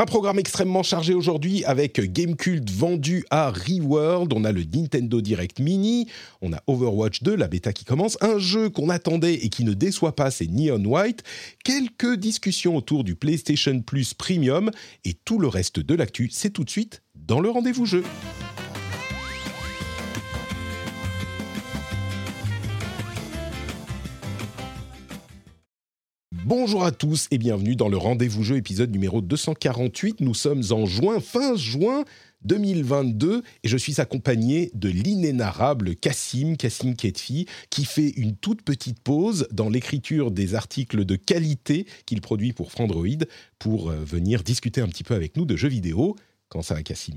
Un programme extrêmement chargé aujourd'hui avec Gamecult vendu à Reworld. On a le Nintendo Direct Mini, on a Overwatch 2, la bêta qui commence, un jeu qu'on attendait et qui ne déçoit pas, c'est Neon White, quelques discussions autour du PlayStation Plus Premium et tout le reste de l'actu, c'est tout de suite dans le rendez-vous jeu. Bonjour à tous et bienvenue dans le Rendez-vous Jeu épisode numéro 248. Nous sommes en juin, fin juin 2022 et je suis accompagné de l'inénarrable Cassim, Cassim Ketfi, qui fait une toute petite pause dans l'écriture des articles de qualité qu'il produit pour Frandroid pour euh, venir discuter un petit peu avec nous de jeux vidéo. Comment ça va Cassim?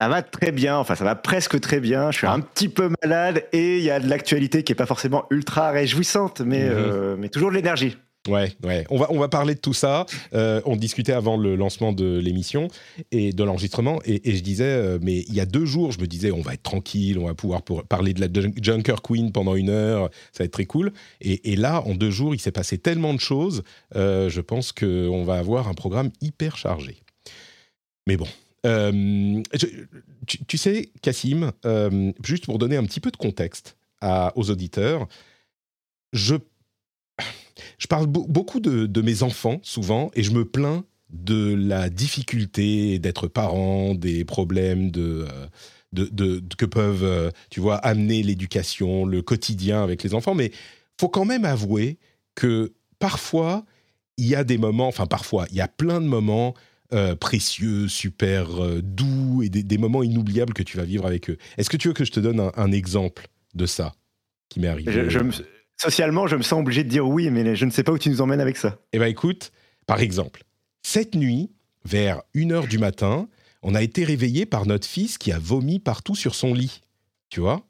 Ça va très bien, enfin ça va presque très bien. Je suis Ah. un petit peu malade et il y a de l'actualité qui est pas forcément ultra réjouissante, mais, Mhm. euh, mais toujours de l'énergie. Ouais, ouais. On va, on va parler de tout ça. Euh, on discutait avant le lancement de l'émission et de l'enregistrement. Et, et je disais, euh, mais il y a deux jours, je me disais, on va être tranquille, on va pouvoir pour- parler de la Jun- Junker Queen pendant une heure, ça va être très cool. Et, et là, en deux jours, il s'est passé tellement de choses. euh, je pense qu'on va avoir un programme hyper chargé. Mais bon. Euh, tu, sais, Cassim, euh, juste pour donner un petit peu de contexte aux auditeurs, je je parle beau- beaucoup de, mes enfants souvent et je me plains de la difficulté d'être parent, des problèmes de, euh, que peuvent, tu vois, amener l'éducation, le quotidien avec les enfants. Mais faut quand même avouer que parfois il y a des moments, enfin parfois il y a plein de moments euh, précieux, super euh, doux et des, des moments inoubliables que tu vas vivre avec eux. Est-ce que tu veux que je te donne un, un exemple de ça qui m'est arrivé? Je- je me- socialement, je me sens obligé de dire oui, mais je ne sais pas où tu nous emmènes avec ça. Eh bien, écoute, par exemple, cette nuit, vers 1h du matin, on a été réveillé par notre fils qui a vomi partout sur son lit. Tu vois?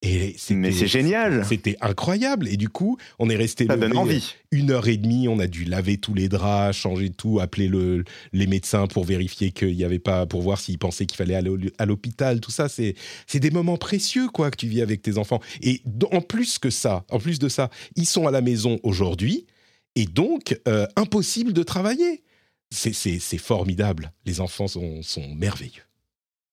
Et Mais c'est génial. C'était incroyable. Et du coup, on est resté Ça levé donne envie. une heure et demie. On a dû laver tous les draps, changer tout, appeler le, les médecins pour vérifier qu'il n'y avait pas, pour voir s'ils pensaient qu'il fallait aller à l'hôpital. Tout ça, c'est des moments précieux quoi que tu vis avec tes enfants. Et en plus que ça, en plus de ça, ils sont à la maison aujourd'hui et donc euh, impossible de travailler. C'est- formidable. Les enfants sont, sont merveilleux.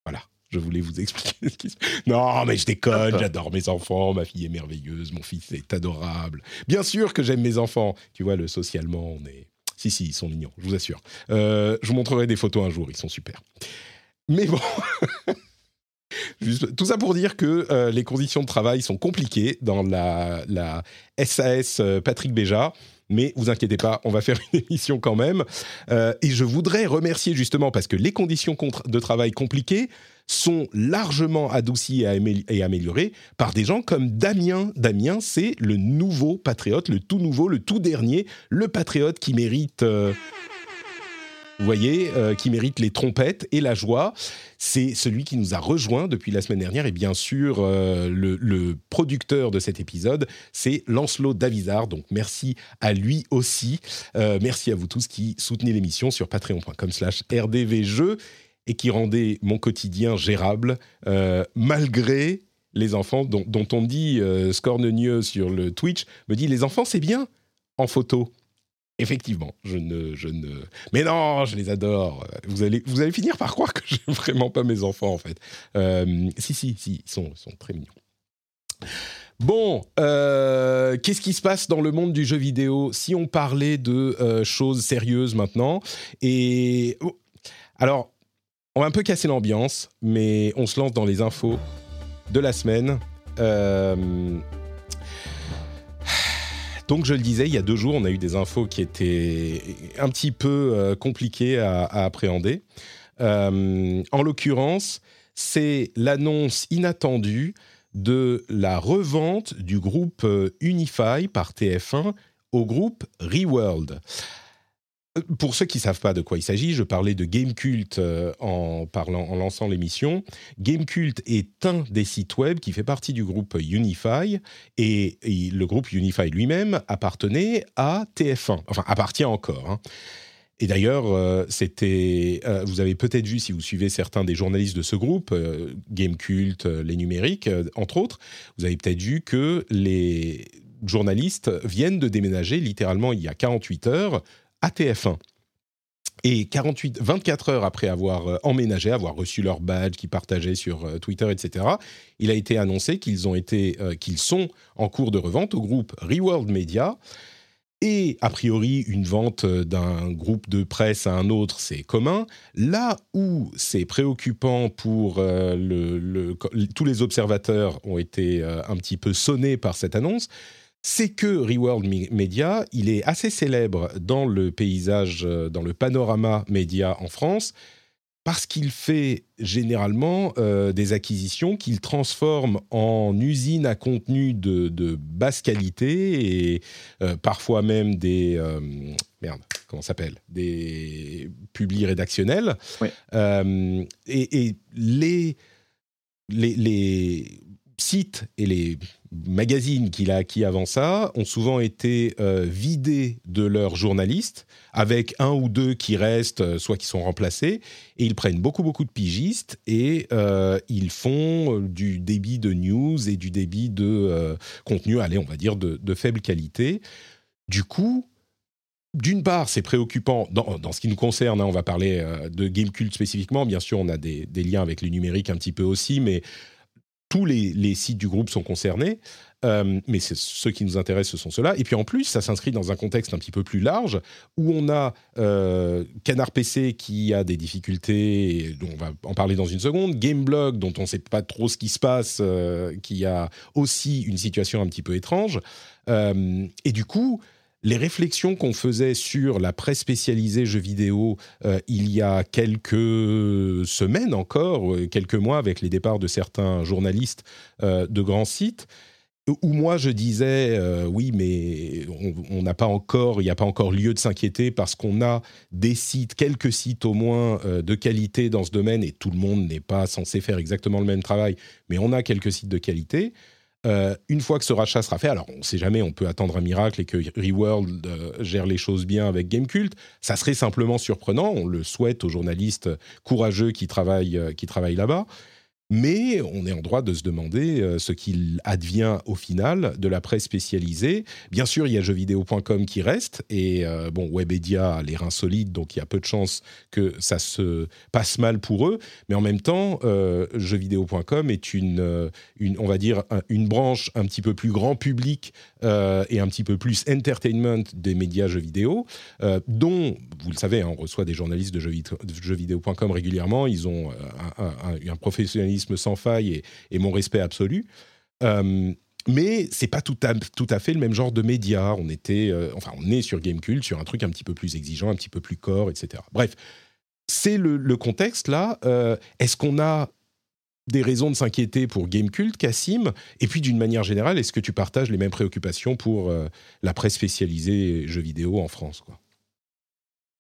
Voilà. Je voulais vous expliquer ce qui se Non, mais je déconne, Hop. j'adore mes enfants, ma fille est merveilleuse, mon fils est adorable. Bien sûr que j'aime mes enfants. Tu vois, le socialement, on est. Si, si, ils sont mignons, je vous assure. Euh, je vous montrerai des photos un jour, ils sont super. Mais bon. Juste- tout ça pour dire que euh, les conditions de travail sont compliquées dans la, la SAS euh, Patrick Béja. Mais vous inquiétez pas, on va faire une émission quand même. Euh, et je voudrais remercier justement parce que les conditions de travail compliquées sont largement adoucies et, amé- et améliorées par des gens comme Damien. Damien, c'est le nouveau patriote, le tout nouveau, le tout dernier, le patriote qui mérite... euh, vous voyez, euh, qui mérite les trompettes et la joie. C'est celui qui nous a rejoint depuis la semaine dernière et bien sûr euh, le, producteur de cet épisode, c'est Lancelot Davizard. Donc merci à lui aussi. Merci à vous tous qui soutenez l'émission sur patreon.com/slash rdvjeux et qui rendez mon quotidien gérable euh, malgré les enfants dont, dont on dit euh, Scornenieux sur le Twitch me dit les enfants c'est bien en photo. Effectivement, je ne, je ne. Mais non, je les adore. Vous allez, vous allez finir par croire que j'aime vraiment pas mes enfants en fait. Euh, si, si, si, ils sont, sont très mignons. Bon, euh, qu'est-ce qui se passe dans le monde du jeu vidéo Si on parlait de choses sérieuses maintenant, et oh, alors, on va un peu casser l'ambiance, mais on se lance dans les infos de la semaine. Euh, donc, je le disais, il y a deux jours, on a eu des infos qui étaient un petit peu euh, compliquées à, appréhender. Euh, en l'occurrence, c'est l'annonce inattendue de la revente du groupe Unify par TF1 au groupe Reworld. Pour ceux qui ne savent pas de quoi il s'agit, je parlais de Gamecult euh, en, parlant, en lançant l'émission. Gamecult est un des sites web qui fait partie du groupe Unify et, le groupe Unify lui-même appartenait à TF1, enfin appartient encore. Hein. Et d'ailleurs, euh, c'était, euh, vous avez peut-être vu si vous suivez certains des journalistes de ce groupe, Gamecult, les numériques, entre autres, vous avez peut-être vu que les journalistes viennent de déménager littéralement il y a 48 heures à TF1. Et 48, 24 heures après avoir euh, emménagé, avoir reçu leur badge qu'ils partageaient sur euh, Twitter, etc., il a été annoncé qu'ils ont été, euh, qu'ils sont en cours de revente au groupe Reworld Media. Et a priori, une vente d'un groupe de presse à un autre, c'est commun. Là où c'est préoccupant pour tous les observateurs ont été un petit peu sonnés par cette annonce, c'est que Reworld Media, il est assez célèbre dans le paysage, euh, dans le panorama média en France, parce qu'il fait généralement euh, des acquisitions qu'il transforme en usines à contenu de, basse qualité et euh, parfois même des merde comment s'appelle des publis rédactionnels. Et, les, les, les sites et les magazines qu'il a acquis avant ça ont souvent été euh, vidés de leurs journalistes, avec un ou deux qui restent, euh, soit qui sont remplacés, et ils prennent beaucoup beaucoup de pigistes et euh, ils font du débit de news et du débit de contenu, allez, on va dire de, faible qualité. Du coup, d'une part, c'est préoccupant dans, ce qui nous concerne. Hein, on va parler de Gamecult spécifiquement. Bien sûr, on a des, des, liens avec le numérique un petit peu aussi, mais tous les, sites du groupe sont concernés, euh, mais ceux qui nous intéressent, ce sont ceux-là. Et puis en plus, ça s'inscrit dans un contexte un petit peu plus large, où on a euh, Canard PC qui a des difficultés, dont on va en parler dans une seconde, Gameblog, dont on ne sait pas trop ce qui se passe, euh, qui a aussi une situation un petit peu étrange. et du coup, les réflexions qu'on faisait sur la presse spécialisée jeux vidéo euh, il y a quelques semaines encore, euh, quelques mois, avec les départs de certains journalistes euh, de grands sites, où moi je disais oui, mais on n'a pas encore, il n'y a pas encore lieu de s'inquiéter parce qu'on a des sites, quelques sites au moins de qualité dans ce domaine, et tout le monde n'est pas censé faire exactement le même travail, mais on a quelques sites de qualité. Euh, une fois que ce rachat sera fait, alors on ne sait jamais, on peut attendre un miracle et que Reworld euh, gère les choses bien avec Gamecult. Ça serait simplement surprenant. On le souhaite aux journalistes courageux qui travaillent, euh, qui travaillent là-bas. Mais on est en droit de se demander euh, ce qu'il advient au final de la presse spécialisée. Bien sûr, il y a jeuxvideo.com qui reste, et euh, bon, Webedia a les reins solides, donc il y a peu de chances que ça se passe mal pour eux. Mais en même temps, euh, jeuxvideo.com est une, une, on va dire, une branche un petit peu plus grand public et un petit peu plus entertainment des médias jeux vidéo, dont, vous le savez, hein, on reçoit des journalistes de jeuxvideo.com régulièrement. Ils ont un professionnalisme sans faille et, mon respect absolu. Euh, mais c'est pas tout à, tout à fait le même genre de média. On était, euh, enfin, on est sur Gamecult, sur un truc un petit peu plus exigeant, un petit peu plus core, etc. Bref, c'est le, contexte là. Euh, est-ce qu'on a des raisons de s'inquiéter pour Gamecult, Cassim? Et puis, d'une manière générale, est-ce que tu partages les mêmes préoccupations pour la presse spécialisée jeux vidéo en France quoi?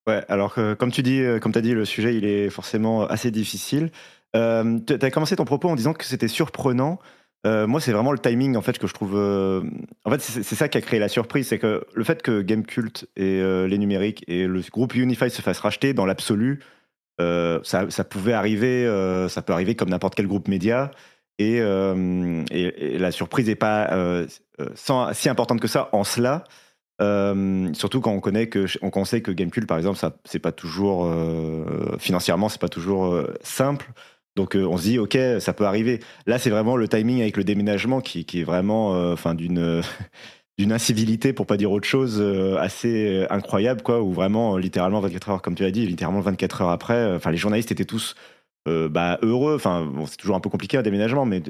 Ouais, alors comme tu dis, comme as dit, le sujet il est forcément assez difficile. Euh, tu as commencé ton propos en disant que c'était surprenant. Euh, moi, c'est vraiment le timing en fait que je trouve. Euh, en fait, c'est ça qui a créé la surprise, c'est que le fait que Gamecult et les numériques et le groupe Unify se fassent racheter dans l'absolu, ça, pouvait arriver, ça peut arriver comme n'importe quel groupe média. Et, la surprise n'est pas si importante que ça en cela. surtout quand on connaît que on sait que Gamecult par exemple ça c'est pas toujours financièrement c'est pas toujours simple donc euh, on se dit ok ça peut arriver. Là c'est vraiment le timing avec le déménagement qui, qui est vraiment euh, d'une d'une incivilité pour pas dire autre chose euh, assez incroyable quoi où vraiment littéralement 24 heures comme tu l'as dit littéralement 24 heures après enfin les journalistes étaient tous bah, heureux enfin bon, c'est toujours un peu compliqué un déménagement mais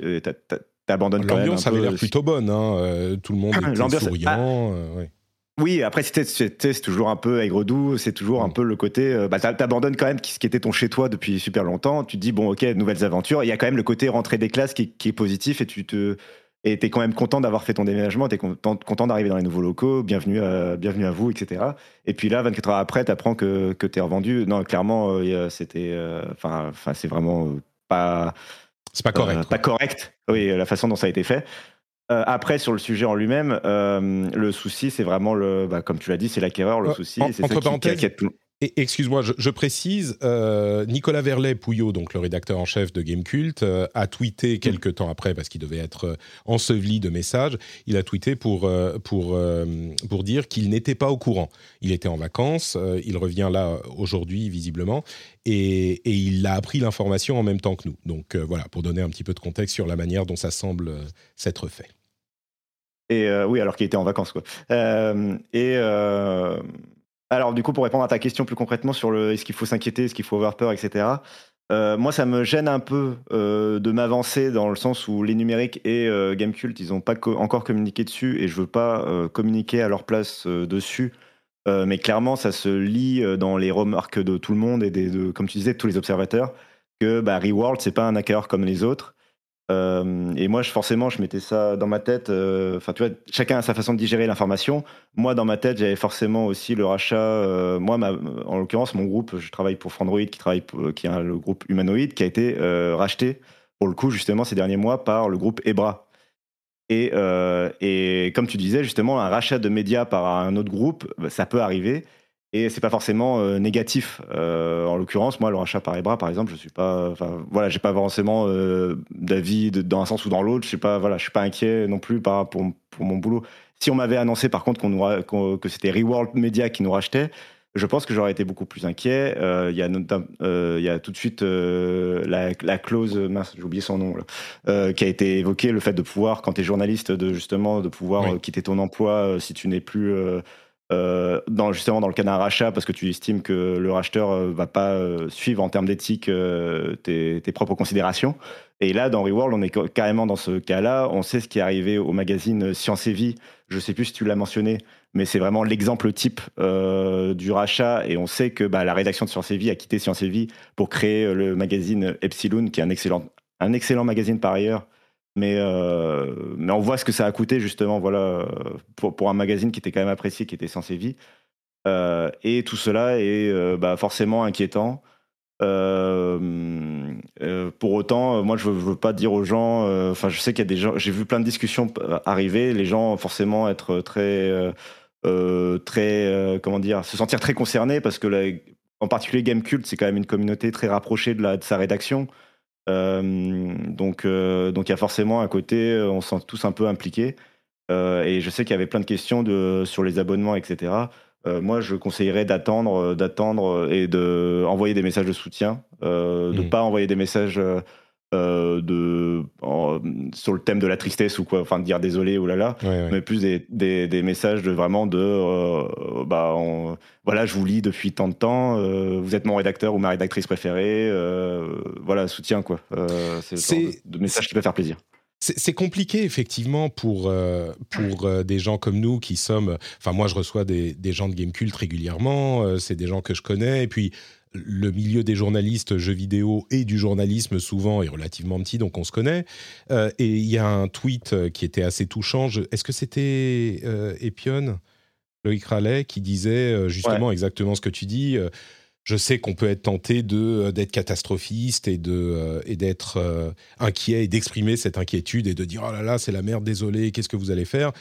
t'abandonnes quand même l'ambiance avait l'air plutôt bonne hein, tout le monde était souriant ah, ouais. Oui, après, c'est toujours un peu aigre-doux, c'est toujours un mm. peu le côté. Euh, bah, T'abandonnes quand même ce qui était ton chez-toi depuis super longtemps. Tu te dis, bon, ok, nouvelles aventures. Il y a quand même le côté rentrée des classes qui, est positif et tu te. et tu es quand même content d'avoir fait ton déménagement, tu es content, content d'arriver dans les nouveaux locaux, bienvenue à, bienvenue à vous, etc. Et puis là, 24 heures après, tu apprends que, que tu es revendu. Non, clairement, c'était. Enfin, enfin c'est vraiment pas. C'est pas correct. pas correct, oui, la façon dont ça a été fait. Après, sur le sujet en lui-même, le souci, c'est vraiment le, bah, comme tu l'as dit, c'est l'acquéreur. Le souci, ce qui, qui inquiète tout excuse-moi, je, précise, euh, Nicolas Verlet-Pouillot, donc le rédacteur en chef de Gamecult, euh, a tweeté quelques temps après, parce qu'il devait être euh, enseveli de messages, il a tweeté pour, pour, pour dire qu'il n'était pas au courant. Il était en vacances, il revient là aujourd'hui visiblement, et, et il a appris l'information en même temps que nous. Donc voilà, pour donner un petit peu de contexte sur la manière dont ça semble s'être fait. Et oui, alors qu'il était en vacances, quoi. et alors, du coup, pour répondre à ta question plus concrètement sur le est-ce qu'il faut s'inquiéter, est-ce qu'il faut avoir peur, etc. Euh, moi, ça me gêne un peu euh, de m'avancer dans le sens où les numériques et euh, Gamecult, ils n'ont pas encore communiqué dessus et je veux pas communiquer à leur place dessus. mais clairement, ça se lit dans les remarques de tout le monde et des, de, comme tu disais, de tous les observateurs que bah, Reworld, c'est pas un hacker comme les autres. Euh, et moi, je, forcément, je mettais ça dans ma tête. Euh, enfin, tu vois, chacun a sa façon de digérer l'information. Moi, dans ma tête, j'avais forcément aussi le rachat. Euh, moi, en l'occurrence, mon groupe, je travaille pour Frandroid, qui travaille, qui est le groupe Humanoid, qui a été racheté pour le coup justement ces derniers mois par le groupe Ebra. Et, et comme tu disais, justement, un rachat de médias par un autre groupe, ça peut arriver et c'est pas forcément euh, négatif. Euh, en l'occurrence, moi, le rachat par Ebra, par exemple, je suis pas, enfin, voilà, j'ai pas forcément euh, d'avis dans un sens ou dans l'autre. Je suis pas, voilà, je suis pas inquiet non plus par, pour, pour mon boulot. Si on m'avait annoncé, par contre, qu'on que c'était Reworld Media qui nous rachetait, je pense que j'aurais été beaucoup plus inquiet. Il y, a y a tout de suite la, la, clause, mince, j'ai oublié son nom, là, qui a été évoquée, le fait de pouvoir, quand tu es journaliste, de justement de pouvoir quitter ton emploi si tu n'es plus euh, dans, justement dans le cas d'un rachat parce que tu estimes que le racheteur euh, va pas euh, suivre en termes d'éthique tes, propres considérations. Et là, dans Reworld, on est carrément dans ce cas-là. On sait ce qui est arrivé au magazine Science et Vie. Je sais plus si tu l'as mentionné, mais c'est vraiment l'exemple type du rachat. Et on sait que bah, la rédaction de Science et Vie a quitté Science et Vie pour créer le magazine Epsilon, qui est un excellent, un excellent magazine par ailleurs, mais, euh, mais on voit ce que ça a coûté justement voilà, pour, pour un magazine qui était quand même apprécié, qui était censé vie. Euh, et tout cela est euh, bah, forcément inquiétant. pour autant, moi je veux, veux, pas dire aux gens, enfin je sais qu'il y a des gens, j'ai vu plein de discussions arriver, les gens forcément être très, très, comment dire, se sentir très concernés parce que en particulier Gamecult, c'est quand même une communauté très rapprochée de, la, de sa rédaction. Euh, donc, euh, donc il y a forcément un côté, euh, on se sent tous un peu impliqués. et je sais qu'il y avait plein de questions de, sur les abonnements, etc. moi, je conseillerais d'attendre, d'attendre et de envoyer des messages de soutien, de ne mmh. pas envoyer des messages euh, de, sur le thème de la tristesse ou quoi, enfin de dire désolé ou là là, mais plus des, des, messages de vraiment de euh, bah voilà, je vous lis depuis tant de temps, euh, vous êtes mon rédacteur ou ma rédactrice préférée, voilà, soutien quoi. c'est de messages qui peuvent faire plaisir. C'est compliqué effectivement pour pour des gens comme nous qui sommes. Enfin, moi, je reçois des, des gens de Gamecult régulièrement. c'est des gens que je connais. Et puis, le milieu des journalistes jeux vidéo et du journalisme souvent est relativement petit, donc on se connaît. Euh, et il y a un tweet euh, qui était assez touchant. Est-ce que c'était euh, Epion, Loïc Rallet, qui disait justement exactement ce que tu dis je sais qu'on peut être tenté de d'être catastrophiste et de et d'être inquiet et d'exprimer cette inquiétude et de dire oh là là c'est la merde désolé qu'est-ce que vous allez faire?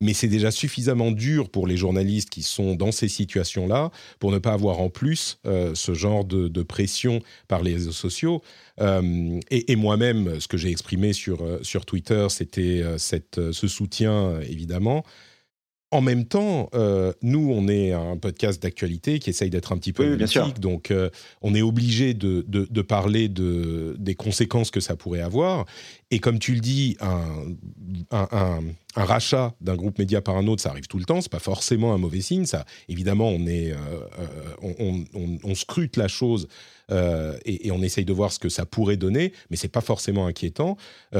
Mais c'est déjà suffisamment dur pour les journalistes qui sont dans ces situations-là pour ne pas avoir en plus euh, ce genre de, pression par les réseaux sociaux. Euh, et, moi-même, ce que j'ai exprimé sur, euh, sur Twitter, c'était ce soutien, évidemment. En même temps, nous, on est un podcast d'actualité qui essaye d'être un petit peu oui, donc on est obligé de, de, parler de, des conséquences que ça pourrait avoir. Et comme tu le dis, un, un un rachat d'un groupe média par un autre, ça arrive tout le temps. C'est pas forcément un mauvais signe. Ça, évidemment, on est, euh, euh, on, scrute la chose euh, et, on essaye de voir ce que ça pourrait donner, mais c'est pas forcément inquiétant.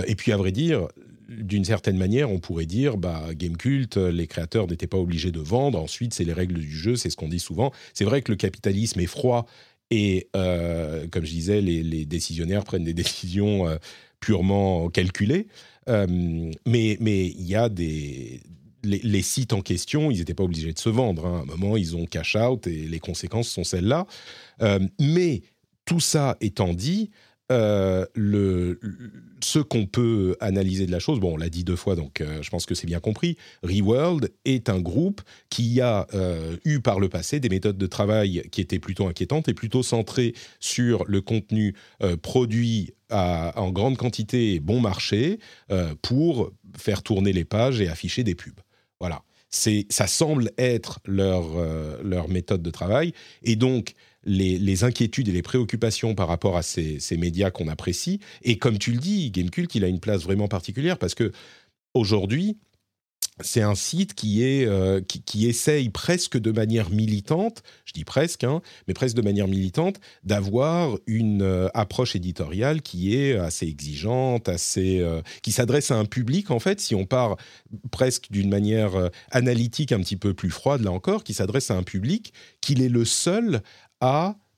et puis, à vrai dire, d'une certaine manière, on pourrait dire, bah, Gamecult, les créateurs n'étaient pas obligés de vendre. Ensuite, c'est les règles du jeu, c'est ce qu'on dit souvent. C'est vrai que le capitalisme est froid et, comme je disais, les, décisionnaires prennent des décisions purement calculé. mais mais il y a des les, sites en question, ils n'étaient pas obligés de se vendre. Hein. À un moment, ils ont cash out et les conséquences sont celles-là. mais tout ça étant dit, euh, le, ce qu'on peut analyser de la chose, bon, on l'a dit deux fois, donc euh, je pense que c'est bien compris. Reworld est un groupe qui a euh, eu par le passé des méthodes de travail qui étaient plutôt inquiétantes et plutôt centrées sur le contenu produit en grande quantité et bon marché pour faire tourner les pages et afficher des pubs. Voilà. Ça semble être leur, leur méthode de travail. Et donc, les, inquiétudes et les préoccupations par rapport à ces, médias qu'on apprécie. Et comme tu le dis, Gamecult, il a une place vraiment particulière parce que aujourd'hui, c'est un site qui, est, euh, qui, essaye presque de manière militante, je dis presque, hein, mais presque de manière militante, d'avoir une euh, approche éditoriale qui est assez exigeante, assez, euh, qui s'adresse à un public, en fait, si on part presque d'une manière analytique un petit peu plus froide, là encore, qui s'adresse à un public qu'il est le seul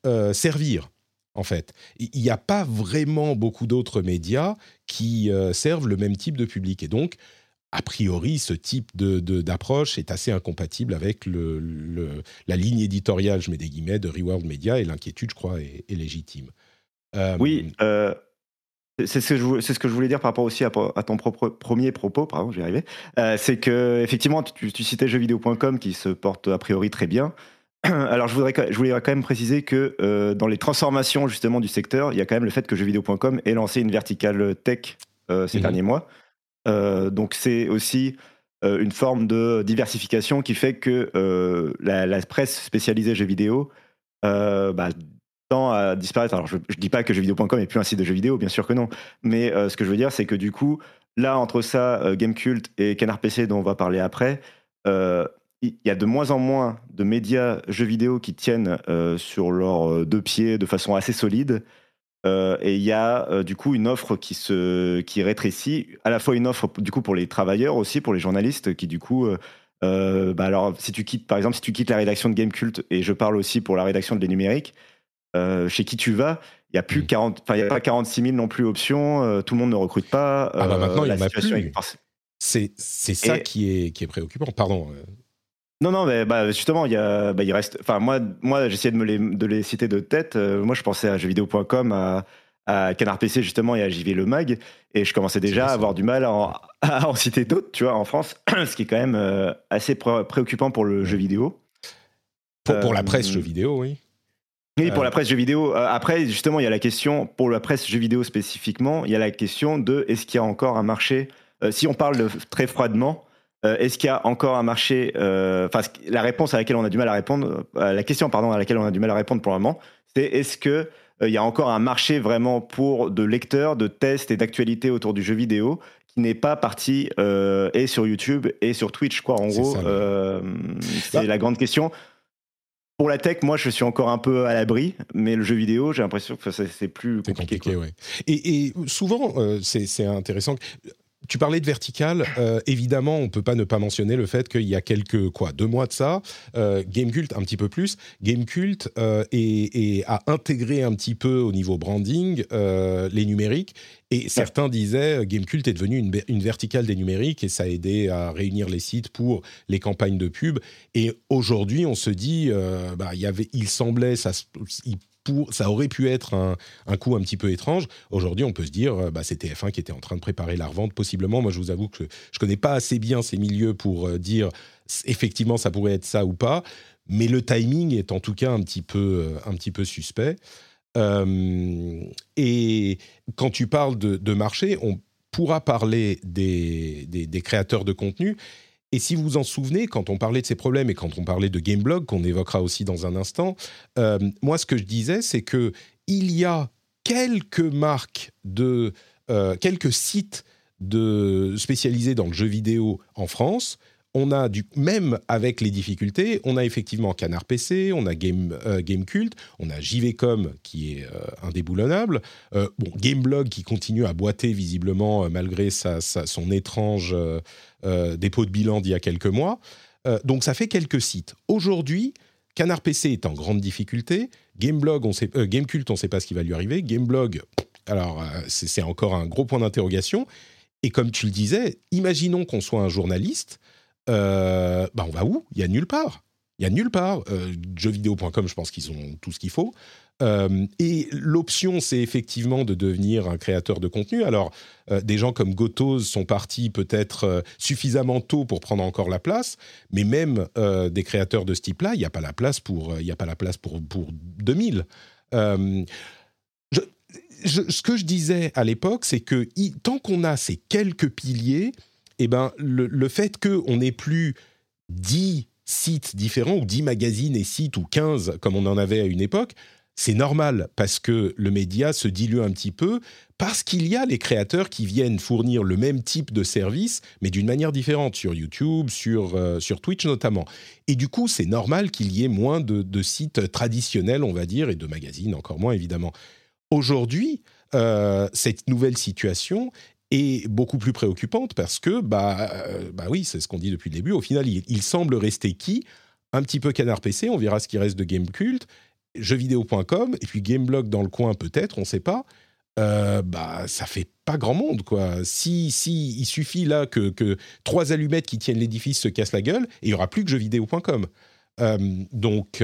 euh, servir. En fait, il n'y a pas vraiment beaucoup d'autres médias qui euh, servent le même type de public. Et donc, a priori, ce type d'approche est assez incompatible avec le, la ligne éditoriale, je mets des guillemets, de Reworld Media, et l'inquiétude, je crois, est, légitime. Euh, oui, c'est ce, ce que je voulais dire par rapport aussi à, ton propre, premier propos, pardon, j'y arrivais. c'est que, effectivement, tu, tu citais jeuxvideo.com qui se porte a priori très bien. Alors, je, voudrais, je voulais quand même préciser que euh, dans les transformations justement du secteur, il y a quand même le fait que jeuxvideo.com ait lancé une verticale tech euh, ces mhm. derniers mois. Euh, donc, c'est aussi une forme de diversification qui fait que la, presse spécialisée jeux vidéo bah, tend à disparaître. Alors, je ne dis pas que jeuxvideo.com est plus un site de jeux vidéo, bien sûr que non. Mais ce que je veux dire, c'est que du coup, là, entre ça, Gamecult et Canard PC, dont on va parler après, il y a de moins en moins de médias jeux vidéo qui tiennent euh, sur leurs euh, deux pieds de façon assez solide. Euh, et il y a du coup une offre qui se qui rétrécit, à la fois une offre du coup pour les travailleurs aussi, pour les journalistes qui du coup, bah alors si tu quittes par exemple si tu quittes la rédaction de Gamecult et je parle aussi pour la rédaction de Les Numériques, chez qui tu vas, il y a plus 40, enfin il y a pas 46 000 non plus options, tout le monde ne recrute pas. Ah bah maintenant il y en a plus. C'est c'est ça qui est qui est préoccupant. Pardon. Non, non, mais bah, justement, il, y a, bah, il reste. Enfin, moi, moi j'essayais de, me les, de les citer de tête. Euh, moi, je pensais à jeuxvideo.com, à, à Canard PC, justement, et à JV Le Mag. Et je commençais déjà à avoir du mal à en, citer d'autres, tu vois, en France, ce qui est quand même euh, assez préoccupant pour le jeu vidéo. Pour, pour la presse jeu vidéo, oui. Oui, pour la presse jeu vidéo. après, justement, il y a la question, pour la presse jeu vidéo spécifiquement, il y a la question de est-ce qu'il y a encore un marché? Si on parle de, très froidement, euh, est-ce qu'il y a encore un marché euh, Enfin, la réponse à laquelle on a du mal à répondre, euh, la question pardon à laquelle on a du mal à répondre pour le moment, c'est est-ce que il y a encore un marché vraiment pour de lecteurs, de tests et d'actualités autour du jeu vidéo qui n'est pas parti et sur YouTube et sur Twitch, quoi. En gros, c'est bah la grande question. Pour la tech, moi, je suis encore un peu à l'abri, mais le jeu vidéo, j'ai l'impression que c'est plus compliqué. compliqué et, et, souvent, c'est intéressant tu parlais de vertical. Euh, évidemment, on peut pas ne pas mentionner le fait qu'il y a quelques quoi deux mois de ça, euh, Gamecult un petit peu plus, Gamecult euh, et, a intégré un petit peu au niveau branding euh, les numériques. Et certains disaient Gamecult est devenu une, une, verticale des numériques et ça a aidé à réunir les sites pour les campagnes de pub. Et aujourd'hui, on se dit, bah, il semblait, ça, ça aurait pu être un, coup un petit peu étrange. Aujourd'hui, on peut se dire, euh, bah, c'est TF1 qui était en train de préparer la revente, possiblement. Moi, je vous avoue que je connais pas assez bien ces milieux pour euh, dire effectivement ça pourrait être ça ou pas. Mais le timing est en tout cas un petit peu, euh, un petit peu suspect. et quand tu parles de, marché, on pourra parler des, des créateurs de contenu et si vous vous en souvenez, quand on parlait de ces problèmes et quand on parlait de Gameblog, qu'on évoquera aussi dans un instant, euh, moi ce que je disais, c'est que il y a quelques marques de, euh, quelques sites de spécialisés dans le jeu vidéo en France on a du même avec les difficultés, on a effectivement Canard PC, on a Game euh, Gamecult, on a JVcom qui est euh, indéboulonnable, euh, Gameblog qui continue à boiter visiblement malgré son étrange dépôt de bilan d'il y a quelques mois. donc ça fait quelques sites. Aujourd'hui, Canard PC est en grande difficulté, Gameblog, on sait, Gamecult, on ne sait pas ce qui va lui arriver, Gameblog, alors, c'est encore un gros point d'interrogation. Et comme tu le disais, imaginons qu'on soit un journaliste, bah on va où? Il y a nulle part. Il y a nulle part. jeuxvideo.com, je pense qu'ils ont tout ce qu'il faut. Euh, et l'option, c'est effectivement de devenir un créateur de contenu. Alors, euh, des gens comme Gotoz sont partis peut-être euh, suffisamment tôt pour prendre encore la place, mais même des créateurs de ce type-là, il n'y a pas la place pour, il a pas la place pour, pour 2000. ce que je disais à l'époque, c'est que tant qu'on a ces quelques piliers, eh ben, le, le fait qu'on n'ait plus 10 sites différents, ou 10 magazines et sites, ou 15 comme on en avait à une époque, c'est normal parce que le média se dilue un petit peu, parce qu'il y a les créateurs qui viennent fournir le même type de service, mais d'une manière différente, sur YouTube, sur, euh, sur Twitch notamment. Et du coup, c'est normal qu'il y ait moins de, sites traditionnels, on va dire, et de magazines encore moins, évidemment. Aujourd'hui, euh, cette nouvelle situation est beaucoup plus préoccupante parce que, bah, euh, bah oui, c'est ce qu'on dit depuis le début, au final, il, semble rester qui? Un petit peu canard PC, on verra ce qui reste de Game Cult, jeuxvideo.com et puis Gameblog dans le coin peut-être, on ne sait pas. Euh, bah ça fait pas grand monde quoi. Si si il suffit là que, que trois allumettes qui tiennent l'édifice se cassent la gueule il y aura plus que jeuxvideo.com. Euh, donc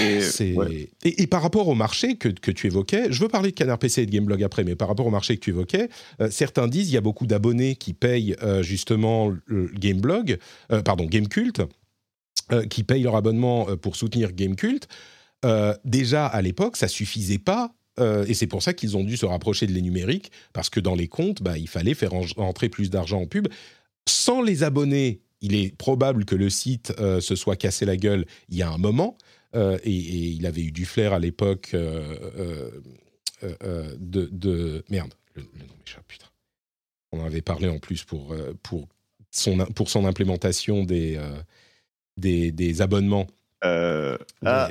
euh, et, et, par rapport au marché que, que, tu évoquais, je veux parler de Canard PC et de Gameblog après, mais par rapport au marché que tu évoquais, certains disent il y a beaucoup d'abonnés qui payent justement le Gameblog, pardon Gamecult, euh, qui payent leur abonnement euh, pour soutenir Gamecult, euh, déjà à l'époque, ça suffisait pas. et c'est pour ça qu'ils ont dû se rapprocher de les numériques, parce que dans les comptes, bah, il fallait faire entrer plus d'argent en pub. Sans les abonnés, il est probable que le site se soit cassé la gueule il y a un moment. Et, il avait eu du flair à l'époque de, Merde, le, nom m'échappe, putain. On en avait parlé en plus pour, pour, son, pour son implémentation des, des, abonnements. Euh, ah,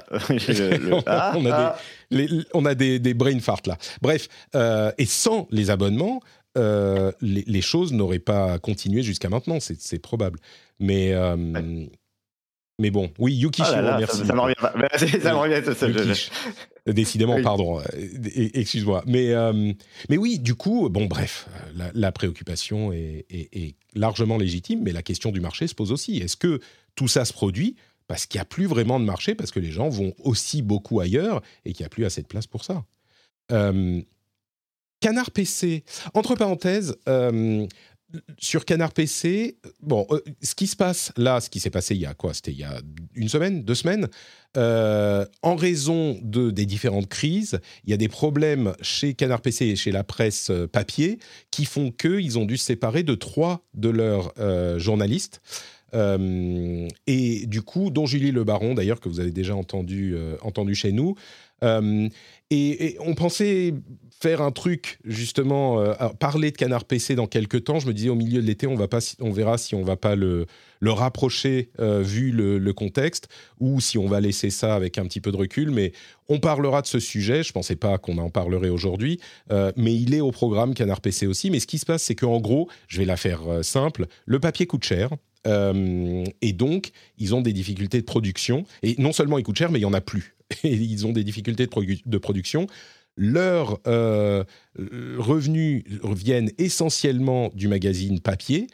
on, a, des, des, brain farts là. Bref, euh, et sans les abonnements, euh, les, choses n'auraient pas continué jusqu'à maintenant, c'est probable. Mais, mais bon, oui, Yuki ah merci. Ça, revient, ça revient. Décidément, pardon, excuse-moi. Mais, mais oui, du coup, bon, bref, la, préoccupation est, est, largement légitime, mais la question du marché se pose aussi. Est-ce que tout ça se produit parce qu'il n'y a plus vraiment de marché, parce que les gens vont aussi beaucoup ailleurs et qu'il n'y a plus assez de place pour ça? Euh, Canard PC, entre parenthèses, euh, sur Canard PC, bon, euh, ce qui se passe là, ce qui s'est passé il y a quoi? C'était il y a une semaine, deux semaines. en raison de, des différentes crises, il y a des problèmes chez Canard PC et chez la presse papier qui font qu'ils ont dû se séparer de trois de leurs journalistes. Euh, et du coup, dont Julie Le Baron, d'ailleurs, que vous avez déjà entendu, euh, entendu chez nous. Euh, et, on pensait faire un truc, justement, parler de Canard PC dans quelques temps. Je me disais, au milieu de l'été, on, va pas, on verra si on va pas le, le rapprocher vu le, contexte ou si on va laisser ça avec un petit peu de recul. Mais on parlera de ce sujet. Je pensais pas qu'on en parlerait aujourd'hui, mais il est au programme Canard PC aussi. Mais ce qui se passe, c'est qu'en gros, je vais la faire simple, le papier coûte cher. Euh, et donc, ils ont des difficultés de production. Et non seulement ils coûtent cher, mais il n'y en a plus. Et ils ont des difficultés de, production. Leurs euh, revenus viennent essentiellement du magazine papier.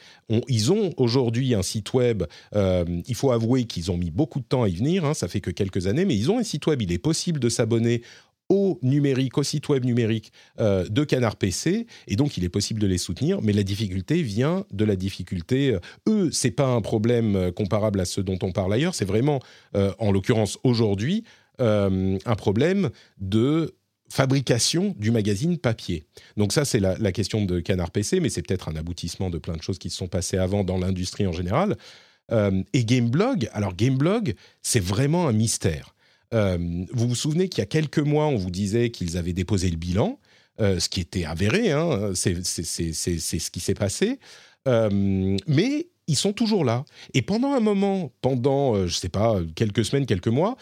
ils ont aujourd'hui un site web. Euh, il faut avouer qu'ils ont mis beaucoup de temps à y venir. Hein, ça fait que quelques années, mais ils ont un site web. Il est possible de s'abonner au numérique, au site web numérique euh, de Canard PC, et donc il est possible de les soutenir, mais la difficulté vient de la difficulté. Euh, eux, c'est pas un problème euh, comparable à ceux dont on parle ailleurs, c'est vraiment, en l'occurrence aujourd'hui, un problème de fabrication du magazine papier. Donc ça, c'est la, la, question de Canard PC, mais c'est peut-être un aboutissement de plein de choses qui se sont passées avant dans l'industrie en général. et Gameblog, alors Gameblog, c'est vraiment un mystère. Euh, vous vous souvenez qu'il y a quelques mois, on vous disait qu'ils avaient déposé le bilan, euh, ce qui était avéré, hein, c'est ce qui s'est passé. Euh, mais ils sont toujours là. Et pendant un moment, pendant, je ne sais pas, quelques semaines, quelques mois,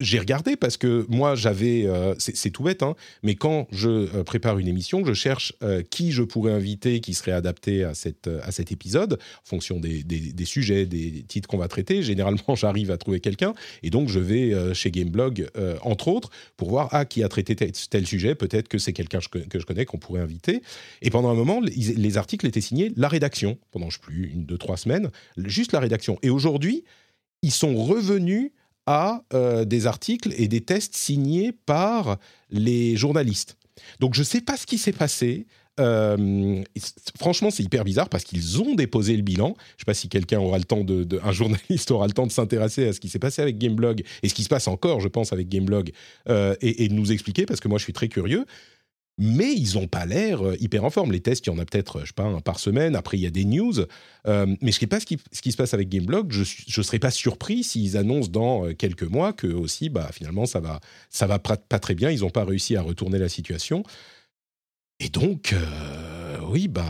j'ai regardé parce que moi j'avais, euh, c'est tout bête, hein, mais quand je euh, prépare une émission, je cherche euh, qui je pourrais inviter qui serait adapté à, cette, à cet épisode, en fonction des, des, sujets, des titres qu'on va traiter. Généralement, j'arrive à trouver quelqu'un, et donc je vais chez Gameblog, entre autres, pour voir ah, qui a traité tel, sujet, peut-être que c'est quelqu'un que je connais qu'on pourrait inviter. Et pendant un moment, les, les articles étaient signés la rédaction, pendant je sais plus, une, deux, trois semaines, juste la rédaction. Et aujourd'hui, ils sont revenus à euh, des articles et des tests signés par les journalistes. Donc je ne sais pas ce qui s'est passé. Euh, franchement, c'est hyper bizarre parce qu'ils ont déposé le bilan. Je ne sais pas si quelqu'un aura le temps de, un journaliste aura le temps de s'intéresser à ce qui s'est passé avec Gameblog et ce qui se passe encore, je pense, avec Gameblog euh, et, et, de nous expliquer parce que moi, je suis très curieux mais ils n'ont pas l'air euh, hyper en forme. Les tests, il y en a peut-être, je sais pas, un par semaine. Après, il y a des news. Euh, mais je ne sais pas ce qui, se passe avec Gameblog. Je ne serais pas surpris s'ils annoncent dans euh, quelques mois que aussi, bah, finalement, ça va, ça va pas, très bien. Ils n'ont pas réussi à retourner la situation. Et donc, oui, bah,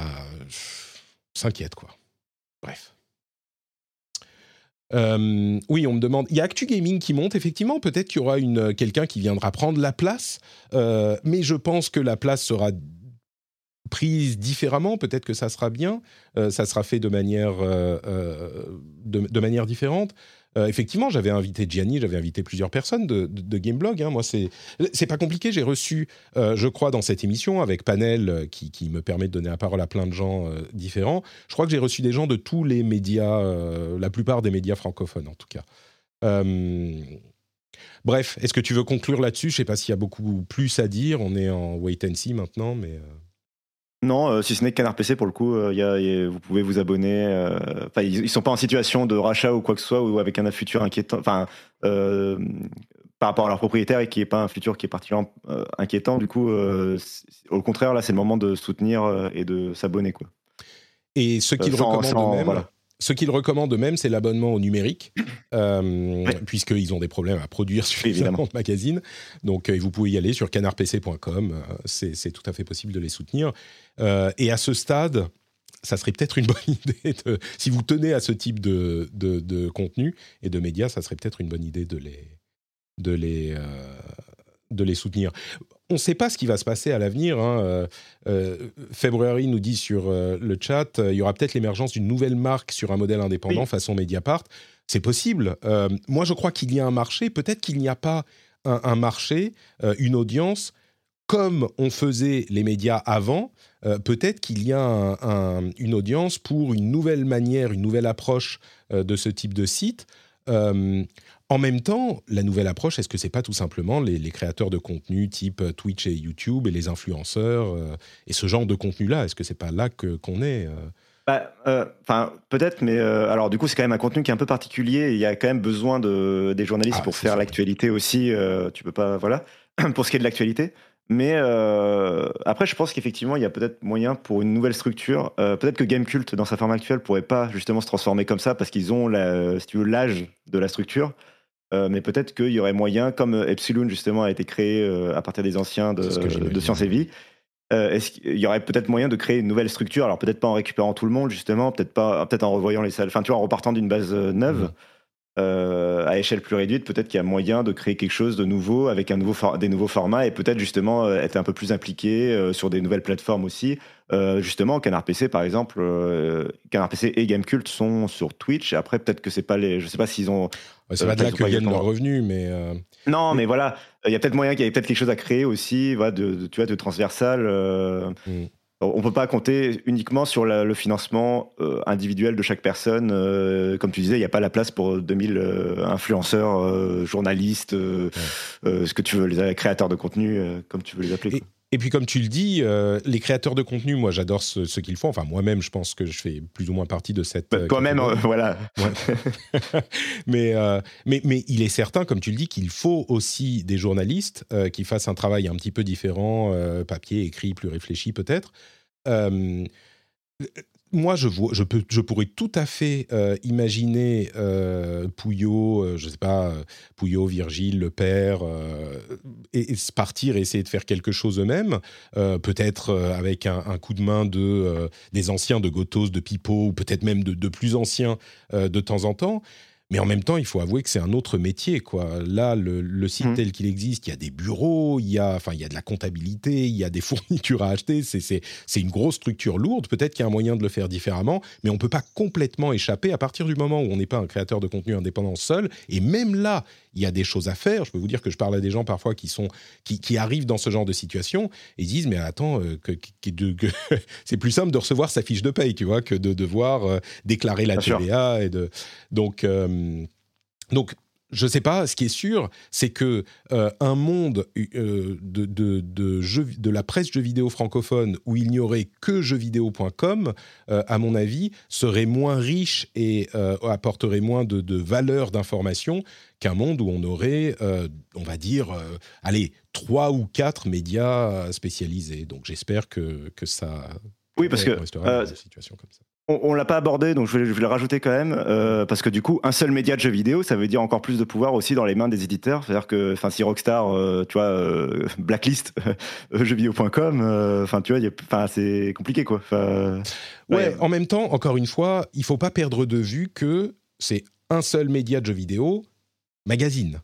s'inquiète, quoi. Bref. Euh, oui, on me demande. Il y a Actu Gaming qui monte, effectivement. Peut-être qu'il y aura une, euh, quelqu'un qui viendra prendre la place. Euh, mais je pense que la place sera prise différemment. Peut-être que ça sera bien. ça sera fait de manière, de, manière différente. Euh, effectivement, j'avais invité Gianni, j'avais invité plusieurs personnes de, Gameblog. Hein. Moi, c'est c'est pas compliqué. J'ai reçu, euh, je crois, dans cette émission avec Panel euh, qui, me permet de donner la parole à plein de gens différents. Je crois que j'ai reçu des gens de tous les médias, la plupart des médias francophones en tout cas. Bref, est-ce que tu veux conclure là-dessus? Je sais pas s'il y a beaucoup plus à dire. On est en wait and see maintenant, mais. Non, euh, si ce n'est que Canard PC, pour le coup, euh, vous pouvez vous abonner. Euh, ils, ne sont pas en situation de rachat ou quoi que ce soit, ou avec un futur inquiétant. Enfin, par rapport à leur propriétaire et qui n'est pas un futur qui est particulièrement inquiétant. Du coup, au contraire, là, c'est le moment de soutenir et de s'abonner, quoi. Et ce qu'ils recommandent même, voilà. Ce qu'ils recommandent eux-mêmes, c'est l'abonnement au numérique, euh, puisqu'ils ont des problèmes à produire suffisamment de magazines. Donc, euh, vous pouvez y aller sur canardpc.com. Euh, c'est tout à fait possible de les soutenir. et à ce stade, ça serait peut-être une bonne idée, si vous tenez à ce type de, de, contenu et de médias, ça serait peut-être une bonne idée de les, de les, de les soutenir on ne sait pas ce qui va se passer à l'avenir. Hein. Euh, euh nous dit sur euh, le chat, euh, il y aura peut-être l'émergence d'une nouvelle marque sur un modèle indépendant façon Mediapart. C'est possible. moi, je crois qu'il y a un marché. Peut-être qu'il n'y a pas un, marché, une audience comme on faisait les médias avant. peut-être qu'il y a une audience pour une nouvelle manière, une nouvelle approche de ce type de site. En même temps, la nouvelle approche, est-ce que c'est pas tout simplement les, créateurs de contenu type euh, Twitch et YouTube et les influenceurs euh, et ce genre de contenu-là? Est-ce que c'est pas là que qu'on est euh? bah, Enfin, peut-être, mais alors du coup, c'est quand même un contenu qui est un peu particulier. il y a quand même besoin de des journalistes ah, pour faire l'actualité aussi. tu peux pas, voilà, pour ce qui est de l'actualité. Mais après, je pense qu'effectivement, il y a peut-être moyen pour une nouvelle structure. peut-être que Gamecult, dans sa forme actuelle, pourrait pas justement se transformer comme ça parce qu'ils ont, la, si tu veux, l'âge de la structure. Euh, mais peut-être qu'il y aurait moyen, comme euh, Epsilon justement a été créé euh, à partir des anciens de, de Sciences et Vie, est-ce qu'il y aurait peut-être moyen de créer une nouvelle structure? Alors peut-être pas en récupérant tout le monde justement, peut-être pas, peut-être en revoyant les salles, enfin tu vois, en repartant d'une base neuve. À échelle plus réduite, peut-être qu'il y a moyen de créer quelque chose de nouveau avec un nouveau des nouveaux formats et peut-être justement être un peu plus impliqué sur des nouvelles plateformes aussi. justement, Canard PC par exemple, Canard PC et Gamecult sont sur Twitch. Après, peut-être que c'est pas les, je sais pas s'ils ont c'est pas de là que viennent leurs revenus, mais. Euh, non, mais voilà, il y a peut-être moyen qu'il y ait peut-être quelque chose à créer aussi, voilà, de, tu vois, de transversal. Euh, mm. On peut pas compter uniquement sur le financement euh, individuel de chaque personne. comme tu disais, il n'y a pas la place pour 2000 influenceurs, journalistes, ce que tu veux, les créateurs de contenu, comme tu veux les appeler. Et puis, comme tu le dis, euh, les créateurs de contenu, moi, j'adore ce, qu'ils font. Enfin, moi-même, je pense que je fais plus ou moins partie de cette. Bah, toi-même, euh, voilà. mais, euh, mais, mais il est certain, comme tu le dis, qu'il faut aussi des journalistes qui fassent un travail un petit peu différent, papier, écrit, plus réfléchi peut-être moi, je, pourrais tout à fait euh, imaginer euh, Pouillot, euh, je sais pas, Pouillot, Virgile, le père, et, partir et essayer de faire quelque chose eux-mêmes, peut-être avec un, coup de main de, des anciens de Gotos, de Pipo, ou peut-être même de, plus anciens de temps en temps. Mais en même temps, il faut avouer que c'est un autre métier, quoi. Là, le, site mmh. tel qu'il existe, il y a des bureaux, il y a, enfin, il y a de la comptabilité, il y a des fournitures à acheter. C'est une grosse structure lourde. Peut-être qu'il y a un moyen de le faire différemment, mais on peut pas complètement échapper à partir du moment où on n'est pas un créateur de contenu indépendant seul. Et même là, il y a des choses à faire. Je peux vous dire que je parle à des gens parfois qui sont qui, arrivent dans ce genre de situation et disent mais attends euh, que, c'est plus simple de recevoir sa fiche de paye, tu vois, que de devoir euh, déclarer la TVA et de donc euh, donc je ne sais pas, ce qui est sûr, c'est que euh, un monde euh, de, de, de, la presse jeux vidéo francophone où il n'y aurait que jeuxvideo.com, euh, à mon avis, serait moins riche et apporterait moins de, valeur d'information qu'un monde où on aurait, on va dire, allez, trois ou quatre médias spécialisés. Donc j'espère que, que ça... Oui, parce que... Situation comme ça. On, ne l'a pas abordé, donc je vais, le rajouter quand même, euh, parce que du coup, un seul média de jeux vidéo, ça veut dire encore plus de pouvoir aussi dans les mains des éditeurs. C'est-à-dire que, enfin, si Rockstar, euh, tu vois, euh, blacklist jeuxvideo.com, enfin, tu vois, enfin, c'est compliqué, quoi. ouais, en même temps, encore une fois, il faut pas perdre de vue que c'est un seul média de jeux vidéo, magazine.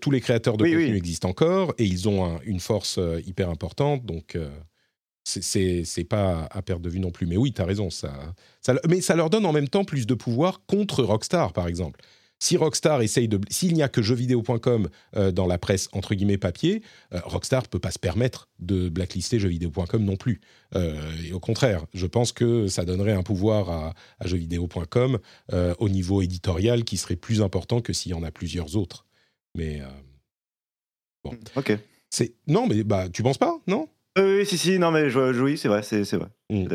tous les créateurs de contenu existent encore et ils ont une force hyper importante, donc c'est pas à perdre de vue non plus. Mais oui, tu as raison. Ça, mais ça leur donne en même temps plus de pouvoir contre Rockstar, par exemple. Si Rockstar essaye de. S'il n'y a que jeuxvideo.com euh, dans la presse, entre guillemets, papier, euh, Rockstar ne peut pas se permettre de blacklister jeuxvideo.com non plus. Euh, et au contraire, je pense que ça donnerait un pouvoir à, à jeuxvideo.com au niveau éditorial qui serait plus important que s'il y en a plusieurs autres. Mais. bon. Ok. Non, mais bah, tu penses pas, non? Oui, si, si, non, mais je, oui, c'est vrai, c'est vrai. Mm.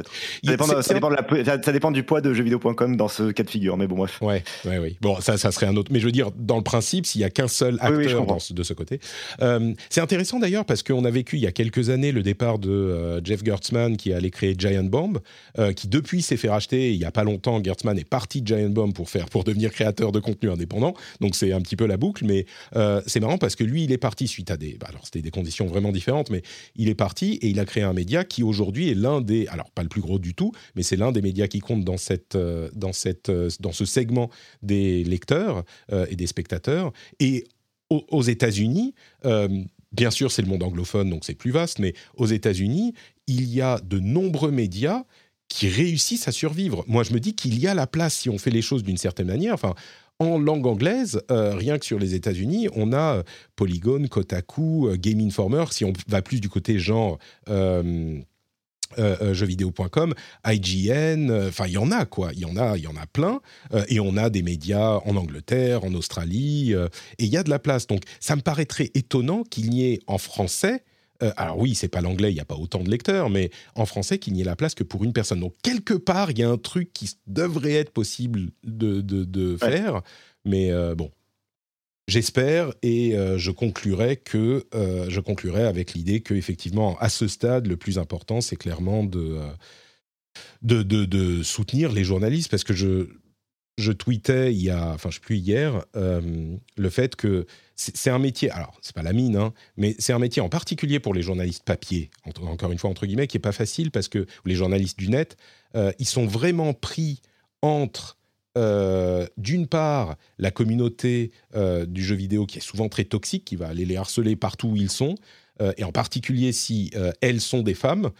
Ça dépend, du poids de jeuxvideo.com dans ce cas de figure, mais bon, bref. Ouais, ouais, oui. Bon, ça, ça serait un autre. Mais je veux dire, dans le principe, s'il y a qu'un seul acteur de ce côté. Euh, c'est intéressant d'ailleurs parce qu'on a vécu il y a quelques années le départ de euh, Jeff Gertzman qui allait créer Giant Bomb, euh, qui depuis s'est fait racheter. Il y a pas longtemps, Gertzman est parti de Giant Bomb pour faire, pour devenir créateur de contenu indépendant. Donc c'est un petit peu la boucle, mais c'est marrant parce que lui, il est parti suite à des. Bah, alors c'était des conditions vraiment différentes, mais il est parti et il a créé un média qui aujourd'hui est l'un des. Alors pas le plus gros du tout, mais c'est l'un des médias qui compte dans, cette, euh, dans, cette, euh, dans ce segment des lecteurs euh, et des spectateurs. Et aux, États-Unis, bien sûr, c'est le monde anglophone, donc c'est plus vaste, mais aux États-Unis, il y a de nombreux médias qui réussissent à survivre. Moi, je me dis qu'il y a la place si on fait les choses d'une certaine manière. Enfin, en langue anglaise, rien que sur les États-Unis, on a Polygon, Kotaku, Game Informer. Si on va plus du côté genre euh, jeuxvideo.com, IGN, euh, enfin il y en a quoi, il y en a, il y en a plein, et on a des médias en Angleterre, en Australie, et il y a de la place. Donc ça me paraîtrait étonnant qu'il n'y ait en français, alors oui c'est pas l'anglais, il n'y a pas autant de lecteurs, mais en français qu'il n'y ait la place que pour une personne. Donc quelque part il y a un truc qui devrait être possible de, de, faire, mais bon J'espère et euh, je conclurai que euh, je conclurai avec l'idée que effectivement à ce stade le plus important c'est clairement de, euh, de, de, soutenir les journalistes. Parce que je je tweetais il y a enfin je sais plus hier le fait que c'est un métier alors c'est pas la mine hein, mais c'est un métier en particulier pour les journalistes papier encore une fois entre guillemets qui est pas facile parce que les journalistes du net ils sont vraiment pris entre euh, d'une part, la communauté euh, du jeu vidéo qui est souvent très toxique, qui va aller les harceler partout où ils sont, euh, et en particulier si elles sont des femmes,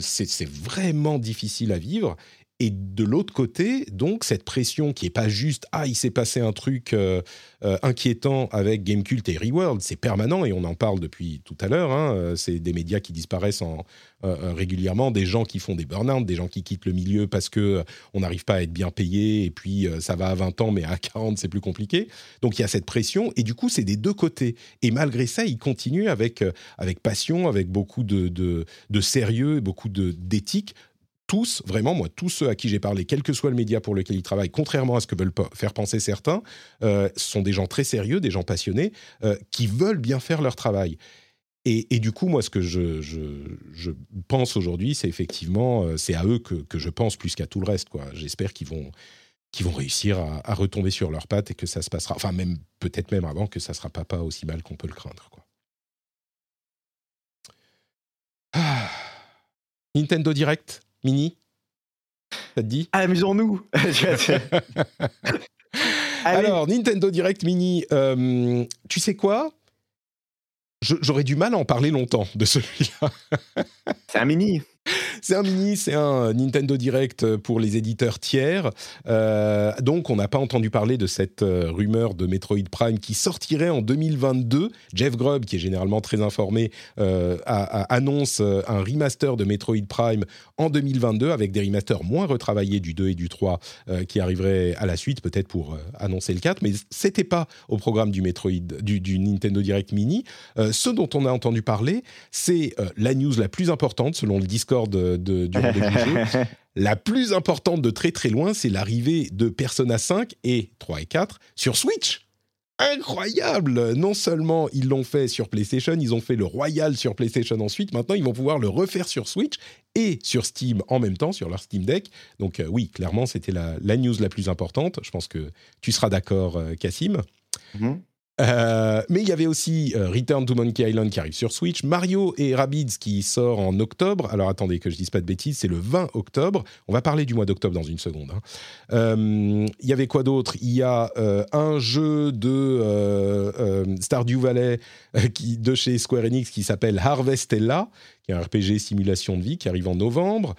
c'est vraiment difficile à vivre. Et de l'autre côté, donc, cette pression qui n'est pas juste « Ah, il s'est passé un truc euh, euh, inquiétant avec Gamecult et Reworld », c'est permanent et on en parle depuis tout à l'heure. Hein, euh, c'est des médias qui disparaissent en, régulièrement, des gens qui font des burn-out, des gens qui quittent le milieu parce que on n'arrive pas à être bien payé et puis ça va à 20 ans, mais à 40, c'est plus compliqué. Donc, il y a cette pression et du coup, c'est des deux côtés. Et malgré ça, ils continuent avec, avec passion, avec beaucoup de, de, de sérieux, beaucoup d'éthique tous, vraiment, moi, tous ceux à qui j'ai parlé, quel que soit le média pour lequel ils travaillent, contrairement à ce que veulent faire penser certains, euh, sont des gens très sérieux, des gens passionnés, euh, qui veulent bien faire leur travail. Et, du coup, moi, ce que je, pense aujourd'hui, c'est effectivement, euh, c'est à eux que, je pense plus qu'à tout le reste. Quoi. J'espère qu'ils vont, qu'ils vont réussir à, retomber sur leurs pattes et que ça se passera, enfin, même peut-être même avant que ça sera pas, pas aussi mal qu'on peut le craindre. Quoi. Ah. Nintendo Direct Mini? Ça te dit? Amusons-nous. Alors, Nintendo Direct Mini, tu sais quoi? J'aurais du mal à en parler longtemps de celui-là. C'est un mini. C'est un mini, c'est un Nintendo Direct pour les éditeurs tiers. Euh, donc, on n'a pas entendu parler de cette euh, rumeur de Metroid Prime qui sortirait en 2022. Jeff Grubb, qui est généralement très informé, euh, annonce un remaster de Metroid Prime en 2022 avec des remasters moins retravaillés du 2 et du 3 qui arriveraient à la suite, peut-être pour annoncer le 4. Mais c'était pas au programme du Metroid, du, Nintendo Direct Mini. ce dont on a entendu parler, c'est la news la plus importante selon le Discord de, du jeu. La plus importante de très très loin, c'est l'arrivée de Persona 5 et 3 et 4 sur Switch. Incroyable Non seulement ils l'ont fait sur PlayStation, ils ont fait le Royal sur PlayStation ensuite, maintenant ils vont pouvoir le refaire sur Switch et sur Steam en même temps, sur leur Steam Deck. Donc euh, oui, clairement, c'était la, news la plus importante. Je pense que tu seras d'accord, euh, Cassim. Mhm. Euh, mais il y avait aussi euh, Return to Monkey Island qui arrive sur Switch, Mario et Rabbids qui sort en octobre. Alors attendez que je dise pas de bêtises, c'est le 20 octobre. On va parler du mois d'octobre dans une seconde. Hein. Euh, il y avait quoi d'autre? Il y a un jeu de Stardew Valley qui, de chez Square Enix qui s'appelle Harvestella, qui est un RPG simulation de vie qui arrive en novembre.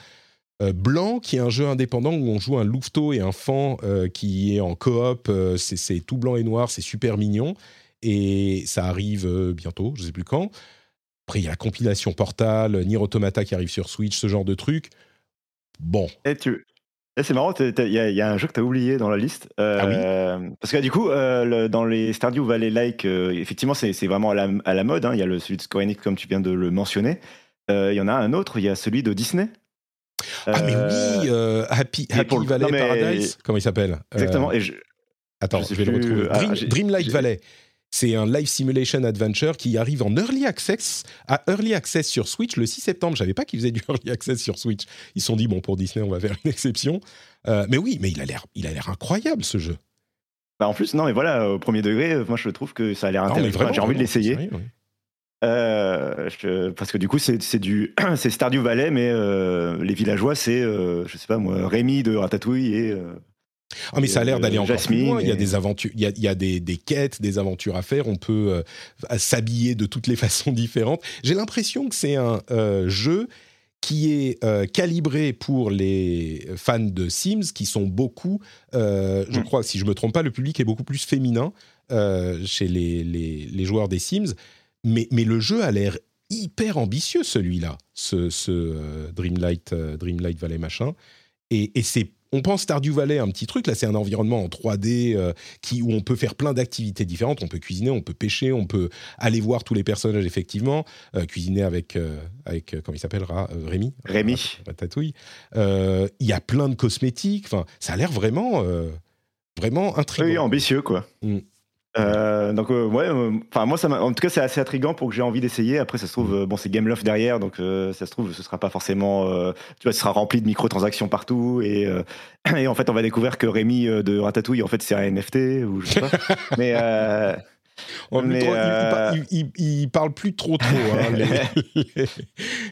Blanc, qui est un jeu indépendant où on joue un louveteau et un fan qui est en coop. c'est tout blanc et noir, c'est super mignon. Et ça arrive bientôt, je ne sais plus quand. Après, il y a la compilation Portal, Nier Automata qui arrive sur Switch, ce genre de truc. Bon. Et tu... c'est marrant, il y, a un jeu que tu as oublié dans la liste. ah oui? parce que du coup, dans les Stardew Valley-like, effectivement, c'est vraiment à la, mode. Hein. Il y a le, celui de Square Enix, comme tu viens de le mentionner. Il y en a un autre, il y a celui de Disney. Ah, mais oui, euh, euh, Happy, Happy Valley Paradise, comment il s'appelle Exactement. Et Attends, je, vais le retrouver. Ah, Dreamlight Valley. C'est un live simulation adventure qui arrive en early access, à early access sur Switch le 6 septembre. Je savais pas qu'ils faisaient du early access sur Switch. Ils se sont dit bon pour Disney on va faire une exception. Euh, mais oui, mais il a l'air, il a l'air incroyable ce jeu. Bah en plus non mais voilà au premier degré, moi je trouve que ça a l'air intéressant. J'ai envie de l'essayer. Euh, parce que du coup, c'est du c'est Stardew Valley, mais euh, les villageois, c'est je sais pas moi, Rémi de Ratatouille et. ah mais ça a l'air d'aller encore plus loin. Il y a des aventures, il y a, il y a des, des, quêtes, des aventures à faire. On peut s'habiller de toutes les façons différentes. J'ai l'impression que c'est un jeu qui est calibré pour les fans de Sims, qui sont beaucoup, je hmm. crois, si je me trompe pas, le public est beaucoup plus féminin chez les, les, les joueurs des Sims mais, mais le jeu a l'air hyper ambitieux, celui-là, ce, ce euh, Dreamlight, euh, Dreamlight Valley machin. Et, et c'est on pense Stardew Valley, un petit truc. Là, c'est un environnement en 3D euh, qui, où on peut faire plein d'activités différentes. On peut cuisiner, on peut pêcher, on peut aller voir tous les personnages, effectivement. cuisiner avec, avec comment il s'appellera Rémi Rémi. Ratatouille. Il y a plein de cosmétiques. Enfin, ça a l'air vraiment, vraiment intriguant. Oui, ambitieux, quoi. Mm. Euh, donc euh, ouais, euh, enfin moi ça en tout cas c'est assez intriguant pour que j'ai envie d'essayer. Après ça se trouve bon c'est Gameloft derrière donc ça se trouve ce sera pas forcément tu vois ce sera rempli de microtransactions partout et, et en fait on va découvrir que Rémi de Ratatouille en fait c'est un NFT ou je sais pas. mais il, parle plus trop trop hein, les,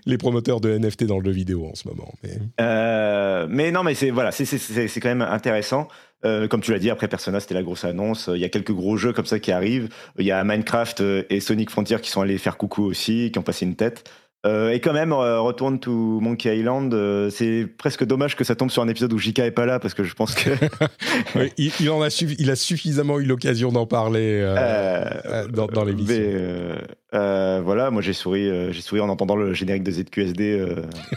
les, promoteurs de NFT dans le jeu vidéo en ce moment. Mais, mais non mais c'est voilà c'est quand même intéressant. Euh, comme tu l'as dit, après Persona, c'était la grosse annonce. Il y a quelques gros jeux comme ça qui arrivent. Il y a Minecraft euh, et Sonic Frontier qui sont allés faire coucou aussi, qui ont passé une tête. Euh, et quand même, retourne to Monkey Island. c'est presque dommage que ça tombe sur un épisode où Jika est pas là parce que je pense que il, en a il a suffisamment eu l'occasion d'en parler dans, dans l'émission. voilà, moi j'ai souri, j'ai souri en entendant le générique de ZQSD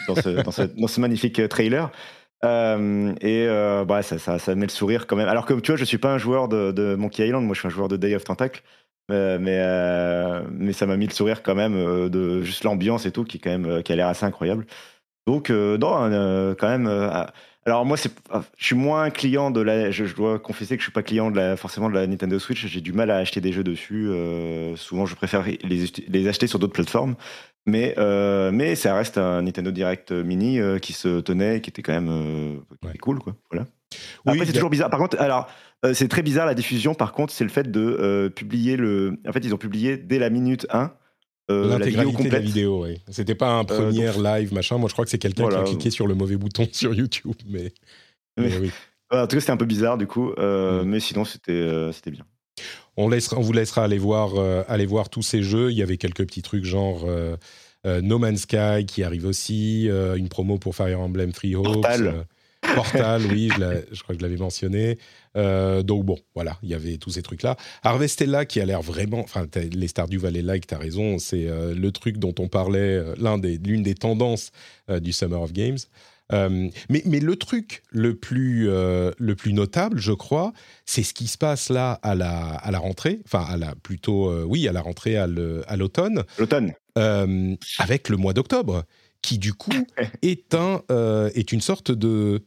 dans ce, dans, ce, magnifique trailer. Euh, et euh, bah, ça, ça, ça, met le sourire quand même. Alors que tu vois, je suis pas un joueur de, Monkey Island, moi je suis un joueur de Day of Tentacle. Euh, mais, mais ça m'a mis le sourire quand même de juste l'ambiance et tout qui, quand même, qui a l'air assez incroyable. Donc, non, quand même. alors moi, c'est, je suis moins client de la. Je, dois confesser que je suis pas client de la, forcément de la Nintendo Switch. J'ai du mal à acheter des jeux dessus. souvent, je préfère les acheter sur d'autres plateformes. Mais, euh, mais ça reste un Nintendo Direct Mini euh, qui se tenait, qui était quand même euh, cool, quoi. Voilà. Après, c'est toujours bizarre. Par contre, alors, c'est très bizarre la diffusion. Par contre, c'est le fait de publier le. En fait, ils ont publié dès la minute 1 la vidéo complète. de la vidéo, oui. C'était pas un premier live, machin. Moi, je crois que c'est quelqu'un qui a cliqué sur le mauvais bouton sur YouTube, mais, mais oui. En tout cas, c'était un peu bizarre du coup, mm. mais sinon c'était c'était bien. On, laissera, on vous laissera aller voir, aller voir tous ces jeux. Il y avait quelques petits trucs genre No Man's Sky qui arrive aussi, une promo pour Fire Emblem Three Hopes. Portal, oui, je, crois que je l'avais mentionné. Euh, donc bon, voilà, il y avait tous ces trucs-là. Harvestella qui a l'air vraiment, enfin les Stardew Valley like, t'as raison, c'est euh, le truc dont on parlait, euh, des, l'une des tendances du Summer of Games. Mais, mais le truc le plus, le plus notable, je crois, c'est ce qui se passe là à la, à la rentrée, enfin à la, plutôt, oui, à la rentrée à, l'automne. L'automne. avec le mois d'octobre, qui du coup est, un, est une sorte de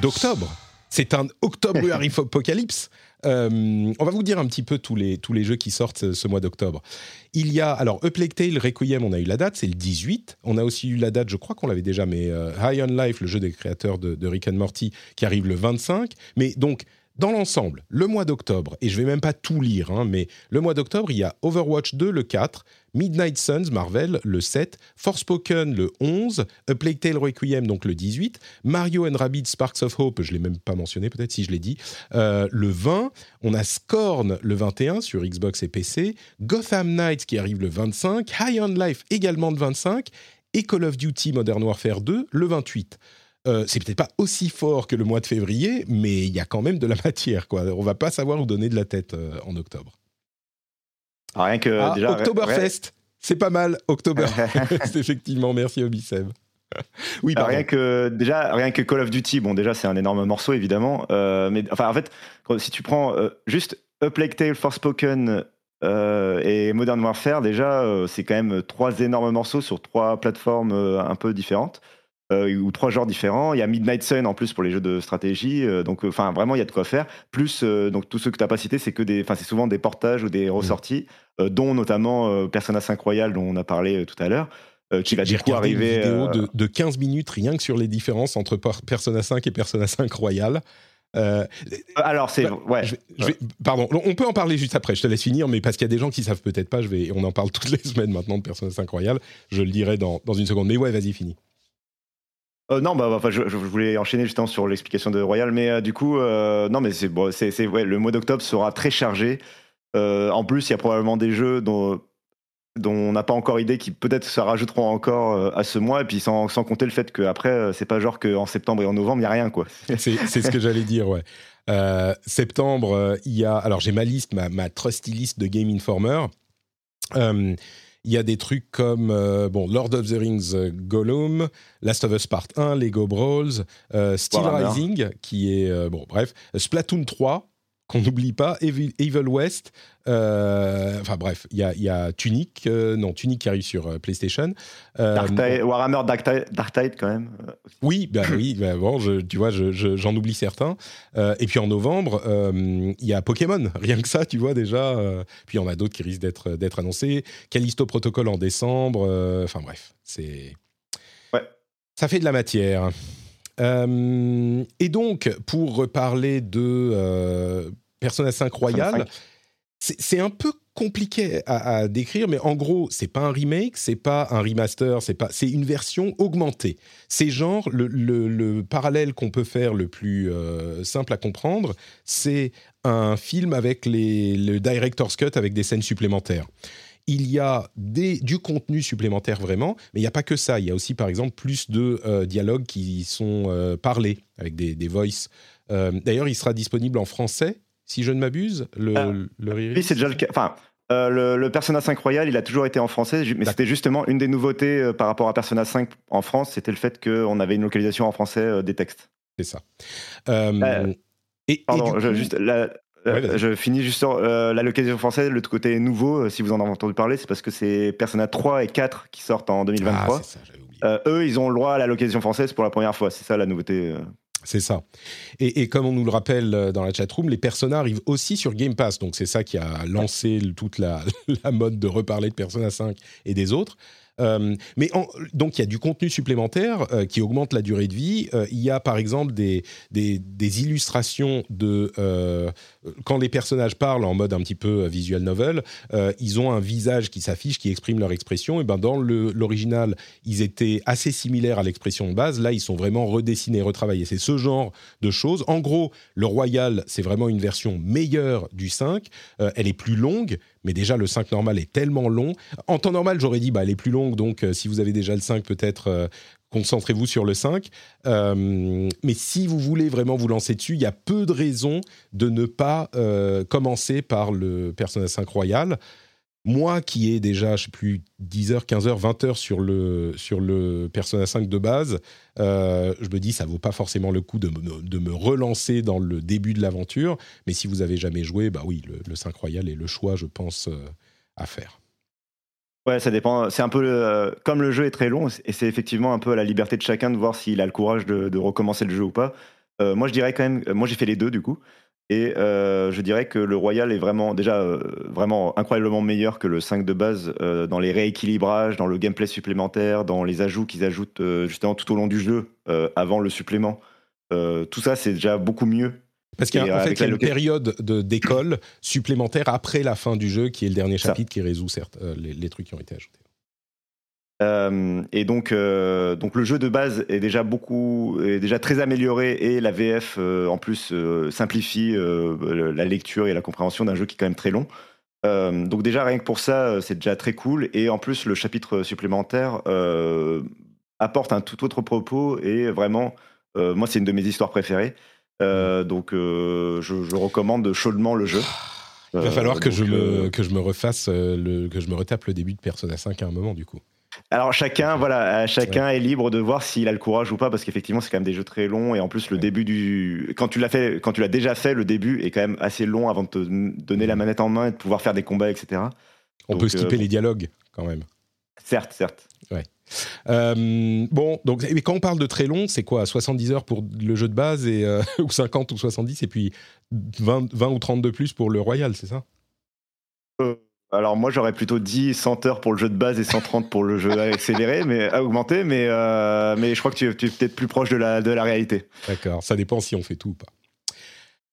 d'octobre. C'est un octobre Apocalypse. Euh, on va vous dire un petit peu tous les, tous les jeux qui sortent ce, mois d'octobre. Il y a, alors, Plague Tale Requiem, on a eu la date, c'est le 18. On a aussi eu la date, je crois qu'on l'avait déjà, mais euh, High on Life, le jeu des créateurs de, de, Rick and Morty, qui arrive le 25. Mais donc, dans l'ensemble, le mois d'octobre, et je vais même pas tout lire, hein, mais le mois d'octobre, il y a Overwatch 2 le 4, Midnight Suns Marvel le 7, Forspoken le 11, A Plague Tale Requiem donc le 18, Mario and Rabbids Sparks of Hope, je l'ai même pas mentionné peut-être si je l'ai dit, euh, le 20, on a Scorn le 21 sur Xbox et PC, Gotham Knights qui arrive le 25, High on Life également le 25, et Call of Duty Modern Warfare 2 le 28. Euh, c'est peut-être pas aussi fort que le mois de février, mais il y a quand même de la matière. Quoi. On va pas savoir où donner de la tête euh, en octobre. Ah, rien que ah, Oktoberfest, c'est pas mal. Oktoberfest, effectivement. Merci Obiseb. oui, bah, rien que déjà rien que Call of Duty, bon déjà c'est un énorme morceau évidemment, euh, mais enfin en fait si tu prends juste A Plague Tale, Forspoken et Modern Warfare, déjà c'est quand même trois énormes morceaux sur trois plateformes un peu différentes. Euh, ou trois genres différents. Il y a Midnight Sun en plus pour les jeux de stratégie. Euh, donc, enfin, vraiment, il y a de quoi faire. Plus, euh, donc tous ceux que tu n'as pas cités, c'est que des, enfin, c'est souvent des portages ou des mmh. ressorties, dont notamment Persona 5 Royal dont on a parlé tout à l'heure. qui va du coup arriver. Une vidéo de, de, 15 minutes rien que sur les différences entre Persona 5 et Persona 5 Royal. Alors c'est bah, ouais. pardon, on peut en parler juste après. Je te laisse finir, mais parce qu'il y a des gens qui savent peut-être pas, je vais, on en parle toutes les semaines maintenant de Persona 5 Royal. Je le dirai dans, dans une seconde. Mais ouais, vas-y, finis. Euh, non, bah, enfin, je, voulais enchaîner justement sur l'explication de Royal, mais euh, du coup, euh, non, mais c'est le mois d'octobre sera très chargé. en plus, il y a probablement des jeux dont, on n'a pas encore idée qui peut-être se rajouteront encore à ce mois, et puis sans, sans compter le fait qu'après, c'est pas genre qu'en septembre et en novembre, il n'y a rien, quoi. c'est ce que j'allais dire, ouais. septembre, il y a. Alors, j'ai ma liste, ma, ma trusty list de Game Informer. Il y a des trucs comme euh, bon, Lord of the Rings euh, Gollum, Last of Us Part 1, Lego Brawls, euh, Steel Rising, qui est, bon, bref, Splatoon 3, qu'on n'oublie pas, Evil, West, euh, enfin bref, il y a, Tunic, euh, non, Tunic qui arrive sur euh, PlayStation. Warhammer Dark Tide, quand même. Oui, bah oui, bah bon, tu vois, j'en oublie certains. et puis en novembre, il y a Pokémon, rien que ça, tu vois déjà. puis il y en a d'autres qui risquent d'être annoncés. Callisto Protocol en décembre. Enfin bref, c'est. Ouais. Ça fait de la matière. Euh, et donc, pour parler de euh, Persona 5 Royal, c'est un peu compliqué à, décrire, mais en gros, c'est pas un remake, c'est pas un remaster, c'est pas, c'est une version augmentée. C'est genre le, parallèle qu'on peut faire le plus euh, simple à comprendre, c'est un film avec les, le director's cut avec des scènes supplémentaires il y a des, du contenu supplémentaire vraiment, mais il n'y a pas que ça. Il y a aussi, par exemple, plus de euh, dialogues qui sont euh, parlés avec des, des voices. Euh, d'ailleurs, il sera disponible en français, si je ne m'abuse. Le, oui, c'est déjà le cas. Enfin, le, Persona 5 Royal, il a toujours été en français, mais c'était justement une des nouveautés par rapport à Persona 5 en France, c'était le fait qu'on avait une localisation en français des textes. C'est ça. et, Pardon, juste euh, je finis juste sur euh, la localisation française, le côté nouveau, euh, si vous en avez entendu parler, c'est parce que c'est Persona 3 et 4 qui sortent en 2023. Ah, eux, ils ont le droit à la localisation française pour la première fois. C'est ça la nouveauté. C'est ça. Et, comme on nous le rappelle dans la chatroom, les Persona arrivent aussi sur Game Pass. Donc c'est ça qui a lancé toute la, la, mode de reparler de Persona 5 et des autres. Euh, mais donc il y a du contenu supplémentaire euh, qui augmente la durée de vie. Euh, il y a par exemple des, des, illustrations de quand les personnages parlent en mode un petit peu visual novel, ils ont un visage qui s'affiche, qui exprime leur expression. Et ben dans l'original, ils étaient assez similaires à l'expression de base. Là, ils sont vraiment redessinés, retravaillés. C'est ce genre de choses. En gros, le Royal, c'est vraiment une version meilleure du 5. elle est plus longue, mais déjà le 5 normal est tellement long. En temps normal, j'aurais dit, bah, elle est plus longue, donc euh, si vous avez déjà le 5, peut-être euh, concentrez-vous sur le 5. Euh, mais si vous voulez vraiment vous lancer dessus, il y a peu de raisons de ne pas commencer par le Persona 5 Royal moi qui ai déjà, je sais plus, 10 heures, 15 heures, 20 heures sur le, sur le Persona 5 de base, euh, je me dis ça vaut pas forcément le coup de me, de me relancer dans le début de l'aventure. Mais si vous avez jamais joué, bah oui, le, 5 Royal est le choix, je pense, euh, à faire. Ouais, ça dépend. C'est un peu euh, comme le jeu est très long, et c'est effectivement un peu à la liberté de chacun de voir s'il a le courage de, de, recommencer le jeu ou pas. moi, je dirais quand même, moi j'ai fait les deux du coup. Et euh, je dirais que le Royal est vraiment déjà euh, vraiment incroyablement meilleur que le 5 de base euh, dans les rééquilibrages, dans le gameplay supplémentaire, dans les ajouts qu'ils ajoutent justement tout au long du jeu avant le supplément. tout ça, c'est déjà beaucoup mieux. Parce qu'en fait, il y a une période d'école supplémentaire après la fin du jeu, qui est le dernier chapitre qui résout certes les trucs qui ont été ajoutés. Euh, et donc, euh, donc le jeu de base est déjà beaucoup, est déjà très amélioré et la VF euh, en plus simplifie la lecture et la compréhension d'un jeu qui est quand même très long. donc déjà rien que pour ça, c'est déjà très cool. Et en plus, le chapitre supplémentaire apporte un tout autre propos et vraiment, moi c'est une de mes histoires préférées. donc je, je, recommande chaudement le jeu. Il va falloir que, je me, que je me refasse, le, que je me retape le début de Persona 5 à un moment du coup. Alors chacun, voilà, chacun est libre de voir s'il a le courage ou pas, parce qu'effectivement c'est quand même des jeux très longs et en plus le début du, quand tu l'as fait, quand tu l'as déjà fait, le début est quand même assez long avant de te donner la manette en main et de pouvoir faire des combats, etc. On peut skipper euh, les dialogues quand même. Certes, certes. Ouais. Euh, bon, donc, mais quand on parle de très long, c'est quoi 70 heures pour le jeu de base et, euh, ou 50 ou 70 et puis 20, 20 ou 30 de plus pour le Royal, c'est ça? Alors moi j'aurais plutôt dit 100 heures pour le jeu de base et 130 pour le jeu accéléré, mais augmenté, mais, euh, mais je crois que tu, es peut-être plus proche de la, de la réalité. D'accord, ça dépend si on fait tout ou pas.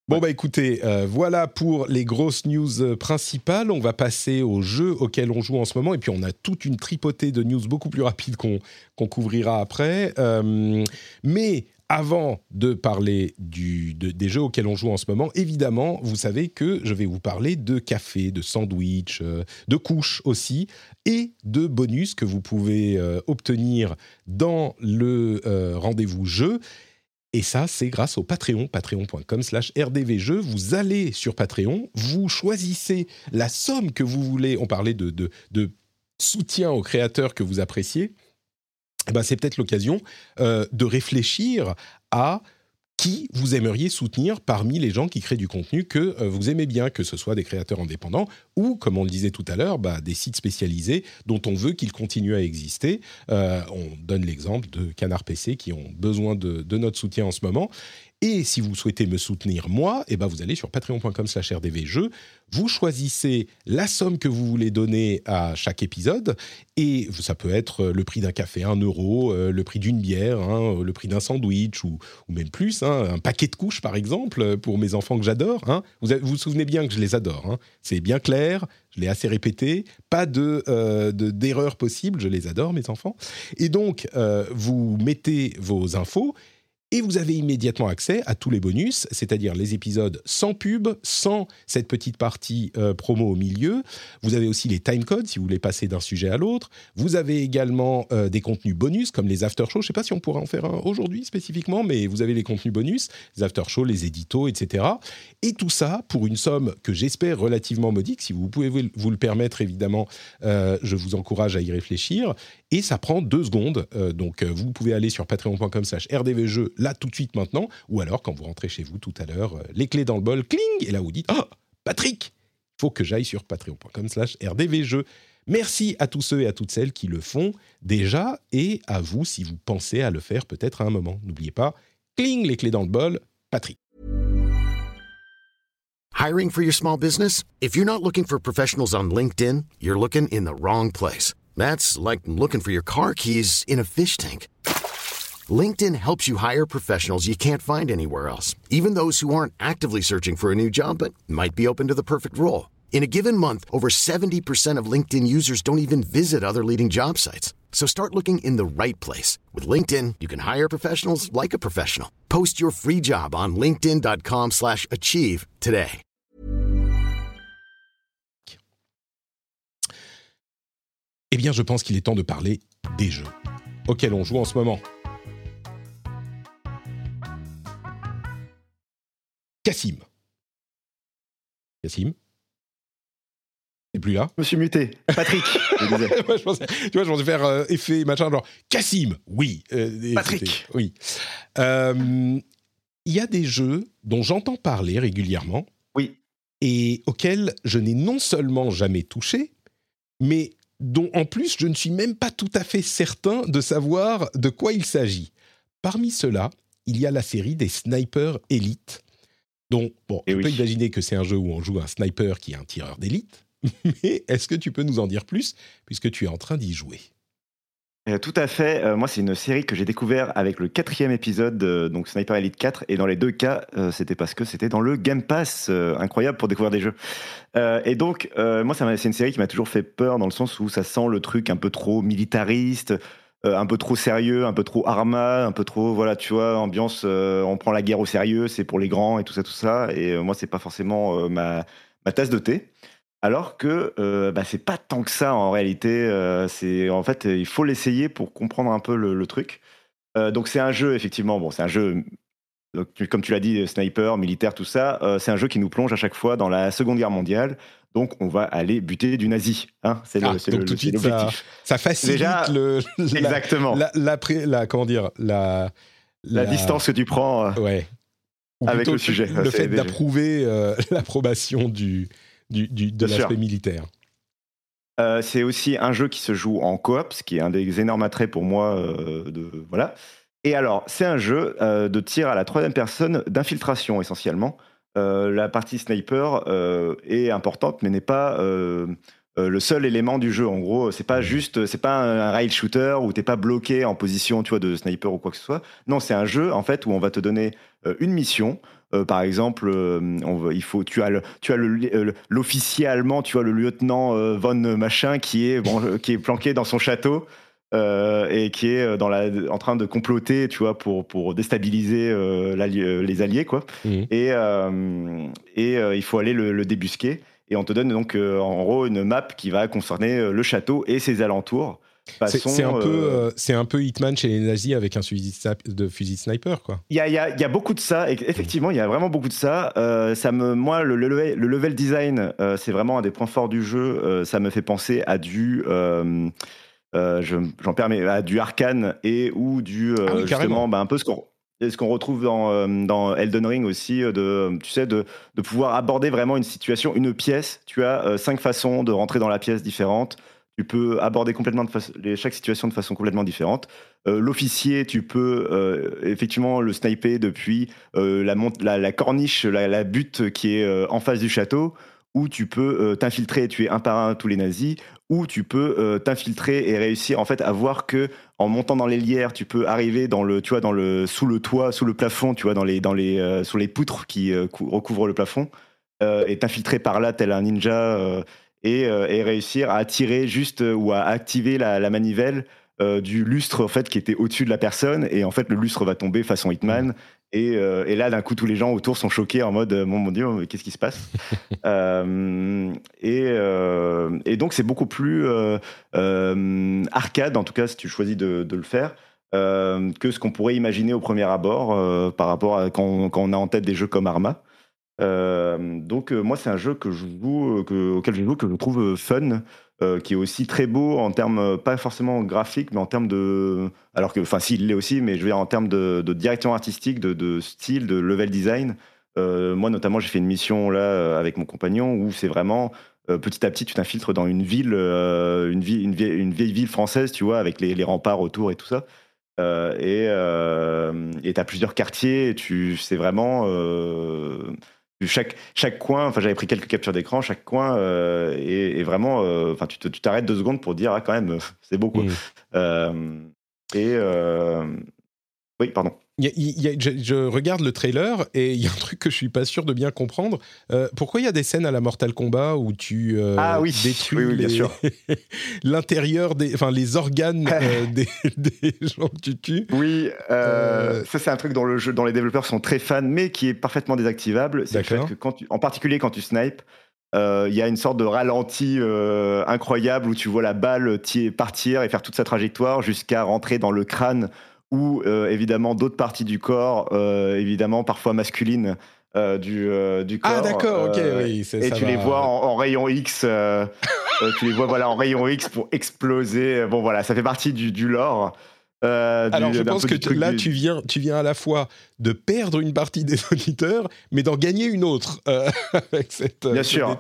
Bon bah écoutez, euh, voilà pour les grosses news euh, principales. On va passer aux jeux auxquels on joue en ce moment et puis on a toute une tripotée de news beaucoup plus rapides qu'on couvrira après. mais avant de parler des jeux auxquels on joue en ce moment, évidemment, vous savez que je vais vous parler de café, de sandwich, euh, de couches aussi, et de bonus que vous pouvez euh, obtenir dans le euh, rendez-vous jeu. Et ça, c'est grâce au Patreon, patreon.com slash rdvjeux. Vous allez sur Patreon, vous choisissez la somme que vous voulez. On parlait de, soutien aux créateurs que vous appréciez ben, c'est peut-être l'occasion euh, de réfléchir à qui vous aimeriez soutenir parmi les gens qui créent du contenu que euh, vous aimez bien, que ce soit des créateurs indépendants ou, comme on le disait tout à l'heure, bah, des sites spécialisés dont on veut qu'ils continuent à exister. Euh, on donne l'exemple de Canard PC qui ont besoin de, notre soutien en ce moment. Et si vous souhaitez me soutenir moi, eh ben vous allez sur patreon.com slash rdvjeux, vous choisissez la somme que vous voulez donner à chaque épisode, et ça peut être le prix d'un café, un euro, euh, le prix d'une bière, hein, le prix d'un sandwich, ou, même plus, hein, un paquet de couches par exemple, pour mes enfants que j'adore. Hein. Vous, vous souvenez bien que je les adore, c'est bien clair, je l'ai assez répété, pas de euh, d'erreur possible, je les adore mes enfants. Et donc, euh, vous mettez vos infos et vous avez immédiatement accès à tous les bonus, c'est-à-dire les épisodes sans pub, sans cette petite partie euh, promo au milieu. Vous avez aussi les timecodes si vous voulez passer d'un sujet à l'autre. Vous avez également euh, des contenus bonus comme les after shows. Je ne sais pas si on pourra en faire un aujourd'hui spécifiquement, mais vous avez les contenus bonus, les after shows, les éditos, etc. Et tout ça pour une somme que j'espère relativement modique. Si vous pouvez vous le permettre, évidemment, euh, je vous encourage à y réfléchir. Et ça prend deux secondes. donc vous pouvez aller sur patreon.com/slash rdvjeux là tout de suite maintenant, ou alors quand vous rentrez chez vous tout à l'heure, euh, les clés dans le bol, cling, et là vous dites Ah, Patrick, il faut que j'aille sur patreon.com/slash rdvjeux. Merci à tous ceux et à toutes celles qui le font déjà, et à vous si vous pensez à le faire peut-être à un moment. N'oubliez pas, cling, les clés dans le bol, Patrick. Hiring for your small business? If you're not looking for professionals on LinkedIn, you're looking in the wrong place. That's like looking for your car keys in a fish tank. LinkedIn helps you hire professionals you can't find anywhere else, even those who aren't actively searching for a new job but might be open to the perfect role. In a given month, over 70% of LinkedIn users don't even visit other leading job sites. So start looking in the right place. With LinkedIn, you can hire professionals like a professional. Post your free job on linkedin.com slash achieve today. Eh bien, je pense qu'il est temps de parler des jeux auxquels on joue en ce moment. Cassim. Cassim T'es plus là? Je me suis muté. Patrick, je disais. Moi, je pensais- tu vois, je pensais faire euh, effet machin, genre Cassim, oui. euh, Patrick. Oui. Euh, Il y a des jeux dont j'entends parler régulièrement Oui. et auxquels je n'ai non seulement jamais touché, mais dont en plus je ne suis même pas tout à fait certain de savoir de quoi il s'agit. Parmi ceux-là, il y a la série des Sniper Elite, dont, bon, je oui. peux imaginer que c'est un jeu où on joue un sniper qui est un tireur d'élite, mais est-ce que tu peux nous en dire plus, puisque tu es en train d'y jouer? Euh, tout à fait. Euh, moi, c'est une série que j'ai découvert avec le quatrième épisode, euh, donc Sniper Elite 4. Et dans les deux cas, euh, c'était parce que c'était dans le Game Pass. incroyable pour découvrir des jeux. Et donc, moi, c'est une série qui m'a toujours fait peur dans le sens où ça sent le truc un peu trop militariste. Euh, un peu trop sérieux, un peu trop arma, un peu trop, voilà, tu vois, ambiance, euh, on prend la guerre au sérieux, c'est pour les grands et tout ça, tout ça. Et euh, moi, c'est pas forcément euh, ma, tasse de thé. Alors que bah, c'est pas tant que ça en réalité. c'est en fait, il faut l'essayer pour comprendre un peu le, truc. Donc c'est un jeu effectivement. Bon, c'est un jeu. comme tu l'as dit, sniper, militaire, tout ça. c'est un jeu qui nous plonge à chaque fois dans la Seconde Guerre mondiale. Donc on va aller buter du nazi. Hein, c'est le- Ah, c'est donc le- tout de suite, ça- facilite Déjà, le, la, Exactement. La, la, la la- comment dire, la, distance que tu prends. euh, Ouais. Ou Avec le sujet, Le fait d'approuver euh, l'approbation du, du, du- de l'aspect militaire. Euh, c'est aussi un jeu qui se joue en coop, ce qui est un des énormes attraits pour moi. de, voilà. Et alors, c'est un jeu de tir à la troisième personne, d'infiltration essentiellement. Euh, la partie sniper euh, est importante, mais n'est pas euh, le seul élément du jeu. En gros, c'est pas juste, c'est pas un, rail shooter où t'es pas bloqué en position, tu vois, de sniper ou quoi que ce soit. Non, c'est un jeu en fait où on va te donner une mission. Euh, par exemple, euh, on va- il faut, tu as le, tu as l'officier allemand, tu vois le lieutenant euh, von machin qui est, bon, qui est planqué dans son château euh, et qui est euh, dans la, en train de comploter, tu vois, pour, pour déstabiliser euh, les alliés, quoi. Mhm. Et, euh, et il faut aller le, le débusquer. Et on te donne donc en gros une map qui va concerner le château et ses alentours. C'est un, peu, euh, c'est un peu Hitman chez les nazis avec un fusil de, fusil sniper, quoi. Il y a, y a- y a beaucoup de ça, et effectivement, il y a vraiment beaucoup de ça. Euh, ça me, moi, le, le level, le level design, euh, c'est vraiment un des points forts du jeu. Ça me fait penser à du, euh, je- j'en permets, à du Arcane et ou du euh, Ah oui, justement, bah, un peu ce qu'on ce qu'on retrouve dans, euh, dans Elden Ring aussi, de, tu sais, de, de pouvoir aborder vraiment une situation, une pièce. Tu as cinq façons de rentrer dans la pièce différentes. Tu peux aborder complètement de façon- les- chaque situation de façon complètement différente. Euh, L'officier, tu peux euh, effectivement le sniper depuis euh, la, mont- la, la corniche, la, la butte qui est en face du château, ou tu peux euh, t'infiltrer et tuer un par un tous les nazis, ou tu peux euh, t'infiltrer et réussir en fait à voir que en montant dans les lières, tu peux arriver dans le, tu vois, dans le, sous le toit, sous le plafond, tu vois, dans les, dans les, euh, sur les poutres qui cou- recouvrent le plafond, et t'infiltrer par là tel un ninja. et, réussir à tirer juste ou à activer la, la manivelle du lustre en fait qui était au-dessus de la personne et en fait le lustre va tomber façon Hitman et, euh, et là d'un coup tous les gens autour sont choqués en mode euh, mon, mon dieu qu'est-ce qui se passe Euh, et, euh, et donc c'est beaucoup plus arcade en tout cas si tu choisis de, de le faire que ce qu'on pourrait imaginer au premier abord par rapport à quand on, quand on a en tête des jeux comme Arma. Donc moi c'est un jeu que je joue, que- auquel je joue que je trouve fun, euh, qui est aussi très beau en termes euh, pas forcément graphiques, mais en termes de, alors que, enfin si il l'est aussi, mais je veux dire en termes de, de direction artistique, de, de style, de level design. Euh, moi notamment j'ai fait une mission là euh, avec mon compagnon où c'est vraiment euh, petit à petit tu t'infiltres dans une ville, une, vie, une, vieille, ville française, tu vois, avec les, les remparts autour et tout ça. Et et t'as plusieurs quartiers, et tu c'est vraiment chaque, chaque coin, enfin j'avais pris quelques captures d'écran, chaque coin euh, est, vraiment, euh, enfin tu t'arrêtes deux secondes pour dire ah quand même c'est beau quoi. Mm. Euh, et oui pardon je, regarde le trailer et il y a un truc que je suis pas sûr de bien comprendre. Euh, pourquoi il y a des scènes à la Mortal Kombat où tu euh, ah, oui. détruis l'intérieur des, enfin les organes euh, des, gens que tu tues? Oui, ça c'est un truc dont le jeu, dont les développeurs sont très fans, mais qui est parfaitement désactivable. C'est le fait que quand tu, en particulier quand tu snipes, il y a une sorte de ralenti incroyable où tu vois la balle partir et faire toute sa trajectoire jusqu'à rentrer dans le crâne ou euh, évidemment d'autres parties du corps, euh, évidemment parfois masculines. Euh, du, du, ah, corps. Ah d'accord, ok, oui. Et tu les vois en, rayon X, tu les vois voilà en rayon X pour exploser. Bon voilà, ça fait partie du, du lore. Alors je pense que là tu viens, tu viens à la fois de perdre une partie des auditeurs, mais d'en gagner une autre avec cette. Bien sûr.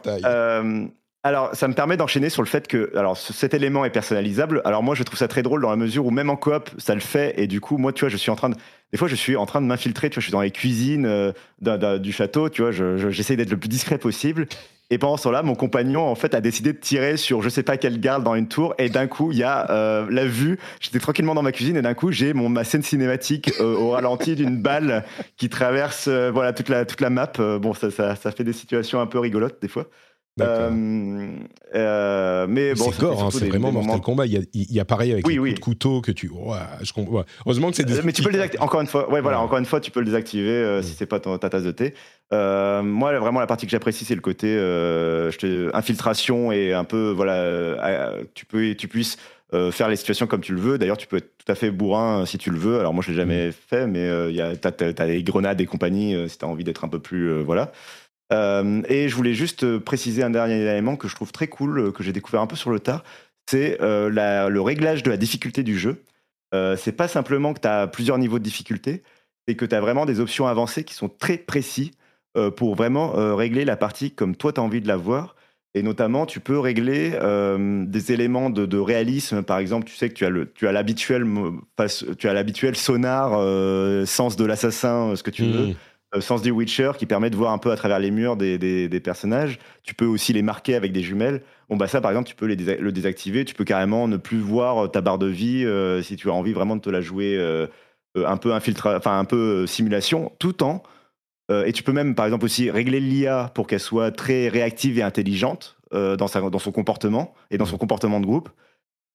Alors, ça me permet d'enchaîner sur le fait que, alors, cet élément est personnalisable. Alors, moi, je trouve ça très drôle dans la mesure où même en coop, ça le fait. Et du coup, moi, tu vois, je suis en train de, des fois, je suis en train de m'infiltrer. Tu vois, je suis dans les cuisines euh, du château. Tu vois, j'essaie d'être le plus discret possible. Et pendant ce temps-là, mon compagnon, en fait, a décidé de tirer sur je sais pas quelle garde dans une tour. Et d'un coup, il y a euh, la vue. J'étais tranquillement dans ma cuisine et d'un coup, j'ai mon ma scène cinématique euh, au ralenti d'une balle qui traverse voilà toute la toute la map. bon, ça, ça fait des situations un peu rigolotes des fois. Euh, euh, mais bon, c'est gore, hein, c'est vraiment Mortal Kombat. Il y, a, il y a pareil avec oui, les coups de couteau que tu. je Heureusement que c'est. Des... Mais tu peux le désactiver. Encore une fois, ouais, voilà. Encore une fois, tu peux le désactiver euh, si c'est pas ta tasse de thé. moi, vraiment, la partie que j'apprécie, c'est le côté je infiltration et un peu voilà, tu peux, tu puisses faire les situations comme tu le veux. D'ailleurs, tu peux être tout à fait bourrin si tu le veux. Alors moi, je l'ai jamais mm. fait, mais il y a, t'as, as, des grenades et compagnie si tu as envie d'être un peu plus voilà. Euh, et je voulais juste euh, préciser un dernier élément que je trouve très cool, euh, que j'ai découvert un peu sur le tard, c'est le réglage de la difficulté du jeu. c'est pas simplement que tu as plusieurs niveaux de difficulté, c'est que tu as vraiment des options avancées qui sont très précis pour vraiment régler la partie comme toi tu as envie de la voir. Et notamment, tu peux régler des éléments de, réalisme. Par exemple, tu sais que tu as le, tu as l'habituel, tu as l'habituel sonar, sens de l'assassin, ce que tu mmh. veux. Euh, sens du Witcher qui permet de voir un peu à travers les murs des, personnages. Tu peux aussi les marquer avec des jumelles. Bon, bah ça, par exemple, tu peux le désactiver. Tu peux carrément ne plus voir ta barre de vie euh, si tu as envie vraiment de te la jouer euh, un peu infiltra enfin un peu simulation, tout en et tu peux même, par exemple, aussi régler l'IA pour qu'elle soit très réactive et intelligente dans son comportement et dans son comportement de groupe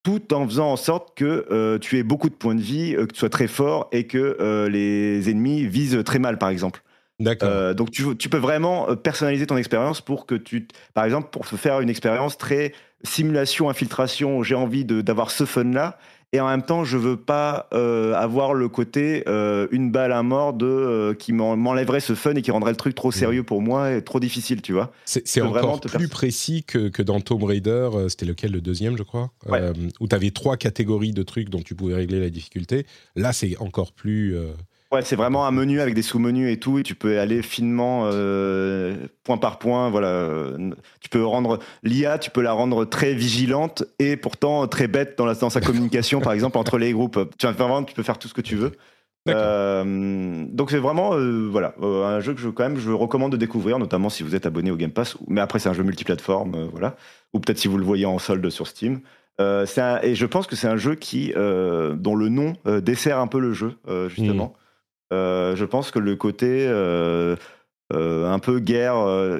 tout en faisant en sorte que tu aies beaucoup de points de vie, que tu sois très fort et que les ennemis visent très mal, par exemple. D'accord. Euh, donc tu, tu, peux vraiment euh, personnaliser ton expérience pour que tu, par exemple, pour faire une expérience très simulation, infiltration. J'ai envie d'avoir ce fun là. Et en même temps, je veux pas euh, avoir le côté une balle à mort de qui m'enlèverait ce fun et qui rendrait le truc trop sérieux pour moi et trop difficile, tu vois. C'est encore plus précis que, que, dans Tomb Raider. C'était lequel le deuxième, je crois, où tu avais trois catégories de trucs dont tu pouvais régler la difficulté. Là, c'est encore plus Ouais, c'est vraiment un menu avec des sous-menus et tout, et tu peux aller finement euh, point par point. Voilà, tu peux rendre l'IA, tu peux la rendre très vigilante et pourtant très bête dans, la, dans sa communication, par exemple entre les groupes. Tu, vraiment, tu peux faire tout ce que tu veux. Euh, donc c'est vraiment euh, voilà un jeu que je quand même je recommande de découvrir, notamment si vous êtes abonné au Game Pass. Mais après c'est un jeu multiplateforme, voilà, ou peut-être si vous le voyez en solde sur Steam. et je pense que c'est un jeu qui dont le nom dessert un peu le jeu justement. Hmm. Euh, je pense que le côté euh, euh, un peu guerre,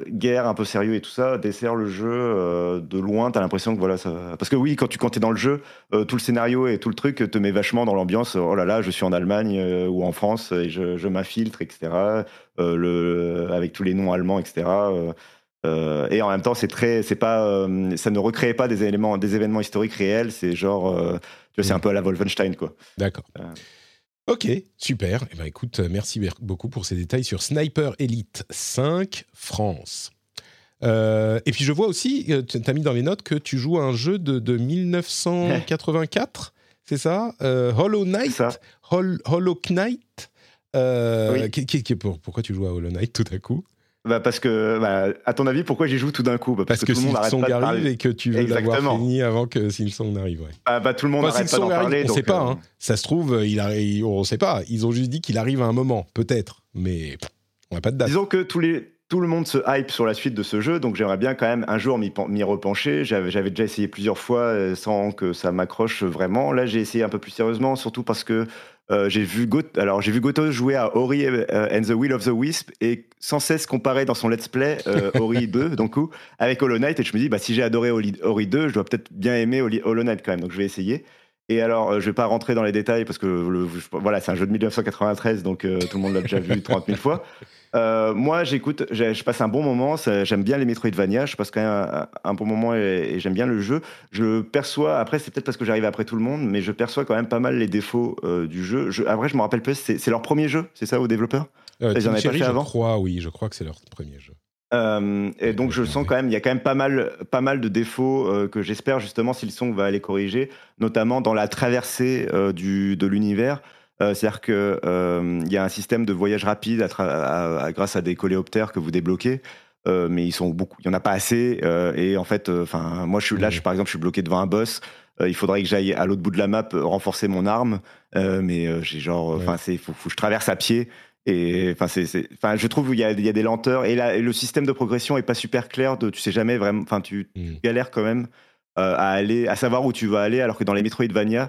guerre, un peu sérieux et tout ça dessert le jeu de loin. T'as l'impression que voilà, ça... parce que oui, quand tu quand es dans le jeu, tout le scénario et tout le truc te met vachement dans l'ambiance. Oh là là, je suis en Allemagne ou en France et je, je m'infiltre, etc. le, avec tous les noms allemands, etc. et en même temps, c'est très, c'est pas, ça ne recrée pas des éléments, des événements historiques réels. C'est genre, tu vois, c'est mm. un peu à la Wolfenstein, quoi. D'accord. Ok, super. Eh ben, écoute, euh, merci beaucoup pour ces détails sur Sniper Elite 5 France. Euh, et puis je vois aussi, euh, tu as mis dans les notes que tu joues à un jeu de, de 1984, c'est ça Hollow Knight? Hollow Knight Pourquoi tu joues à Hollow Knight tout à coup? Bah parce que, bah, à ton avis, pourquoi j'y joue tout d'un coup? Bah, Parce, que, tout le monde arrive et que tu veux l'avoir fini avant que Silksong n'arrive. Ouais. Bah, bah, tout le monde n'arrête pas d'en parler. On ne sait pas. Hein. Ça se trouve, il arrive, on ne sait pas. Ils ont juste dit qu'il arrive à un moment, peut-être. Mais on n'a pas de date. Disons que tous les, tout le monde se hype sur la suite de ce jeu, donc j'aimerais bien quand même un jour m'y repencher. J'avais déjà essayé plusieurs fois sans que ça m'accroche vraiment. Là, j'ai essayé un peu plus sérieusement, surtout parce que euh, j'ai vu Goto, alors j'ai vu Goto jouer à Ori euh, and the Will of the Wisp et sans cesse comparer dans son let's play euh, Ori 2 donc avec Hollow Knight et je me dis bah si j'ai adoré Ori 2 je dois peut-être bien aimer Hollow Knight quand même donc je vais essayer. Et alors je vais pas rentrer dans les détails parce que voilà c'est un jeu de 1993 donc tout le monde l'a déjà vu 30 000 fois euh, moi, j'écoute, je passe un bon moment. J'aime bien les Metroidvania. Je passe quand même un, bon moment et, j'aime bien le jeu. Je perçois, après, c'est peut-être parce que j'arrive après tout le monde, mais je perçois quand même pas mal les défauts euh, du jeu. Je, après, je me rappelle plus, c'est leur premier jeu, c'est ça, aux développeurs? Euh, Ils en avaient pas fait avant? Je crois, oui, je crois que c'est leur premier jeu. Euh, et donc je sens quand même, il y a quand même pas mal, pas mal de défauts que j'espère justement si le son va aller corriger, notamment dans la traversée du, de l'univers. Euh, c'est-à-dire qu'il euh, y a un système de voyage rapide grâce à des coléoptères que vous débloquez. Euh, mais ils sont beaucoup, il y en a pas assez. et en fait, enfin, moi, je suis là, je, par exemple, je suis bloqué devant un boss. il faudrait que j'aille à l'autre bout de la map renforcer mon arme, mais j'ai genre, enfin, c'est, faut, que je traverse à pied. Et enfin, c'est, enfin, je trouve qu'il y a, y a des lenteurs et, le système de progression est pas super clair. De, tu sais jamais vraiment, enfin, tu, tu mm. galères quand même à aller, à savoir où tu vas aller, alors que dans les Metroidvania, euh,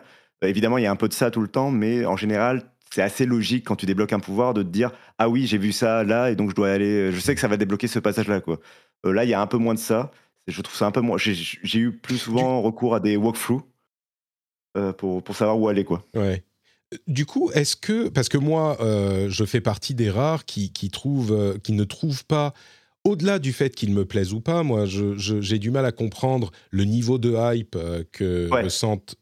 évidemment, il y a un peu de ça tout le temps, mais en général, c'est assez logique quand tu débloques un pouvoir de te dire ah oui j'ai vu ça là et donc je dois aller je sais que ça va débloquer ce passage là quoi. Euh, là il y a un peu moins de ça. Je trouve ça un peu moins j'ai eu plus souvent recours à des walkthroughs euh, pour, pour savoir où aller quoi. Ouais. Du coup, est-ce que parce que moi, je fais partie des rares qui, qui trouvent, qui ne trouvent pas au-delà du fait qu'il me plaise ou pas, moi, j'ai du mal à comprendre le niveau de hype que ressentent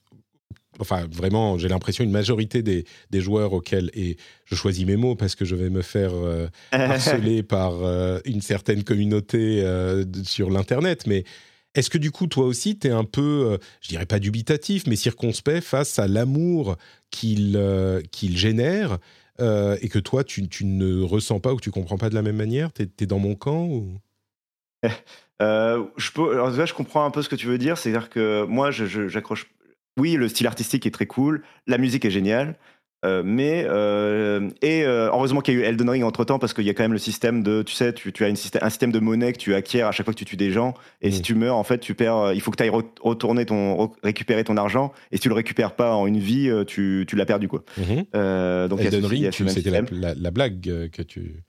enfin vraiment, j'ai l'impression une majorité des, joueurs auxquels, et je choisis mes mots parce que je vais me faire euh, harceler par euh, une certaine communauté euh, sur l'Internet, mais est-ce que du coup, toi aussi, tu es un peu, je dirais pas dubitatif, mais circonspect face à l'amour qu'il qu'il génère et que toi, tu, ne ressens pas ou que tu comprends pas de la même manière? Tu es, dans mon camp ou? Je, peux, alors, je comprends un peu ce que tu veux dire. C'est-à-dire que moi, j'accroche oui, le style artistique est très cool, la musique est géniale. Euh, mais euh, et euh, heureusement qu'il y a eu Elden Ring entre temps parce qu'il y a quand même le système de tu sais tu, as une un système de monnaie que tu acquiers à chaque fois que tu tues des gens et si tu meurs en fait tu perds il faut que tu ailles retourner ton récupérer ton argent et si tu le récupères pas en une vie tu, tu l'as perdu quoi. Donc Elden Ring c'était la, la, blague que tu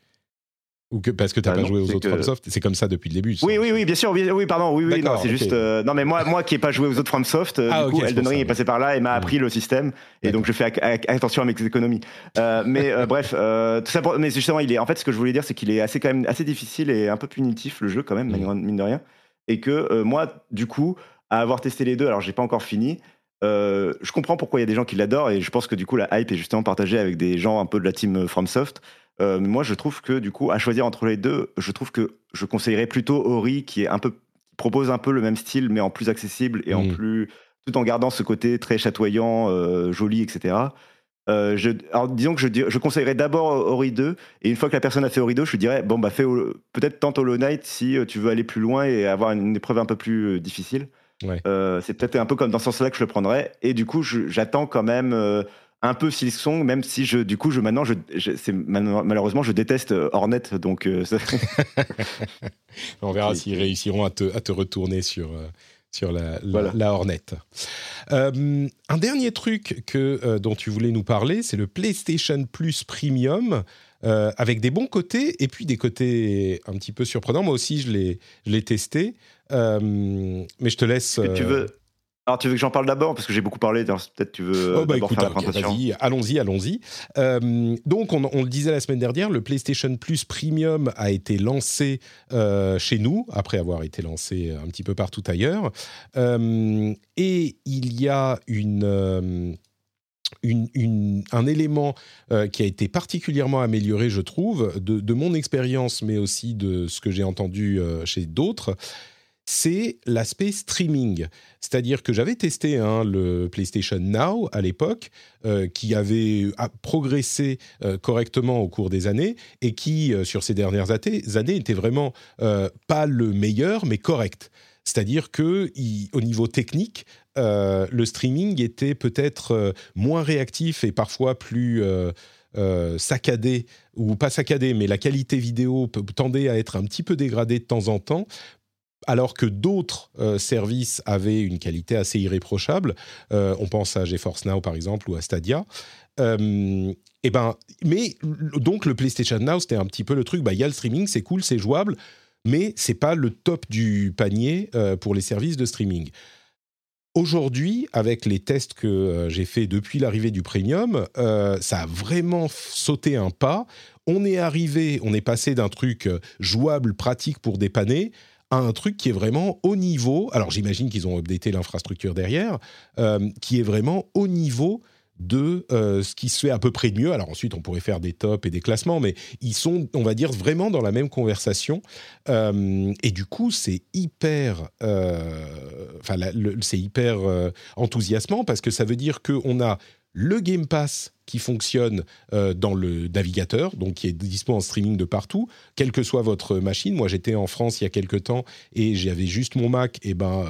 ou que parce que tu n'as bah pas joué aux autres FromSoft, c'est comme ça depuis le début. Oui, oui, oui, bien sûr, oui, pardon, oui, oui, non, c'est juste, euh, non, mais moi, moi qui n'ai pas joué aux autres FromSoft, euh, ah, du coup, Elden Ring est passé par là et m'a appris le système, et donc je fais attention à mes économies. Euh, mais bref, tout ça, mais justement, il est, en fait, ce que je voulais dire, c'est qu'il est assez quand même assez difficile et un peu punitif le jeu quand même, mm. mine de rien, et que moi, du coup, à avoir testé les deux, alors j'ai pas encore fini. je comprends pourquoi il y a des gens qui l'adorent et je pense que du coup la hype est justement partagée avec des gens un peu de la team FromSoft euh, moi, je trouve que du coup, à choisir entre les deux, je trouve que je conseillerais plutôt Ori, qui est un peu propose un peu le même style, mais en plus accessible et en plus tout en gardant ce côté très chatoyant, euh, joli, etc. Euh, je, alors disons que je, je conseillerais d'abord Ori 2 et une fois que la personne a fait Ori 2 je lui dirais bon bah fais peut-être tente Hollow Knight si tu veux aller plus loin et avoir une, épreuve un peu plus difficile. c'est peut-être un peu comme dans ce sens-là que je le prendrais et du coup j'attends quand même un peu Silksong, même si je, du coup, je, maintenant, je, malheureusement, je déteste euh, Hornet. Donc, euh, on verra s'ils réussiront à te, à te, retourner sur, euh, sur la, la, Hornet. un dernier truc que, dont tu voulais nous parler, c'est le PlayStation Plus Premium. avec des bons côtés et puis des côtés un petit peu surprenants. Moi aussi, je l'ai testé. mais je te laisse. tu veux, alors, tu veux que j'en parle d'abord Parce que j'ai beaucoup parlé, peut-être tu veux oh, bah, écoute, faire la présentation. Allons-y, allons-y. Euh, donc, on, le disait la semaine dernière, le PlayStation Plus Premium a été lancé euh, chez nous, après avoir été lancé un petit peu partout ailleurs. Euh, et il y a une... Une, un élément qui a été particulièrement amélioré, je trouve, de, de mon expérience, mais aussi de ce que j'ai entendu chez d'autres, c'est l'aspect streaming. C'est-à-dire que j'avais testé hein, le PlayStation Now à l'époque, euh, qui avait progressé euh, correctement au cours des années et qui, euh, sur ces dernières années, était vraiment pas le meilleur, mais correct. C'est-à-dire que, au niveau technique, le streaming était peut-être moins réactif et parfois plus saccadé, ou pas saccadé, mais la qualité vidéo tendait à être un petit peu dégradée de temps en temps alors que d'autres services avaient une qualité assez irréprochable. on pense à GeForce Now par exemple ou à Stadia. et ben, mais donc le PlayStation Now c'était un petit peu le truc. Bah il y a le streaming, c'est cool, c'est jouable, mais c'est pas le top du panier pour les services de streaming. Aujourd'hui, avec les tests que euh, j'ai fait depuis l'arrivée du premium, euh, ça a vraiment sauté un pas. On est arrivé, on est passé d'un truc euh, jouable, pratique pour dépanner, un truc qui est vraiment au niveau. Alors j'imagine qu'ils ont updaté l'infrastructure derrière, qui est vraiment au niveau de euh, ce qui se fait à peu près mieux. Alors ensuite, on pourrait faire des tops et des classements, mais ils sont, on va dire, vraiment dans la même conversation. Euh, et du coup, c'est hyper, euh, c'est hyper enthousiasmant parce que ça veut dire qu'on a le Game Pass qui fonctionne euh, dans le navigateur, donc qui est dispo en streaming de partout, quelle que soit votre machine. Moi, j'étais en France il y a quelques temps et j'avais juste mon Mac, et ben,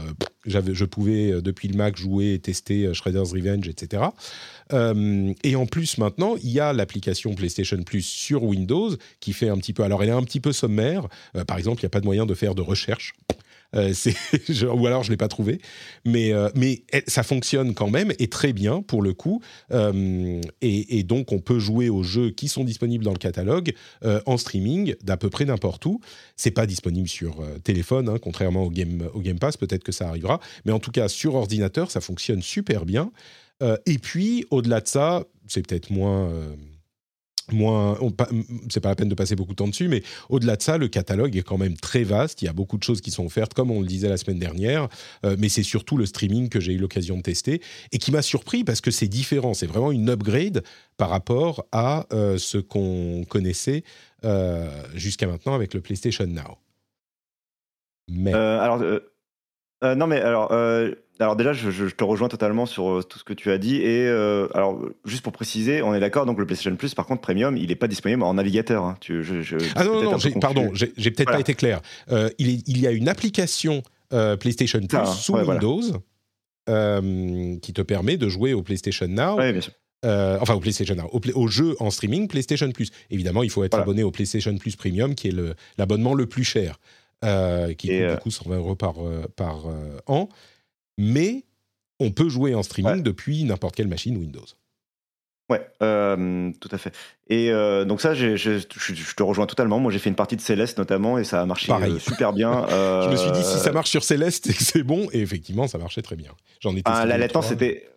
euh, je pouvais euh, depuis le Mac jouer et tester Shredder's Revenge, etc. et en plus, maintenant, il y a l'application PlayStation Plus sur Windows qui fait un petit peu. Alors, elle est un petit peu sommaire. par exemple, il n'y a pas de moyen de faire de recherche. Euh, ou alors je l'ai pas trouvé, mais euh, mais ça fonctionne quand même et très bien pour le coup. Euh, et, donc on peut jouer aux jeux qui sont disponibles dans le catalogue en streaming d'à peu près n'importe où. C'est pas disponible sur téléphone, hein, contrairement au Game au Game Pass. Peut-être que ça arrivera, mais en tout cas sur ordinateur ça fonctionne super bien. et puis au-delà de ça, c'est peut-être moins moins, c'est pas la peine de passer beaucoup de temps dessus, mais au-delà de ça, le catalogue est quand même très vaste. Il y a beaucoup de choses qui sont offertes, comme on le disait la semaine dernière. Euh, mais c'est surtout le streaming que j'ai eu l'occasion de tester et qui m'a surpris parce que c'est différent. C'est vraiment une upgrade par rapport à euh, ce qu'on connaissait euh, jusqu'à maintenant avec le PlayStation Now. Mais alors, non, mais alors alors déjà, je, te rejoins totalement sur euh, tout ce que tu as dit. Et euh, alors, juste pour préciser, on est d'accord, donc le PlayStation Plus, par contre, Premium, il n'est pas disponible en navigateur. Hein. ah non, non, pardon, j'ai peut-être pas été clair. Euh, il, y a une application PlayStation Plus ah, sous Windows qui te permet de jouer au PlayStation Now. bien sûr. enfin, au PlayStation Now, au, jeu en streaming PlayStation Plus. Évidemment, il faut être abonné au PlayStation Plus Premium, qui est l'abonnement le, plus cher, qui coûte du coup 120 euros par, par an mais on peut jouer en streaming depuis n'importe quelle machine Windows. Ouais, euh, tout à fait. Et euh, donc ça, je, te rejoins totalement. Moi, j'ai fait une partie de Céleste notamment, et ça a marché euh, super bien. je me suis dit, si ça marche sur Céleste, c'est bon. Et effectivement, ça marchait très bien. J'en étais. Ah, la latence, c'était.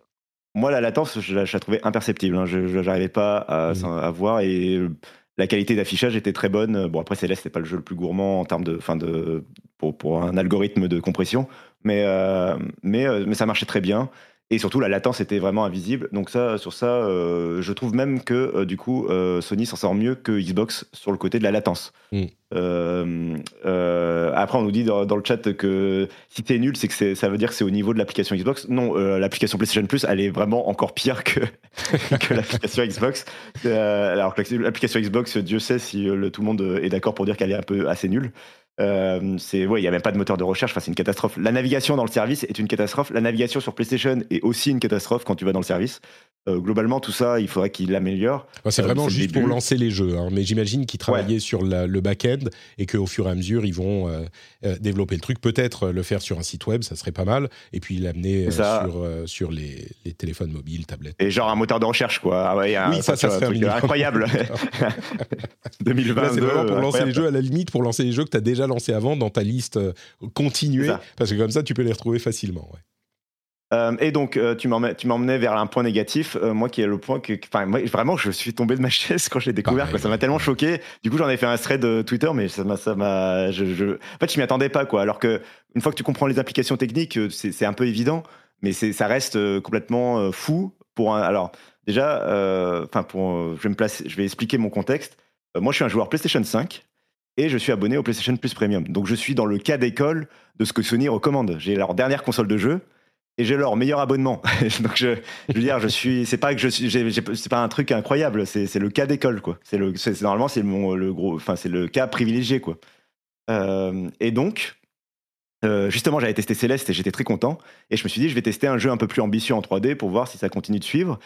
Moi, la latence, je la, trouvais imperceptible. Hein. Je n'arrivais pas à, mmh. à, voir. Et la qualité d'affichage était très bonne. Bon, après, Céleste, c'est pas le jeu le plus gourmand en termes de, de pour, pour, un algorithme de compression, mais, euh, euh, mais ça marchait très bien. Et surtout, la latence était vraiment invisible. Donc ça, sur ça, euh, je trouve même que du coup, Sony s'en sort mieux que Xbox sur le côté de la latence. Mm. après, on nous dit dans, le chat que si t'es nul, c'est que ça veut dire que c'est au niveau de l'application Xbox. Non, l'application PlayStation Plus, elle est vraiment encore pire que, que l'application Xbox. alors que l'application Xbox, Dieu sait si tout le monde est d'accord pour dire qu'elle est un peu assez nulle. Euh, c'est ouais, il y a même pas de moteur de recherche. Enfin, c'est une catastrophe. La navigation dans le service est une catastrophe. La navigation sur PlayStation est aussi une catastrophe quand tu vas dans le service. Euh, globalement, tout ça, il faudrait qu'il l'améliore. c'est euh, vraiment juste pour lancer les jeux. Hein. Mais j'imagine qu'ils travaillaient sur le back-end et qu'au fur et à mesure, ils vont développer le truc. Peut-être le faire sur un site web, ça serait pas mal. Et puis l'amener sur, sur les, les, téléphones mobiles, tablettes. Et genre un moteur de recherche, quoi. Ah ouais, oui, ça, ça, serait incroyable. 2022. c'est vraiment pour lancer les jeux, à la limite, pour lancer les jeux que tu as déjà lancé avant dans ta liste continuée. Parce que comme ça, tu peux les retrouver facilement. Ouais. Euh, et donc, euh, tu m'emmenais vers un point négatif, euh, moi qui est le point que, enfin, vraiment, je suis tombé de ma chaise quand je l'ai découvert, ça m'a tellement choqué. Du coup, j'en ai fait un thread Twitter, mais ça m'a, m'a, je, en fait, je m'y attendais pas, quoi. Alors que une fois que tu comprends les applications techniques, c'est, un peu évident, mais ça reste complètement fou. Pour un, alors, déjà, enfin, pour, je vais me placer, je vais expliquer mon contexte. moi, je suis un joueur PlayStation 5 et je suis abonné au PlayStation Plus Premium. Donc, je suis dans le cas d'école de ce que Sony recommande. J'ai leur dernière console de jeu et j'ai leur meilleur abonnement. Donc je, veux dire, je suis, c'est pas que je suis, c'est pas un truc incroyable, c'est le cas d'école quoi. C'est le, c'est normalement c'est mon le gros, enfin c'est le cas privilégié quoi. Euh, et donc, euh, justement, j'avais testé Céleste et j'étais très content. Et je me suis dit, je vais tester un jeu un peu plus ambitieux en 3D pour voir si ça continue de suivre.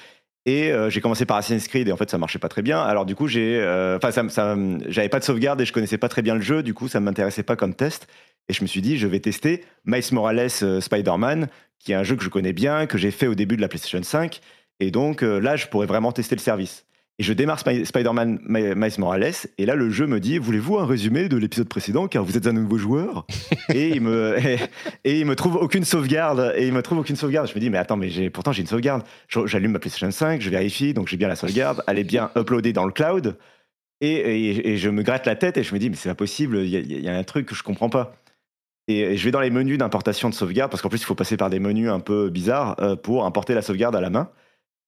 Et j'ai commencé par Assassin's Creed et en fait ça marchait pas très bien. Alors du coup j'ai, enfin ça, ça j'avais pas de sauvegarde et je connaissais pas très bien le jeu. Du coup ça m'intéressait pas comme test. Et je me suis dit je vais tester Miles Morales Spider-Man, qui est un jeu que je connais bien, que j'ai fait au début de la PlayStation 5. Et donc là je pourrais vraiment tester le service. Et je démarre Spider-Man Miles Morales, et là le jeu me dit Voulez-vous un résumé de l'épisode précédent car vous êtes un nouveau joueur Et il me et, il me trouve aucune sauvegarde. Et il me trouve aucune sauvegarde. Je me dis Mais attends, mais pourtant j'ai une sauvegarde. J'allume ma PlayStation 5, je vérifie, donc j'ai bien la sauvegarde. Elle est bien uploadée dans le cloud. Et, et, je me gratte la tête et je me dis Mais c'est pas possible, il y, y, a un truc que je comprends pas. Et je vais dans les menus d'importation de sauvegarde, parce qu'en plus il faut passer par des menus un peu bizarres euh, pour importer la sauvegarde à la main.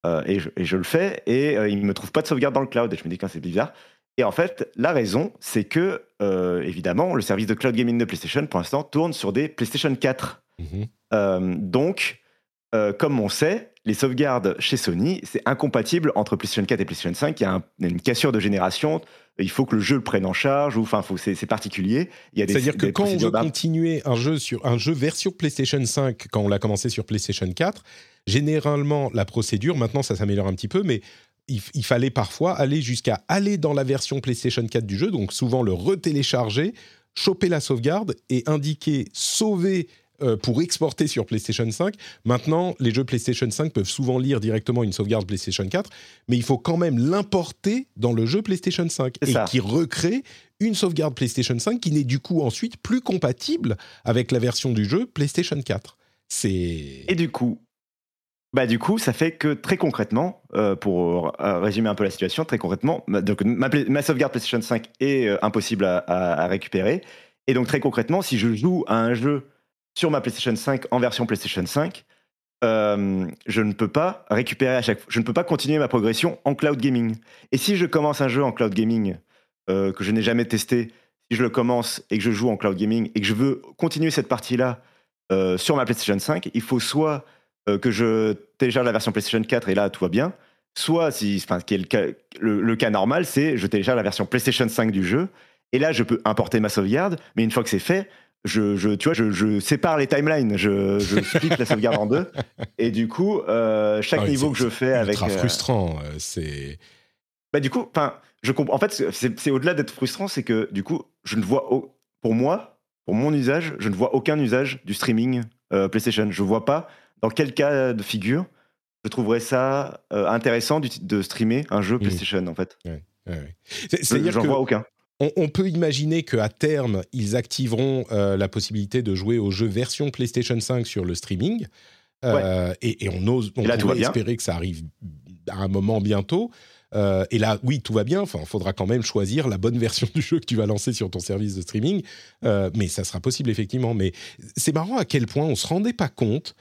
Euh, et, je, le fais, et euh, il ne me trouve pas de sauvegarde dans le cloud. Et je me dis c'est bizarre. Et en fait, la raison, c'est que, évidemment, le service de cloud gaming de PlayStation, pour l'instant, tourne sur des PlayStation 4. Mhm. donc, comme on sait, les sauvegardes chez Sony, c'est incompatible entre PlayStation 4 et PlayStation 5. Il y a une cassure de génération. Il faut que le jeu le prenne en charge, ou enfin, c'est particulier. C'est-à-dire que quand on veut continuer un jeu sur un jeu version PlayStation 5, quand on l'a commencé sur PlayStation 4, généralement la procédure, maintenant ça s'améliore un petit peu, mais il, il, fallait parfois aller jusqu'à aller dans la version PlayStation 4 du jeu, donc souvent le retélécharger, choper la sauvegarde et indiquer sauver euh, pour exporter sur PlayStation 5. Maintenant, les jeux PlayStation 5 peuvent souvent lire directement une sauvegarde PlayStation 4, mais il faut quand même l'importer dans le jeu PlayStation 5 et qui recrée une sauvegarde PlayStation 5 qui n'est du coup ensuite plus compatible avec la version du jeu PlayStation 4. C'est et du coup, bah du coup, ça fait que très concrètement, euh, pour euh, résumer un peu la situation, très concrètement, ma, donc ma, sauvegarde PlayStation 5 est impossible à, à, récupérer. Et donc très concrètement, si je joue à un jeu sur ma PlayStation 5 en version PlayStation 5, euh, je ne peux pas récupérer à continuer ma progression en cloud gaming. Et si je commence un jeu en cloud gaming euh, que je n'ai jamais testé, si je le commence et que je joue en cloud gaming et que je veux continuer cette partie-là euh, sur ma PlayStation 5, il faut soit que je télécharge la version PlayStation 4 et là tout va bien, soit si, enfin, le, cas, le cas normal, c'est je télécharge la version PlayStation 5 du jeu et là je peux importer ma sauvegarde, mais une fois que c'est fait, je, je, tu vois, je, je, sépare les timelines, je, je split la sauvegarde en deux, et du coup, euh, chaque ah niveau que je fais avec. C'est euh, frustrant, euh, c'est. Bah du coup, enfin, je comprends. En fait, c'est au-delà d'être frustrant, c'est que du coup, je ne vois, pour moi, pour mon usage, je ne vois aucun usage du streaming PlayStation. Je vois pas dans quel cas de figure je trouverais ça intéressant de streamer un jeu mmh. PlayStation, en fait. Ouais, ouais, ouais. J'en vois aucun on, peut imaginer qu'à terme, ils activeront euh, la possibilité de jouer au jeu version PlayStation 5 sur le streaming. Euh, et, on ose, on pourrait espérer que ça arrive à un moment bientôt. Euh, et là, oui, tout va bien. Enfin, il faudra quand même choisir la bonne version du jeu que tu vas lancer sur ton service de streaming. mais ça sera possible, effectivement. Mais c'est marrant à quel point on ne se rendait pas compte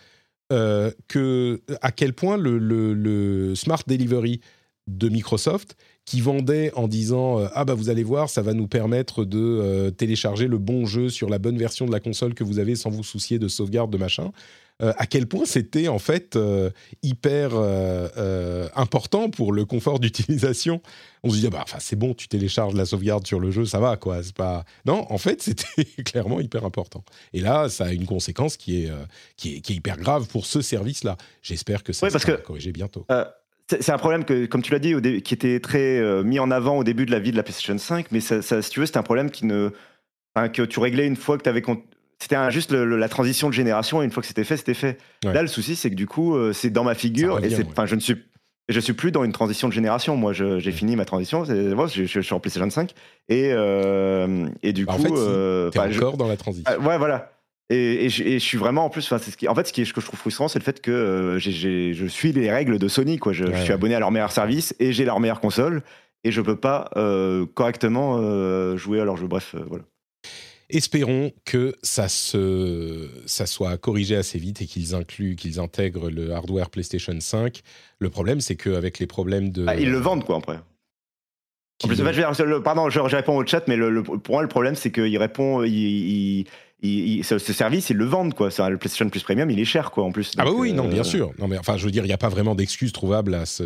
que, à quel point le Smart Delivery de Microsoft qui vendait en disant euh, ah bah vous allez voir ça va nous permettre de euh, télécharger le bon jeu sur la bonne version de la console que vous avez sans vous soucier de sauvegarde de machin. Euh, à quel point c'était en fait hyper important pour le confort d'utilisation. On se dit bah enfin c'est bon tu télécharges la sauvegarde sur le jeu ça va quoi c'est pas non en fait c'était clairement hyper important. Et là ça a une conséquence qui est qui est, qui est hyper grave pour ce service là j'espère que ça va sera corrigé bientôt c'est un problème que, comme tu l'as dit, qui était très euh, mis en avant au début de la vie de la PlayStation 5, mais ça, si tu veux, c'était un problème qui ne, que tu réglais une fois que tu avais. C'était juste la transition de génération, et une fois que c'était fait, c'était fait. Là, le souci, c'est que du coup, euh, c'est dans ma figure, et enfin, je ne suis je suis plus dans une transition de génération. Moi, j'ai fini ma transition. Moi, je, je, suis en PlayStation 5. Et, euh, et du bah, coup. En fait, es encore dans la transition. ouais, voilà. Et, je, suis vraiment en plus, enfin, c'est ce qui, en fait, ce, qui, ce que je trouve frustrant, c'est le fait que euh, je suis les règles de Sony, quoi. Je, suis abonné à leur meilleur service et j'ai leur meilleure console et je peux pas euh, correctement euh, jouer à leur jeu. Bref, voilà. Espérons que ça, se, ça soit corrigé assez vite et qu'ils incluent, qu'ils intègrent le hardware PlayStation 5. Le problème, c'est qu'avec les problèmes de. Ah, ils le vendent, quoi, après. En plus, pardon, je, réponds au chat, mais le, pour moi, le problème, c'est qu'il répond, il, ce, service, ils le vendent, quoi. le PlayStation Plus Premium, il est cher, quoi, en plus. ah bah oui, non, bien sûr. Non, mais enfin, je veux dire, il n'y a pas vraiment d'excuses trouvables à ce.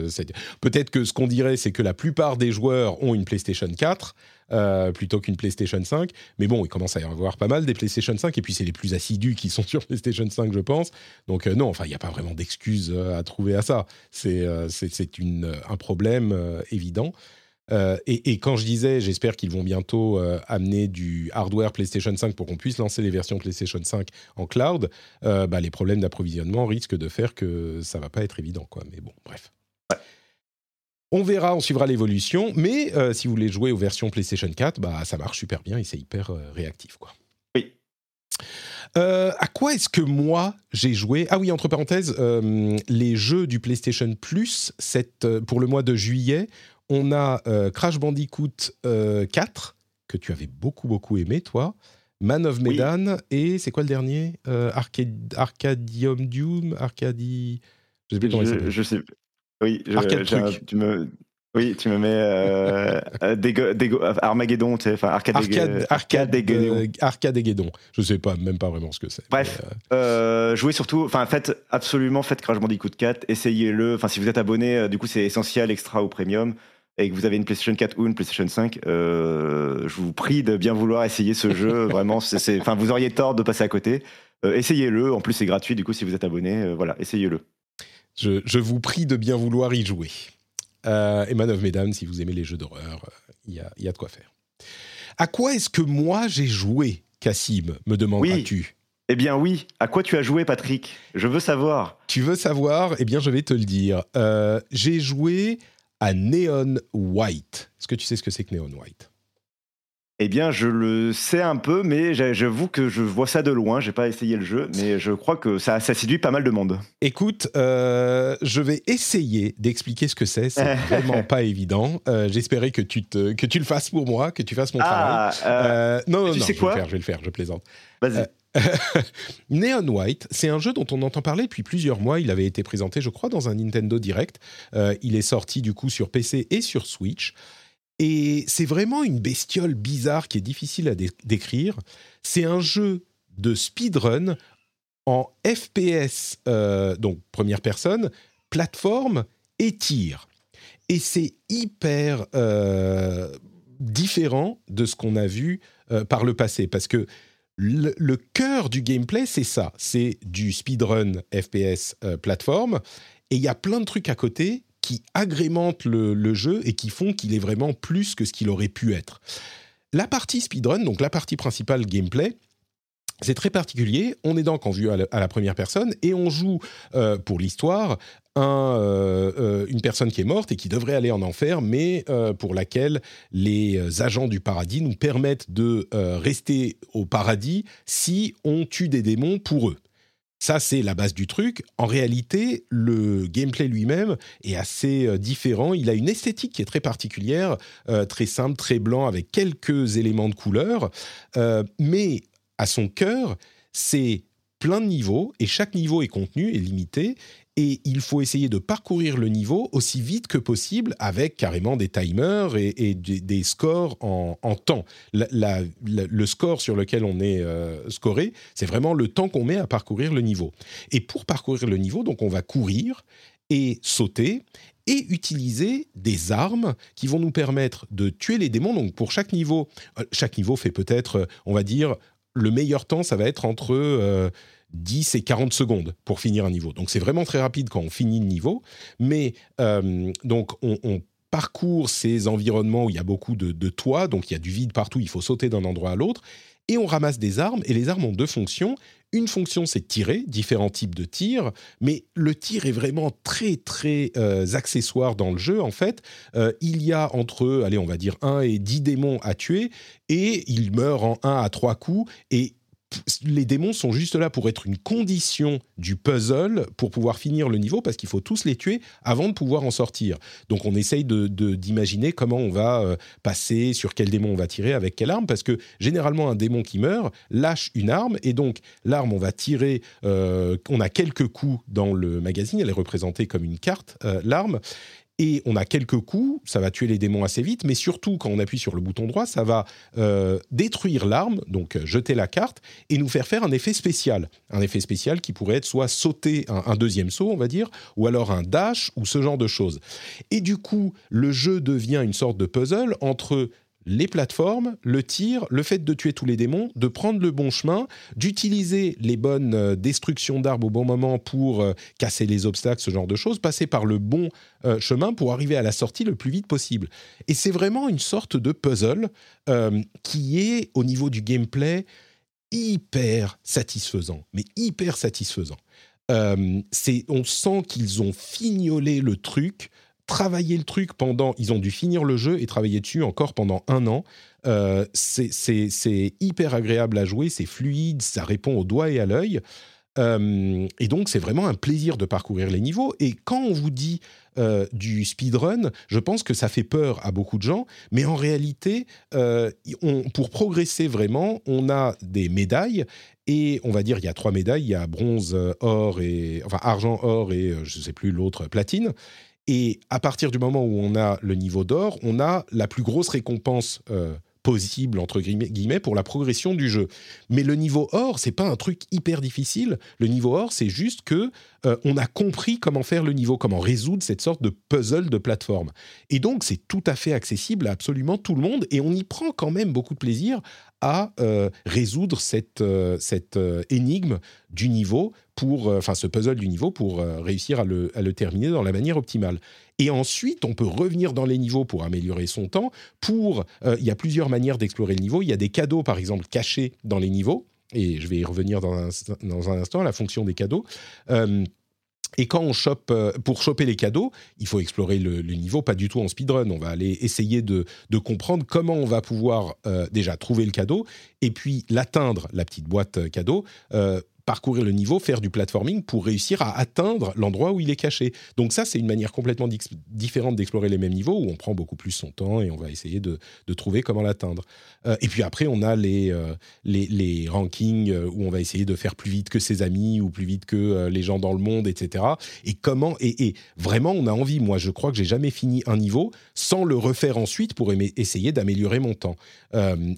Peut-être que ce qu'on dirait, c'est que la plupart des joueurs ont une PlayStation 4. Euh, plutôt qu'une PlayStation 5. Mais bon, il commence à y avoir pas mal des PlayStation 5, et puis c'est les plus assidus qui sont sur PlayStation 5, je pense. Donc euh, non, enfin, il n'y a pas vraiment d'excuses euh, à trouver à ça. C'est c'est un problème évident. Et, quand je disais, j'espère qu'ils vont bientôt amener du hardware PlayStation 5 pour qu'on puisse lancer les versions PlayStation 5 en cloud, bah, les problèmes d'approvisionnement risquent de faire que ça va pas être évident. Quoi. Mais bon, bref. On verra, on suivra l'évolution, mais euh, si vous voulez jouer aux versions PlayStation 4, bah, ça marche super bien et c'est hyper euh, réactif. Quoi. Oui. Euh, à quoi est-ce que moi j'ai joué? Ah oui, entre parenthèses, les jeux du PlayStation Plus, pour le mois de juillet, on a Crash Bandicoot 4, que tu avais beaucoup beaucoup aimé, toi. Man of Medan et c'est quoi le dernier Arcadium Doom Arcadi je sais plus comment il s'appelle. Je sais oui, je, tu me, oui, tu me mets euh, euh Armageddon, tu sais, enfin Arcade, Arcade, Arcade, Arcade Je sais pas, même pas vraiment ce que c'est. Bref, euh, euh... jouez surtout, enfin faites absolument, faites Crash Bandicoot 4, essayez-le. Enfin, si vous êtes abonné, euh, du coup, c'est essentiel, extra ou premium, et que vous avez une PlayStation 4 ou une PlayStation 5, je vous prie de bien vouloir essayer ce jeu. Vraiment, c'est, enfin, vous auriez tort de passer à côté. essayez-le. En plus, c'est gratuit. Du coup, si vous êtes abonné, voilà, essayez-le. Je, vous prie de bien vouloir y jouer. Euh, et Man of Medan, si vous aimez les jeux d'horreur, il euh, y, a, de quoi faire. À quoi est-ce que moi j'ai joué, Cassim me demanderas-tu? Oui. Eh bien oui, à quoi tu as joué Patrick? Je veux savoir. Tu veux savoir? Eh bien je vais te le dire. Euh, j'ai joué à Neon White. Est-ce que tu sais ce que c'est que Neon White? Eh bien, je le sais un peu, mais j'avoue que je vois ça de loin. J'ai pas essayé le jeu, mais je crois que ça, ça séduit pas mal de monde. Écoute, euh, je vais essayer d'expliquer ce que c'est. C'est vraiment pas évident. Euh, j'espérais que tu te, que tu le fasses pour moi, que tu fasses mon ah, travail. Euh, non, non, tu non. Sais quoi je vais le faire. Je vais le faire. Je plaisante. Vas-y. Neon White, c'est un jeu dont on entend parler depuis plusieurs mois. Il avait été présenté, je crois, dans un Nintendo Direct. il est sorti du coup sur PC et sur Switch. Et c'est vraiment une bestiole bizarre qui est difficile à décrire. C'est un jeu de speedrun en FPS, euh, donc première personne, plateforme et tir. Et c'est hyper euh, différent de ce qu'on a vu euh, par le passé, parce que le, cœur du gameplay, c'est ça, c'est du speedrun FPS plateforme, et il y a plein de trucs à côté qui agrémentent le, jeu et qui font qu'il est vraiment plus que ce qu'il aurait pu être. La partie speedrun, donc la partie principale gameplay, c'est très particulier. On est donc en vue à la, première personne et on joue euh, pour l'histoire euh, euh, une personne qui est morte et qui devrait aller en enfer, mais pour laquelle les agents du paradis nous permettent de rester au paradis si on tue des démons pour eux. Ça, c'est la base du truc. En réalité, le gameplay lui-même est assez euh, différent. Il a une esthétique qui est très particulière, euh, très simple, très blanc, avec quelques éléments de couleur. Euh, mais à son cœur, c'est plein de niveaux et chaque niveau est contenu et limité et il faut essayer de parcourir le niveau aussi vite que possible avec carrément des timers et, des, scores en, temps. le score sur lequel on est euh, scoré, c'est vraiment le temps qu'on met à parcourir le niveau. Et pour parcourir le niveau, donc on va courir et sauter et utiliser des armes qui vont nous permettre de tuer les démons. Donc pour chaque niveau, euh, chaque niveau fait peut-être, euh, on va dire, le meilleur temps, ça va être entre 10 et 40 secondes pour finir un niveau. Donc c'est vraiment très rapide quand on finit le niveau, mais euh, donc on, parcourt ces environnements où il y a beaucoup de, de toits, donc il y a du vide partout, il faut sauter d'un endroit à l'autre, et on ramasse des armes, et les armes ont deux fonctions. Une fonction, c'est tirer, différents types de tirs, mais le tir est vraiment très, très euh, accessoire dans le jeu, en fait. Euh, il y a entre, allez, on va dire 1 et 10 démons à tuer, et ils meurent en 1 à 3 coups, et les démons sont juste là pour être une condition du puzzle pour pouvoir finir le niveau parce qu'il faut tous les tuer avant de pouvoir en sortir. Donc on essaye d'imaginer comment on va euh, passer, sur quel démon on va tirer, avec quelle arme parce que généralement un démon qui meurt lâche une arme et donc l'arme on va tirer, euh, on a quelques coups dans le magazine, elle est représentée comme une carte, euh, l'arme et on a quelques coups, ça va tuer les démons assez vite, mais surtout quand on appuie sur le bouton droit, ça va euh, détruire l'arme, donc euh, jeter la carte, et nous faire faire un effet spécial. Un effet spécial qui pourrait être soit sauter un, deuxième saut, on va dire, ou alors un dash, ou ce genre de choses. Et du coup, le jeu devient une sorte de puzzle entre les plateformes, le tir, le fait de tuer tous les démons, de prendre le bon chemin, d'utiliser les bonnes euh, destructions d'arbres au bon moment pour euh, casser les obstacles, ce genre de choses, passer par le bon euh, chemin pour arriver à la sortie le plus vite possible. Et c'est vraiment une sorte de puzzle qui est au niveau du gameplay hyper satisfaisant, mais hyper satisfaisant. on sent qu'ils ont fignolé le truc travailler le truc pendant. Ils ont dû finir le jeu et travailler dessus encore pendant un an. Euh, c'est hyper agréable à jouer, c'est fluide, ça répond au doigt et à l'œil. Euh, et donc, c'est vraiment un plaisir de parcourir les niveaux. Et quand on vous dit euh, du speedrun, je pense que ça fait peur à beaucoup de gens, mais en réalité, pour progresser vraiment, on a des médailles. Et on va dire, il y a trois médailles, il y a bronze, or et enfin argent, or et je ne sais plus l'autre platine. Et à partir du moment où on a le niveau d'or, on a la plus grosse récompense euh, possible entre guillemets pour la progression du jeu. Mais le niveau or, c'est pas un truc hyper difficile. Le niveau or, c'est juste que euh, on a compris comment faire le niveau, comment résoudre cette sorte de puzzle de plateforme. Et donc, c'est tout à fait accessible à absolument tout le monde et on y prend quand même beaucoup de plaisir à euh, résoudre cette, euh, cette énigme du niveau pour, enfin, ce puzzle du niveau pour réussir à le, à le terminer dans la manière optimale. Et ensuite, on peut revenir dans les niveaux pour améliorer son temps. Pour, il y a plusieurs manières d'explorer le niveau. Il y a des cadeaux, par exemple, cachés dans les niveaux et je vais y revenir dans un, instant, la fonction des cadeaux. Euh, et quand on chope, euh, pour choper les cadeaux, il faut explorer le, niveau, pas du tout en speedrun. On va aller essayer de, comprendre comment on va pouvoir euh, déjà trouver le cadeau et puis l'atteindre, la petite boîte cadeau, parcourir le niveau, faire du platforming pour réussir à atteindre l'endroit où il est caché. Donc ça, c'est une manière complètement différente d'explorer les mêmes niveaux où on prend beaucoup plus son temps et on va essayer de, trouver comment l'atteindre. Euh, et puis après, on a les, euh, les, rankings euh, où on va essayer de faire plus vite que ses amis ou plus vite que les gens dans le monde, etc. Et comment et, vraiment, on a envie. Moi, je crois que j'ai jamais fini un niveau sans le refaire ensuite pour essayer d'améliorer mon temps.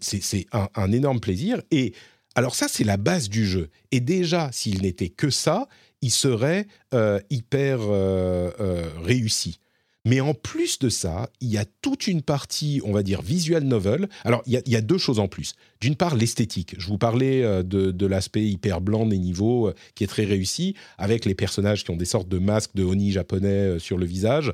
c'est un, un énorme plaisir et alors ça, c'est la base du jeu. Et déjà, s'il n'était que ça, il serait euh, hyper euh, euh, réussi. Mais en plus de ça, il y a toute une partie, on va dire, visual novel. Alors, il y a, deux choses en plus. D'une part, l'esthétique. Je vous parlais de, l'aspect hyper blanc des niveaux, qui est très réussi, avec les personnages qui ont des sortes de masques de Oni japonais sur le visage,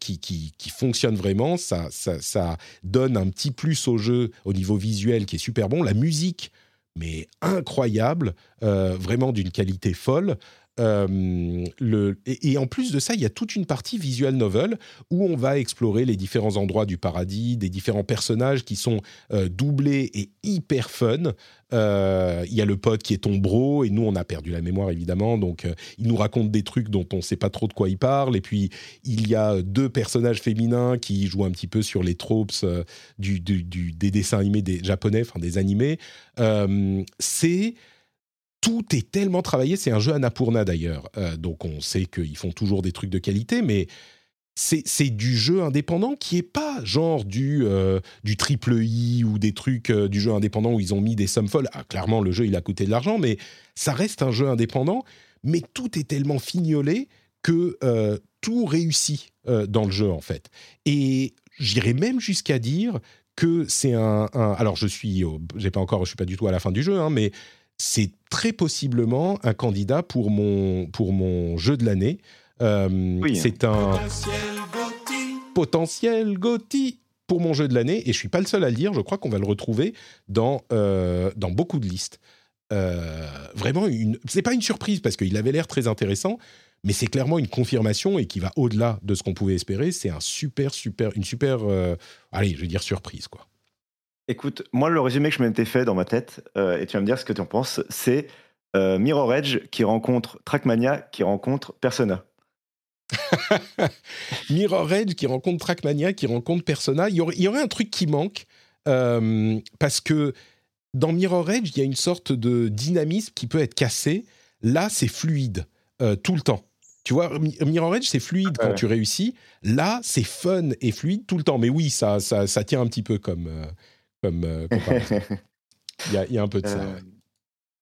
qui, qui, fonctionnent vraiment. Ça, ça donne un petit plus au jeu au niveau visuel qui est super bon. La musique mais incroyable, euh, vraiment d'une qualité folle. Euh, et, en plus de ça, il y a toute une partie visual novel où on va explorer les différents endroits du paradis, des différents personnages qui sont euh, doublés et hyper fun. Euh, il y a le pote qui est ton bro et nous on a perdu la mémoire évidemment, donc il nous raconte des trucs dont on ne sait pas trop de quoi il parle. Et puis il y a deux personnages féminins qui jouent un petit peu sur les tropes des dessins animés des japonais, enfin des animés. c'est tout est tellement travaillé. C'est un jeu Annapurna d'ailleurs, euh, donc on sait qu'ils font toujours des trucs de qualité, mais c'est du jeu indépendant qui est pas genre du, euh, du triple I ou des trucs euh, du jeu indépendant où ils ont mis des sommes folles. Ah, clairement, le jeu, il a coûté de l'argent, mais ça reste un jeu indépendant. Mais tout est tellement fignolé que tout réussit dans le jeu, en fait. Et j'irais même jusqu'à dire que c'est un, Alors, je suis... j'ai pas encore... Je suis pas du tout à la fin du jeu, hein, mais c'est très possiblement un candidat pour mon, pour mon jeu de l'année. Euh, c'est un potentiel Gotti pour mon jeu de l'année et je suis pas le seul à le dire. Je crois qu'on va le retrouver dans euh, dans beaucoup de listes. Euh, vraiment, une, c'est pas une surprise parce qu'il avait l'air très intéressant, mais c'est clairement une confirmation et qui va au-delà de ce qu'on pouvait espérer. C'est un super, super, une super, allez, je vais dire surprise quoi. Écoute, moi, le résumé que je m'étais fait dans ma tête, euh, et tu vas me dire ce que tu en penses, c'est euh, Mirror Edge qui rencontre Trackmania qui rencontre Persona. Mirror Edge qui rencontre Trackmania qui rencontre Persona. Il y aurait, un truc qui manque euh, parce que dans Mirror Edge, il y a une sorte de dynamisme qui peut être cassé. Là, c'est fluide tout le temps. Tu vois, Mirror Edge, c'est fluide quand tu réussis. Là, c'est fun et fluide tout le temps. Mais oui, ça, ça, ça tient un petit peu comme, euh, comme il, y a, il, y a, un peu de ça.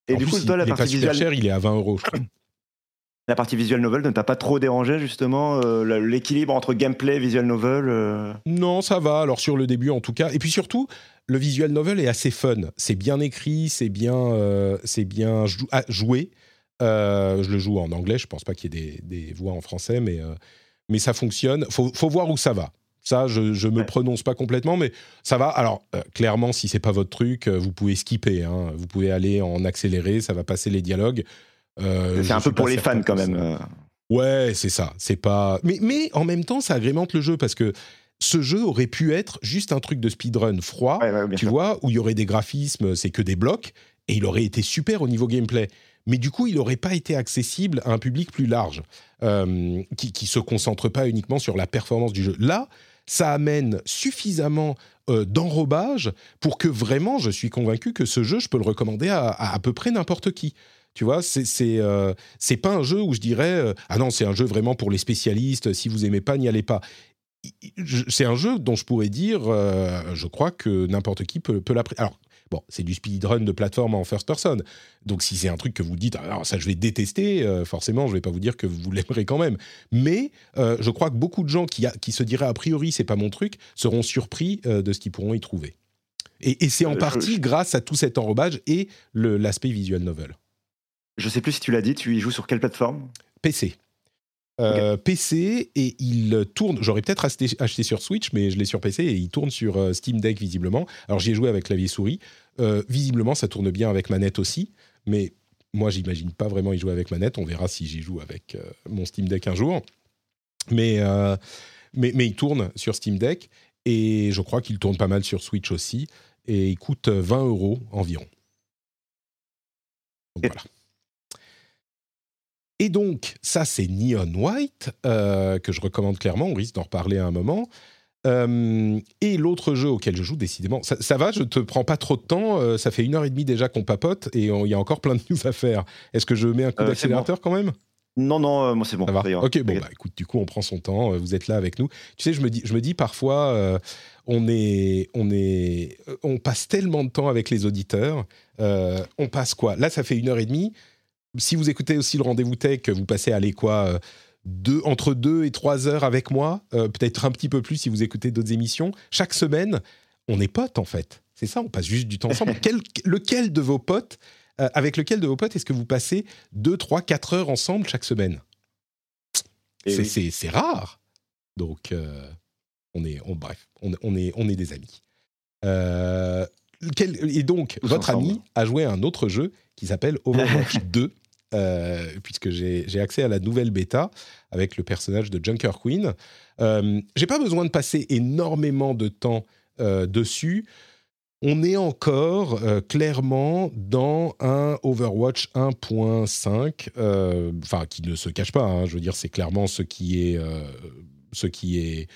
Et du coup, toi, la partie visuelle... cher, il est à 20 euros, je crois. La partie visual novel ne t'a pas trop dérangé justement l'équilibre entre gameplay et visual novel Non, ça va. Alors sur le début en tout cas. Et puis surtout, le visual novel est assez fun. C'est bien écrit, c'est bien, c'est bien ah, joué. Euh, je le joue en anglais, je pense pas qu'il y ait des, voix en français, mais, euh, mais ça fonctionne. Faut, faut voir où ça va. Ça, je ne me prononce pas complètement, mais ça va. Alors, euh, clairement, si c'est pas votre truc, vous pouvez skipper. Hein. Vous pouvez aller en accéléré, ça va passer les dialogues. c'est un peu pour les fans quand même. Ouais, c'est ça. C'est pas. Mais, mais en même temps, ça agrémente le jeu parce que ce jeu aurait pu être juste un truc de speedrun froid, tu vois, où il y aurait des graphismes, c'est que des blocs, et il aurait été super au niveau gameplay mais du coup, il n'aurait pas été accessible à un public plus large, euh, qui ne se concentre pas uniquement sur la performance du jeu. Là, ça amène suffisamment euh, d'enrobage pour que vraiment, je suis convaincu que ce jeu, je peux le recommander à à, peu près n'importe qui. Tu vois, c'est c'est euh, pas un jeu où je dirais ah non c'est un jeu vraiment pour les spécialistes. Si vous aimez pas, n'y allez pas. C'est un jeu dont je pourrais dire, je crois que n'importe qui peut, peut l'apprécier. Bon, c'est du speedrun de plateforme en first person. Donc si c'est un truc que vous dites, alors ça je vais détester, euh, forcément je vais pas vous dire que vous l'aimerez quand même. Mais euh, je crois que beaucoup de gens qui, qui se diraient a priori c'est pas mon truc seront surpris euh, de ce qu'ils pourront y trouver. Et, c'est en partie grâce à tout cet enrobage et l'aspect visual novel. Je sais plus si tu l'as dit, tu y joues sur quelle plateforme? PC. Euh, PC et il tourne. J'aurais peut-être acheté, sur Switch, mais je l'ai sur PC et il tourne sur euh, Steam Deck visiblement. Alors j'y ai joué avec clavier souris. Euh, visiblement, ça tourne bien avec manette aussi, mais moi, j'imagine pas vraiment y jouer avec manette. On verra si j'y joue avec mon Steam Deck un jour. Mais, mais, mais il tourne sur Steam Deck et je crois qu'il tourne pas mal sur Switch aussi. Et il coûte 20 euros environ. Donc voilà. Et donc, ça, c'est Neon White, euh, que je recommande clairement, on risque d'en reparler à un moment. Euh, et l'autre jeu auquel je joue, décidément, ça, va, je te prends pas trop de temps, euh, ça fait une heure et demie déjà qu'on papote et il y a encore plein de news à faire. Est-ce que je mets un coup d'accélérateur quand même? Non, non, moi c'est bon. ok, bon, bah, écoute, du coup, on prend son temps, vous êtes là avec nous. Tu sais, je me dis, je me dis parfois, on, est, on, est, on passe tellement de temps avec les auditeurs. on passe quoi? Là, ça fait une heure et demie si vous écoutez aussi le rendez-vous tech, vous passez à aller quoi euh, deux, entre deux et trois heures avec moi, euh, peut-être un petit peu plus si vous écoutez d'autres émissions. Chaque semaine, on est potes en fait. C'est ça, on passe juste du temps ensemble. lequel de vos potes, euh, avec lequel de vos potes est-ce que vous passez deux, trois, quatre heures ensemble chaque semaine? Eh C'est rare. Donc, on est, on, bref, on, on, est, on est des amis. et donc, votre ami a joué à un autre jeu qui s'appelle Overwatch 2. Euh, puisque j'ai accès à la nouvelle bêta avec le personnage de Junker Queen. Euh, j'ai pas besoin de passer énormément de temps euh, dessus. On est encore clairement dans un Overwatch 1.5, enfin qui ne se cache pas. Hein, je veux dire, c'est clairement ce qui est, ce qui est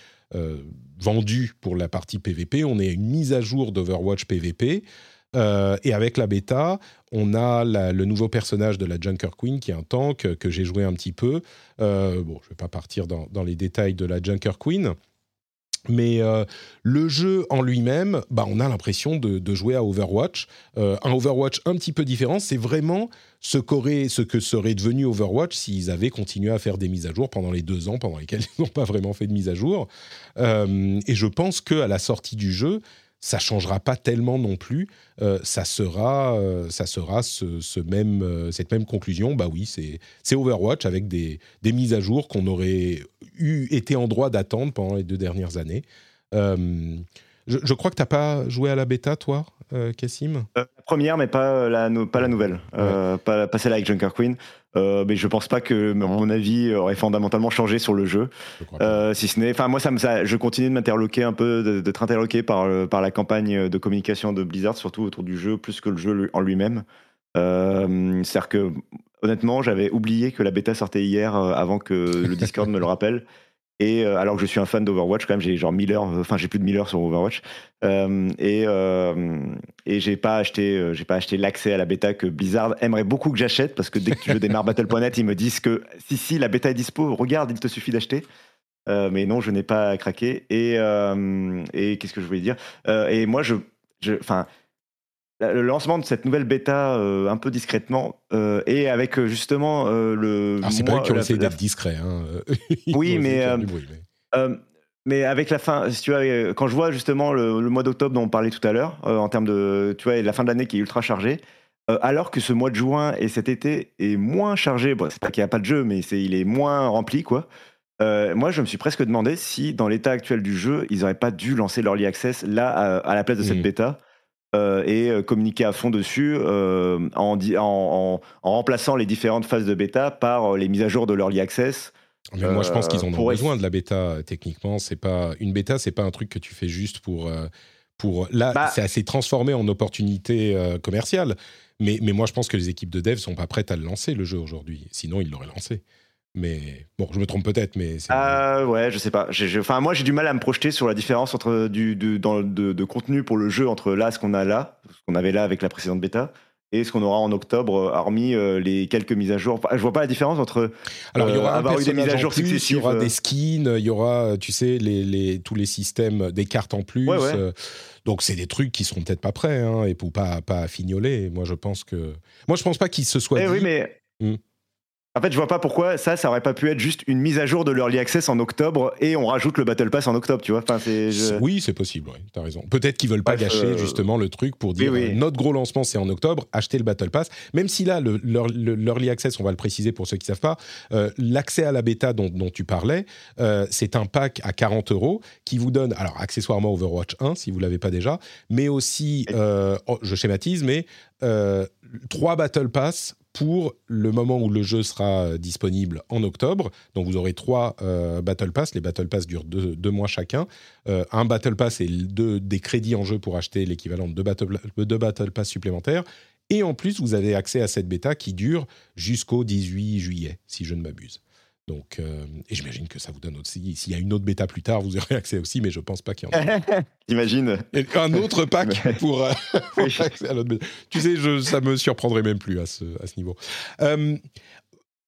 vendu pour la partie PVP. On est à une mise à jour d'Overwatch PVP. Euh, et avec la bêta, on a le nouveau personnage de la Junker Queen, qui est un tank euh, que j'ai joué un petit peu. Euh, bon, je ne vais pas partir dans, les détails de la Junker Queen. Mais le jeu en lui-même, bah, on a l'impression de, jouer à Overwatch. un Overwatch un petit peu différent, c'est vraiment ce, ce que serait devenu Overwatch s'ils avaient continué à faire des mises à jour pendant les deux ans pendant lesquels ils n'ont pas vraiment fait de mise à jour. et je pense qu'à la sortie du jeu, ça changera pas tellement non plus. Euh, ça sera, euh, ça sera ce, même, euh, cette même conclusion. Bah oui, c'est Overwatch avec des, des, mises à jour qu'on aurait eu été en droit d'attendre pendant les deux dernières années. Je, crois que tu n'as pas joué à la bêta, toi, Cassim La première, mais pas la, pas la nouvelle. pas, pas, celle avec Junker Queen. Euh, mais je pense pas que mon avis aurait fondamentalement changé sur le jeu. Euh, si ce n'est, enfin moi ça, me, ça, je continue de m'interloquer un peu, d'être interloqué par euh, par la campagne de communication de Blizzard, surtout autour du jeu plus que le jeu en lui-même. C'est-à-dire que honnêtement, j'avais oublié que la bêta sortait hier avant que le Discord me le rappelle. Et alors que je suis un fan d'Overwatch, quand même, j'ai genre 1000 heures, enfin j'ai plus de 1000 heures sur Overwatch. et et j'ai pas acheté, j'ai pas acheté l'accès à la bêta que Blizzard aimerait beaucoup que j'achète parce que dès que je démarre Battle.net, ils me disent que si si la bêta est dispo, regarde, il te suffit d'acheter. mais non, je n'ai pas craqué. Et, et qu'est-ce que je voulais dire? Et moi, je, enfin, le lancement de cette nouvelle bêta euh, un peu discrètement euh, et avec euh, justement le. Alors c'est pas eux qui ont essayé d'être discret. Hein. oui, mais, mais... avec la fin, si tu vois, quand je vois justement le, mois d'octobre dont on parlait tout à l'heure, en termes de, tu vois, la fin de l'année qui est ultra chargée, alors que ce mois de juin et cet été est moins chargé, bon, c'est pas qu'il n'y a pas de jeu, mais c'est il est moins rempli, quoi. moi, je me suis presque demandé si, dans l'état actuel du jeu, ils n'auraient pas dû lancer l'early access là à, la place de cette mmh. bêta euh, et euh, communiquer à fond dessus euh, en, en, remplaçant les différentes phases de bêta par les mises à jour de l'early access. Mais moi, je pense qu'ils en ont besoin de la bêta. Techniquement, c'est pas une bêta, c'est pas un truc que tu fais juste pour pour. Là, bah c'est assez transformé en opportunité commerciale. Mais, mais moi, je pense que les équipes de dev sont pas prêtes à le lancer le jeu aujourd'hui. Sinon, ils l'auraient lancé. Mais bon, je me trompe peut-être, mais Ah ouais, je sais pas. Enfin, moi, j'ai du mal à me projeter sur la différence entre du, dans, de, contenu pour le jeu entre là, ce qu'on a là, ce qu'on avait là avec la précédente bêta, et ce qu'on aura en octobre, hormis euh, les quelques mises à jour. je vois pas la différence entre Alors, il y aura euh, avoir eu des mises à jour successives. Il y aura des skins, il y aura, tu sais, les, les, tous les systèmes, des cartes en plus. Euh, donc, c'est des trucs qui seront peut-être pas prêts, hein, et pour pas, pas fignoler. Moi, je pense que. Moi, je pense pas qu'il se soit. Eh oui, mais. Hmm. En fait, je vois pas pourquoi ça, ça aurait pas pu être juste une mise à jour de l'early access en octobre et on rajoute le battle pass en octobre, tu vois. Enfin. Oui, c'est possible. Oui, as raison. Peut-être qu'ils veulent pas gâcher euh, justement le truc pour dire euh, notre gros lancement c'est en octobre, achetez le battle pass. Même si là, l'early access, on va le préciser pour ceux qui savent pas, euh, l'accès à la bêta dont, tu parlais, c'est un pack à 40 euros qui vous donne, alors accessoirement Overwatch 1 si vous l'avez pas déjà, mais aussi, oh, je schématise, mais trois battle pass pour le moment où le jeu sera euh, disponible en octobre. Donc vous aurez trois euh, Battle Pass. Les Battle Pass durent deux, mois chacun. Euh, un Battle Pass et des crédits en jeu pour acheter l'équivalent de deux deux battle Pass supplémentaires. Et en plus, vous avez accès à cette bêta qui dure jusqu'au 18 juillet, si je ne m'abuse. Donc, euh, et j'imagine que ça vous donne aussi. S'il y a une autre bêta plus tard, vous aurez accès aussi, mais je pense pas qu'il y en ait. J'imagine. Un autre pack pour, euh, accès à l'autre bêta. Tu sais, je, ça me surprendrait même plus à ce, à ce niveau. Euh,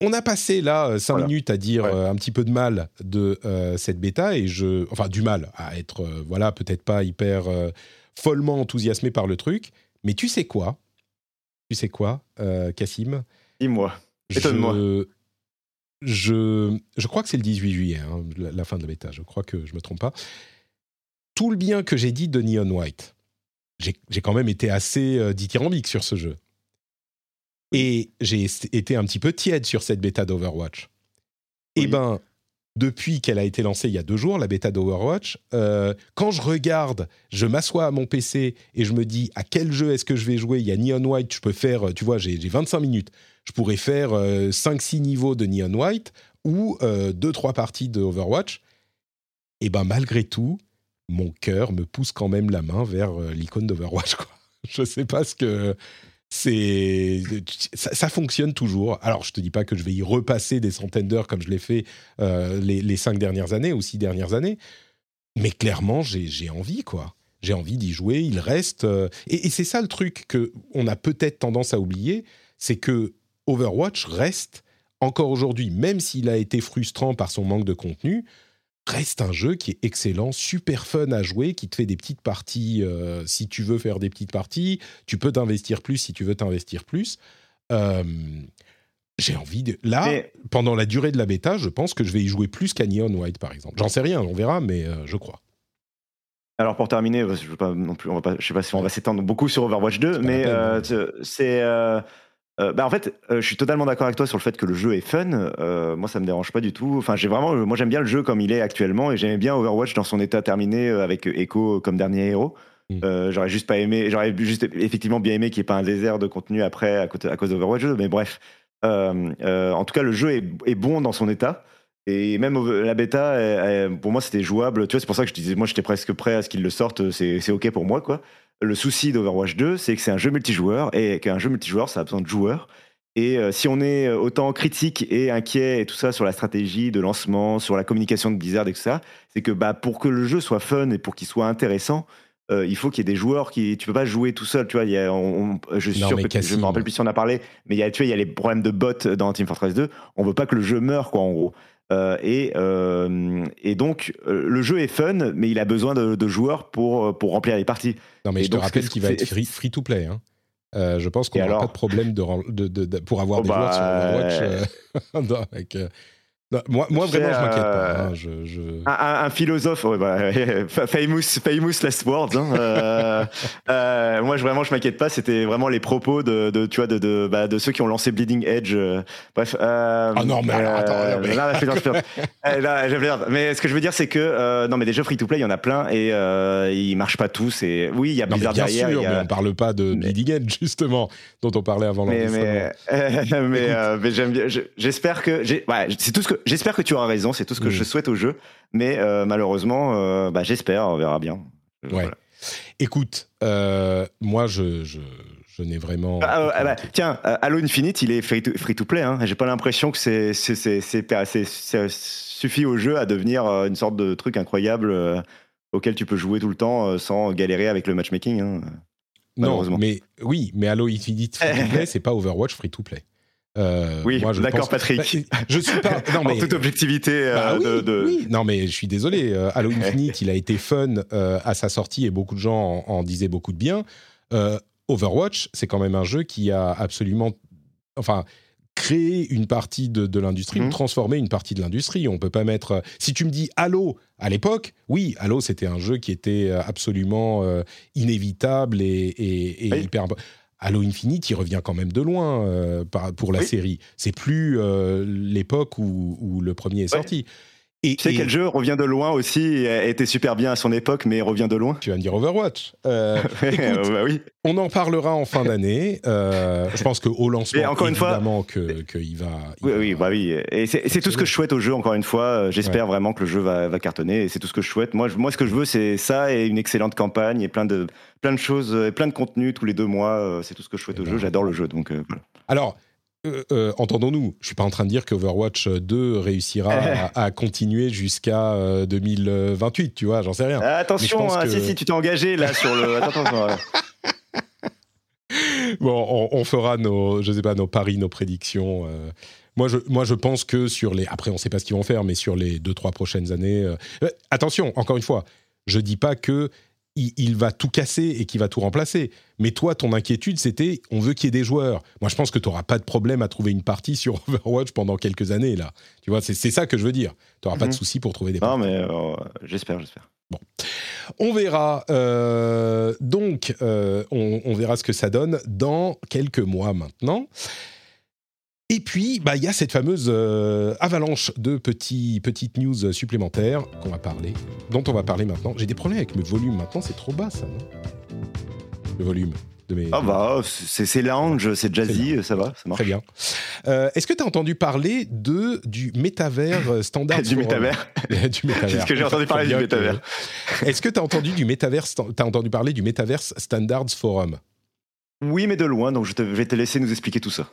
on a passé là cinq minutes à dire un petit peu de mal de cette bêta et je, enfin du mal à être, voilà, peut-être pas hyper follement enthousiasmé par le truc. Mais tu sais quoi? Tu sais quoi, Cassim? Dis-moi. Étonne-moi je, je crois que c'est le 18 juillet, hein, la, fin de la bêta, je crois que je ne me trompe pas. Tout le bien que j'ai dit de Neon White, j'ai quand même été assez euh, dithyrambique sur ce jeu. Et j'ai été un petit peu tiède sur cette bêta d'Overwatch. Eh ben, depuis qu'elle a été lancée il y a deux jours, la bêta d'Overwatch, euh, quand je regarde, je m'assois à mon PC et je me dis à quel jeu est-ce que je vais jouer? Il y a Neon White, je peux faire, tu vois, j'ai 25 minutes. Je pourrais faire 5-6 euh, niveaux de Neon White ou 2-3 euh, parties de Overwatch. Et ben malgré tout, mon cœur me pousse quand même la main vers l'icône d'Overwatch. Je sais pas ce que c'est ça, fonctionne toujours. Alors, je te dis pas que je vais y repasser des centaines d'heures comme je l'ai fait euh, les, cinq dernières années ou six dernières années, mais clairement, j'ai envie, quoi. J'ai envie d'y jouer. Il reste, euh, et, c'est ça le truc que on a peut-être tendance à oublier, c'est que Overwatch reste encore aujourd'hui, même s'il a été frustrant par son manque de contenu, reste un jeu qui est excellent, super fun à jouer, qui te fait des petites parties euh, si tu veux faire des petites parties. Tu peux t'investir plus si tu veux t'investir plus. Euh, j'ai envie de. Là, pendant la durée de la bêta, je pense que je vais y jouer plus qu'à Neon White, par exemple. J'en sais rien, on verra, mais euh, je crois. Alors pour terminer, je ne sais pas si on va s'étendre beaucoup sur Overwatch 2, mais c'est euh, bah en fait, euh, je suis totalement d'accord avec toi sur le fait que le jeu est fun. Euh, moi, ça me dérange pas du tout. Enfin, j'ai vraiment, moi, j'aime bien le jeu comme il est actuellement et j'aimais bien Overwatch dans son état terminé avec Echo comme dernier héros. Mm. j'aurais juste pas aimé, j'aurais juste effectivement bien aimé qu'il n'y ait pas un désert de contenu après à, à cause d'Overwatch 2. Mais bref, en tout cas, le jeu est, est, bon dans son état. Et même la bêta, pour moi, c'était jouable. Tu vois, c'est pour ça que je disais, moi, j'étais presque prêt à ce qu'il le sorte. C'est OK pour moi, quoi. Le souci d'Overwatch 2, c'est que c'est un jeu multijoueur et qu'un jeu multijoueur, ça a besoin de joueurs. Et si on est autant critique et inquiet et tout ça sur la stratégie de lancement, sur la communication de Blizzard et tout ça, c'est que bah, pour que le jeu soit fun et pour qu'il soit intéressant, il faut qu'il y ait des joueurs qui. Tu peux pas jouer tout seul, tu vois. Il y a, je suis sûr que je me rappelle plus si on a parlé, mais y a, tu vois, il y a les problèmes de bots dans Team Fortress 2. On veut pas que le jeu meure, quoi, en gros. Euh, et, euh, et, donc, euh, le jeu est fun, mais il a besoin de, joueurs pour, pour remplir les parties. Non, mais je te rappelle qu'il va être free, to play. Hein. je pense qu'on n'aura pas de problème de, de, pour avoir oh des joueurs sur bah, Overwatch avec, moi, moi vraiment, je m'inquiète pas. Hein, je, je... Un, un, philosophe, ouais, bah, famous, famous last words. Hein, euh, euh, moi, je, vraiment, je m'inquiète pas. C'était vraiment les propos de, de tu vois, de, de, bah, de, ceux qui ont lancé Bleeding Edge. Euh, bref. ah non, mais alors, attends, mais... Là, là, mais ce que je veux dire, c'est que non, mais des jeux free to play, il y en a plein et ils marchent pas tous. Et oui, il y a Blizzard bien derrière. Sûr, a... mais on parle pas de Bleeding Edge justement, dont on parlait avant l'enregistrement. Mais, mais, mais j'aime bien. J'espère que ouais, c'est tout ce que j'espère que tu auras raison, c'est tout ce que je souhaite au jeu, mais euh, malheureusement, euh, bah, j'espère, on verra bien. Ouais. Écoute, euh, moi, je, je, je n'ai vraiment. Ah, ah bah, tiens, Halo Infinite, il est free to, free to play. Hein. J'ai pas l'impression que c'est, c'est, c'est, suffit au jeu à devenir une sorte de truc incroyable auquel tu peux jouer tout le temps sans galérer avec le matchmaking. Hein, non, mais oui, mais Halo Infinite free to play, c'est pas Overwatch free to play. Euh, oui, d'accord, Patrick. Bah, je suis pas. Non, mais... en toute objectivité. Euh, bah de, oui, Non, mais je suis désolé. Euh, Halo Infinite, il a été fun à sa sortie et beaucoup de gens en, disaient beaucoup de bien. Overwatch, c'est quand même un jeu qui a absolument, enfin, créé une partie de, l'industrie ou mhm. transformé une partie de l'industrie. On peut pas mettre. Si tu me dis Halo à l'époque, oui, Halo, c'était un jeu qui était absolument inévitable et, et, et hyper. Halo Infinite, il revient quand même de loin euh, pour la série. C'est plus euh, l'époque où, le premier est sorti. Et, tu sais quel jeu revient de loin aussi et était super bien à son époque, mais revient de loin? Tu vas me dire Overwatch. Euh, écoute, bah oui. On en parlera en fin d'année. je pense qu'au lancement, encore évidemment, qu'il que va. oui, oui, bah oui. Et c'est tout ce que je souhaite au jeu, encore une fois. J'espère vraiment que le jeu va, va cartonner et c'est tout ce que je souhaite. Moi, moi ce que je veux, c'est ça et une excellente campagne et plein de, plein de choses, et plein de contenu tous les deux mois. c'est tout ce que je souhaite au jeu. J'adore le jeu. Donc, voilà. Alors, euh, euh, entendons-nous, je suis pas en train de dire que Overwatch 2 réussira à, continuer jusqu'à 2028, euh, tu vois, j'en sais rien. attention, hein, si, si, tu t'es engagé là sur le. Attends, bon, on, fera nos, je sais pas, nos paris, nos prédictions. Moi je, moi, je pense que sur les. Après, on ne sait pas ce qu'ils vont faire, mais sur les 2-3 prochaines années. attention, encore une fois, je dis pas que il, va tout casser et qu'il va tout remplacer. Mais toi, ton inquiétude, c'était on veut qu'il y ait des joueurs. Moi, je pense que tu n'auras pas de problème à trouver une partie sur Overwatch pendant quelques années, là. Tu vois, c'est ça que je veux dire. Tu n'auras pas de mhm. souci pour trouver des Non, mais euh, j'espère, j'espère. Bon. On verra. Euh, donc, euh, on, verra ce que ça donne dans quelques mois maintenant. Et puis, bah, il y a cette fameuse euh, avalanche de petits, petites news supplémentaires qu'on va parler, dont on va parler maintenant. J'ai des problèmes avec mes volumes maintenant, c'est trop bas ça, non? Le volume. De mes... Ah bah, c'est lounge, c'est jazzy, ça va, ça marche. Très bien. Euh, est-ce que tu as entendu parler de, du métavers standard Du métavers Du métavers. Est-ce que j'ai entendu parler du métavers Est-ce que tu as entendu, du métavers, as entendu parler du métavers Standards Forum? Oui, mais de loin, donc je, te, je vais te laisser nous expliquer tout ça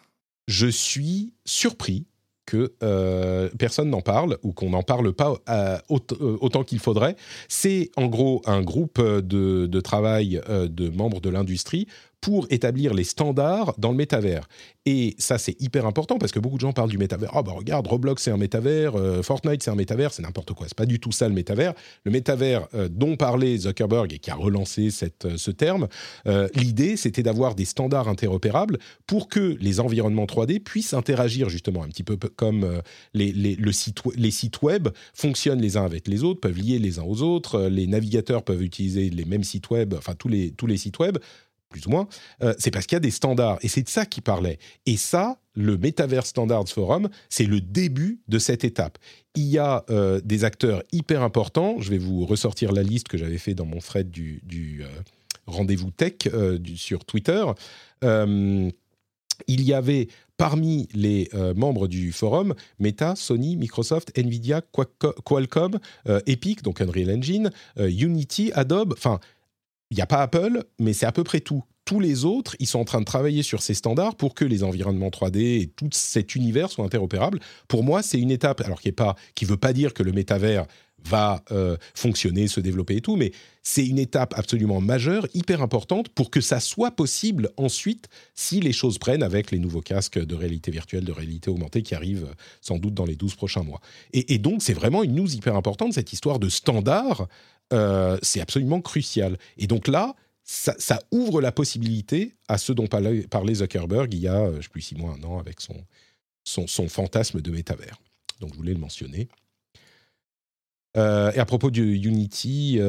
je suis surpris que euh, personne n'en parle ou qu'on n'en parle pas euh, euh, autant, qu'il faudrait. C'est en gros un groupe de, de travail de membres de l'industrie pour établir les standards dans le métavers. Et ça, c'est hyper important parce que beaucoup de gens parlent du métavers. oh, bah regarde, Roblox, c'est un métavers, euh, Fortnite, c'est un métavers, c'est n'importe quoi. C'est pas du tout ça le métavers. Le métavers euh, dont parlait Zuckerberg et qui a relancé cette, euh, ce terme, l'idée, c'était d'avoir des standards interopérables pour que les environnements 3D puissent interagir justement un petit peu comme les, les, le site, les sites web fonctionnent les uns avec les autres, peuvent lier les uns aux autres, les navigateurs peuvent utiliser les mêmes sites web, enfin tous les, tous les sites web plus ou moins, euh, c'est parce qu'il y a des standards. Et c'est de ça qu'il parlait. Et ça, le Metaverse Standards Forum, c'est le début de cette étape. Il y a euh, des acteurs hyper importants. Je vais vous ressortir la liste que j'avais fait dans mon thread du, euh, rendez-vous tech sur Twitter. il y avait parmi les membres du forum Meta, Sony, Microsoft, Nvidia, Qualcomm, Epic, donc Unreal Engine, Unity, Adobe, enfin il n'y a pas Apple, mais c'est à peu près tout. tous les autres, ils sont en train de travailler sur ces standards pour que les environnements 3D et tout cet univers soient interopérables. Pour moi, c'est une étape, alors qui ne veut pas dire que le métavers va euh, fonctionner, se développer et tout, mais c'est une étape absolument majeure, hyper importante, pour que ça soit possible ensuite si les choses prennent avec les nouveaux casques de réalité virtuelle, de réalité augmentée qui arrivent sans doute dans les 12 prochains mois. Et, donc, c'est vraiment une news hyper importante, cette histoire de standard, euh, c'est absolument crucial. Et donc là, ça, ouvre la possibilité à ce dont parlait, Zuckerberg il y a, euh, je ne sais plus, six mois, un an, avec son, son, fantasme de métavers. Donc, je voulais le mentionner. Euh, et à propos de Unity,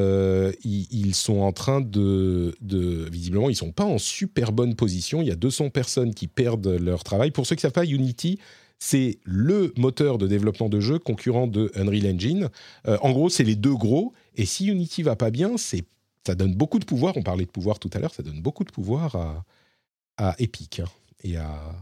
ils, sont en train de, Visiblement, ils sont pas en super bonne position. Il y a 200 personnes qui perdent leur travail. Pour ceux qui ne savent pas, Unity, c'est le moteur de développement de jeux concurrent de Unreal Engine. Euh, en gros, c'est les deux gros. Et si Unity va pas bien, c'est ça donne beaucoup de pouvoir. On parlait de pouvoir tout à l'heure, ça donne beaucoup de pouvoir à, à Epic. Hein.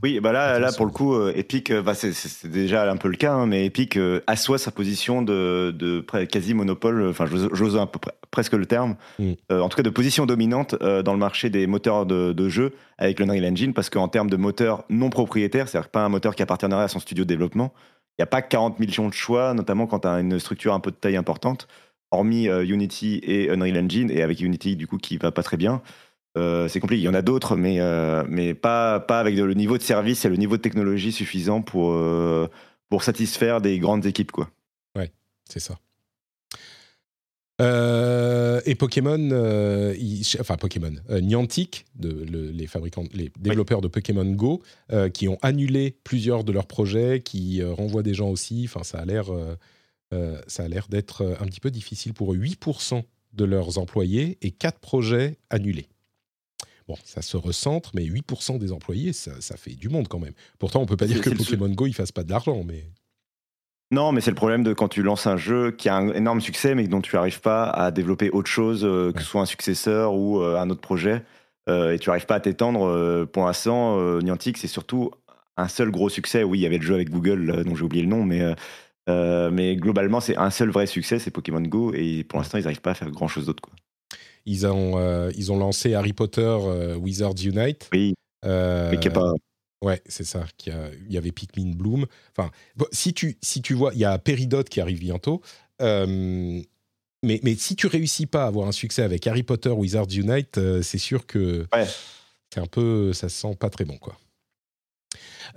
Oui, bah là, là pour le coup, euh, Epic, euh, bah, c'est déjà un peu le cas, hein, mais Epic euh, assoit sa position de, de quasi monopole, enfin j'ose un peu presque le terme, mm. en tout cas de position dominante dans le marché des moteurs de, de jeu avec le Unreal Engine, parce qu'en termes de moteur non propriétaire, c'est-à-dire pas un moteur qui appartiendrait à son studio de développement, il n'y a pas 40 millions de choix, notamment quand tu as une structure un peu de taille importante, hormis Unity et Unreal Engine, et avec Unity du coup qui va pas très bien. Euh, c'est compliqué. Il y en a d'autres, mais, euh, mais pas, pas avec le niveau de service et le niveau de technologie suffisant pour, euh, pour satisfaire des grandes équipes. Quoi. Ouais, c'est ça. et Pokémon, enfin Pokémon, Niantic, de, les fabricants, les développeurs de Pokémon Go, qui ont annulé plusieurs de leurs projets, qui renvoient des gens aussi. Enfin, ça a l'air, ça a l'air d'être un petit peu difficile pour eux. 8% de leurs employés et 4 projets annulés. Bon, ça se recentre, mais 8% des employés, ça, fait du monde quand même. Pourtant, on peut pas dire que Pokémon Go, il fasse pas de l'argent, mais... Non, mais c'est le problème de quand tu lances un jeu qui a un énorme succès, mais dont tu n'arrives pas à développer autre chose, euh, que ce soit un successeur ou euh, un autre projet, euh, et tu n'arrives pas à t'étendre. pour l'instant, Niantic, c'est surtout un seul gros succès. Oui, il y avait le jeu avec Google, dont j'ai oublié le nom, mais, mais globalement, c'est un seul vrai succès, c'est Pokémon Go, et pour l'instant, ils n'arrivent pas à faire grand-chose d'autre. Ils ont, euh, ils ont lancé Harry Potter euh, Wizards Unite. Oui. Euh, mais qui pas. Ouais, c'est ça. Il y avait Pikmin Bloom. Enfin, si tu, si tu vois, il y a Peridot qui arrive bientôt. mais, mais si tu réussis pas à avoir un succès avec Harry Potter Wizards Unite, c'est sûr que ouais. c'est un peu, ça sent pas très bon, quoi.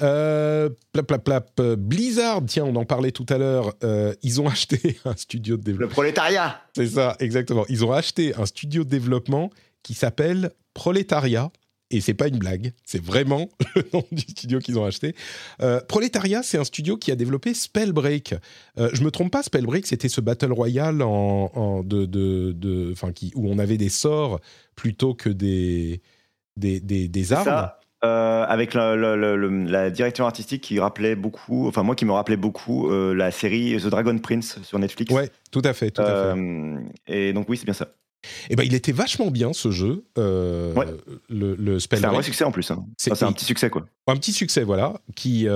Euh, plap, plap, plap. Blizzard, tiens, on en parlait tout à l'heure. Euh, ils ont acheté un studio de développement. Le prolétariat C'est ça, exactement. Ils ont acheté un studio de développement qui s'appelle Prolétariat. Et c'est pas une blague, c'est vraiment le nom du studio qu'ils ont acheté. Euh, Prolétariat, c'est un studio qui a développé Spellbreak. Euh, je me trompe pas, Spellbreak, c'était ce battle royale en, de, de, de qui, où on avait des sorts plutôt que des, des, des, des armes. Euh, avec la, direction artistique qui rappelait beaucoup, enfin moi qui me rappelait beaucoup euh, la série The Dragon Prince sur Netflix. Ouais, tout à fait, tout à fait. Euh, et donc oui, c'est bien ça. Eh ben, il était vachement bien ce jeu, ouais. le, le C'est un vrai succès en plus. Hein. C'est un petit succès quoi. Un petit succès voilà, qui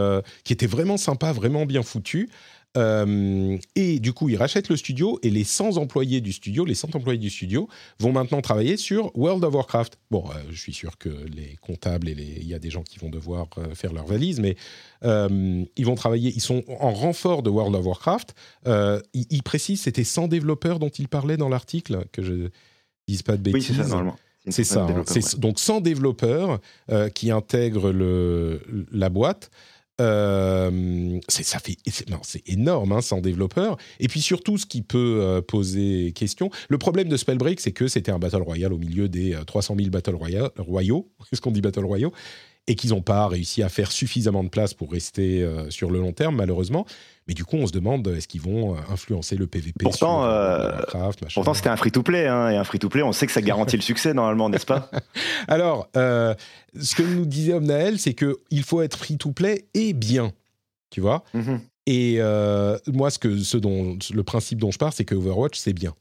qui était vraiment sympa, vraiment bien foutu. Euh, et du coup, ils rachètent le studio et les 100 employés du studio, les 100 employés du studio, vont maintenant travailler sur World of Warcraft. Bon, euh, je suis sûr que les comptables et il y a des gens qui vont devoir euh, faire leur valise, mais ils vont travailler. Ils sont en renfort de World of Warcraft. ils, ils, précisent, c'était 100 développeurs dont ils parlaient dans l'article, que je dise pas de bêtises. Oui, c'est ça, normalement. C'est ça. Hein. Donc 100 développeurs qui intègrent le, la boîte. Euh, ça fait, c'est énorme, hein, sans développeur. Et puis surtout, ce qui peut euh, poser question. Le problème de Spellbreak, c'est que c'était un battle royale au milieu des 300 euh, 000 battle royaux. Est-ce qu'on dit battle royaux? Et qu'ils n'ont pas réussi à faire suffisamment de place pour rester euh, sur le long terme, malheureusement. Mais du coup, on se demande est-ce qu'ils vont euh, influencer le PVP Pourtant, euh, pourtant c'était un free-to-play, hein, et un free-to-play, on sait que ça garantit le succès normalement, n'est-ce pas? Alors, ce que nous disait Omnael, c'est qu'il faut être free-to-play et bien, tu vois? Mhm. Et moi, ce que, ce dont, le principe dont je parle, c'est que Overwatch, c'est bien.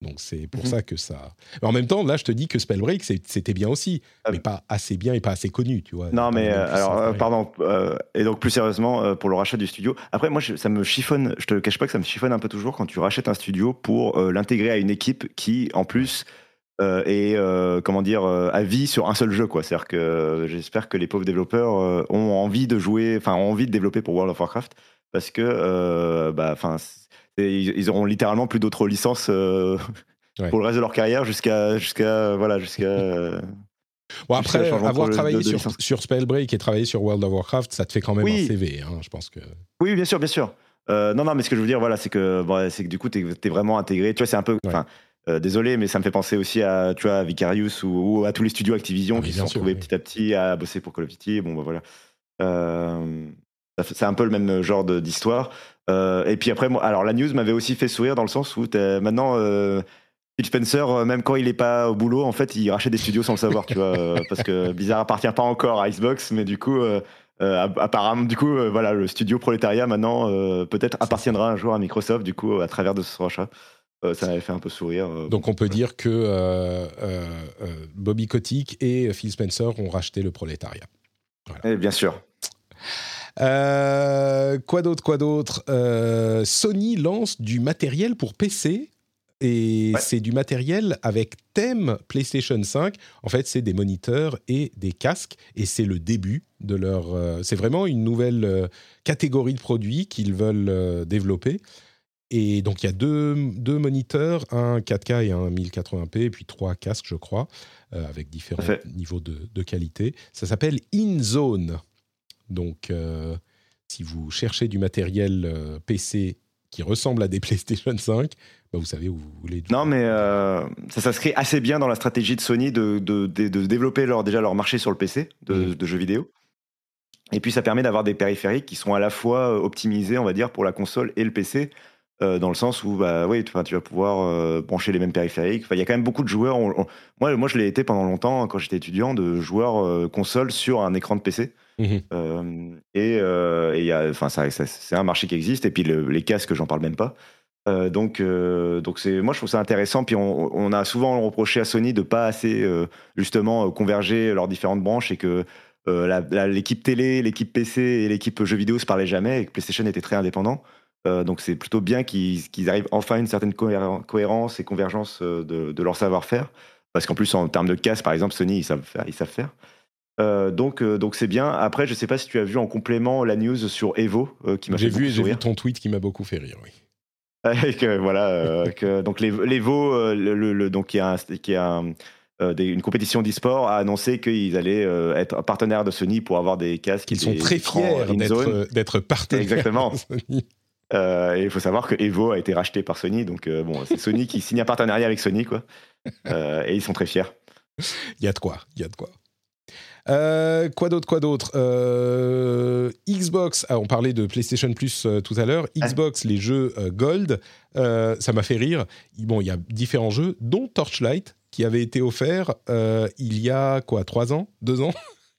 Donc c'est pour mhm. ça que ça. Mais en même temps, là, je te dis que Spellbreak, c'était bien aussi, ah mais pas assez bien et pas assez connu, tu vois. Non, mais euh, alors, euh, pardon. Euh, et donc plus sérieusement, pour le rachat du studio. Après, moi, ça me chiffonne. Je te cache pas que ça me chiffonne un peu toujours quand tu rachètes un studio pour l'intégrer à une équipe qui, en plus, euh, comment dire à vie sur un seul jeu quoi. C'est-à-dire que j'espère que les pauvres développeurs ont envie de jouer, enfin ont envie de développer pour World of Warcraft parce que bah ils, auront littéralement plus d'autres licences pour le reste de leur carrière jusqu'à jusqu'à voilà jusqu'à Bon, après, avoir travaillé sur, sur, Spellbreak et travaillé sur World of Warcraft, ça te fait quand même un CV, hein, je pense que. Oui, bien sûr, bien sûr. non, non, mais ce que je veux dire, voilà, c'est que, c'est que du coup, tu es, vraiment intégré. Tu vois, c'est un peu. Euh, désolé, mais ça me fait penser aussi à, tu vois, Vicarious ou, à tous les studios Activision qui se sont retrouvés petit à petit à bosser pour Call of Duty. Bon, bah voilà. Euh, c'est un peu le même genre d'histoire. Euh, et puis après, moi, alors la news m'avait aussi fait sourire dans le sens où maintenant, Phil Spencer, même quand il est pas au boulot, en fait, il rachète des studios sans le savoir, tu vois, parce que Bizarre appartient pas encore à Xbox, mais du coup, apparemment, du coup, voilà, le studio Proletariat maintenant peut-être appartiendra un jour à Microsoft, du coup, à travers de ce rachat. Euh, ça m'avait fait un peu sourire. Euh, Donc on peut dire que euh, Bobby Kotick et Phil Spencer ont racheté le prolétariat. Eh, bien sûr. Quoi d'autre, quoi d'autre? Sony lance du matériel pour PC et c'est du matériel avec thème PlayStation 5. En fait, c'est des moniteurs et des casques et c'est le début de leur. c'est vraiment une nouvelle catégorie de produits qu'ils veulent développer. Et donc, il y a deux, deux, moniteurs, un 4K et un 1080p, et puis trois casques, je crois, euh, avec différents niveaux de, de, qualité. Ça s'appelle InZone. Donc, euh, si vous cherchez du matériel euh, PC qui ressemble à des PlayStation 5, bah, vous savez où vous voulez. Non, mais ça s'inscrit assez bien dans la stratégie de Sony de, de, de développer leur, déjà leur marché sur le PC de, mmh. de jeux vidéo. Et puis, ça permet d'avoir des périphériques qui sont à la fois optimisés, on va dire, pour la console et le PC. Euh, dans le sens où bah oui tu, tu vas pouvoir euh, brancher les mêmes périphériques il y a quand même beaucoup de joueurs moi moi je l'ai été pendant longtemps quand j'étais étudiant de joueurs euh, console sur un écran de PC mmh et il enfin ça, c'est un marché qui existe et puis les casques j'en parle même pas donc donc c'est moi je trouve ça intéressant puis on, a souvent reproché à Sony de pas assez justement converger leurs différentes branches et que l'équipe télé, l'équipe PC et l'équipe jeux vidéo se parlaient jamais et que PlayStation était très indépendant. Euh, donc c'est plutôt bien qu'ils arrivent enfin à une certaine cohérence et convergence euh, de, leur savoir-faire. Parce qu'en plus, en termes de casse, par exemple, Sony. Ils savent faire. Euh, donc donc c'est bien. Après, je ne sais pas si tu as vu en complément la news sur Evo qui m'a fait vu, J'ai vu ton tweet qui m'a beaucoup fait rire, oui. voilà, que, donc l'Evo, le, donc qui a, qui a une compétition d'e-sport, a annoncé qu'ils allaient être partenaires de Sony pour avoir des casques. Ils sont très fiers d'être partenaires. Exactement. Euh, et il faut savoir que Evo a été racheté par Sony, donc euh, bon, c'est Sony qui signe un partenariat avec Sony, quoi. Euh, et ils sont très fiers. Il y a de quoi, il y a de quoi. Quoi d'autre, quoi d'autre Xbox, ah, on parlait de PlayStation Plus tout à l'heure. Xbox, les jeux Gold, ça m'a fait rire. Bon, il y a différents jeux, dont Torchlight, qui avait été offert il y a quoi, trois ans, deux ans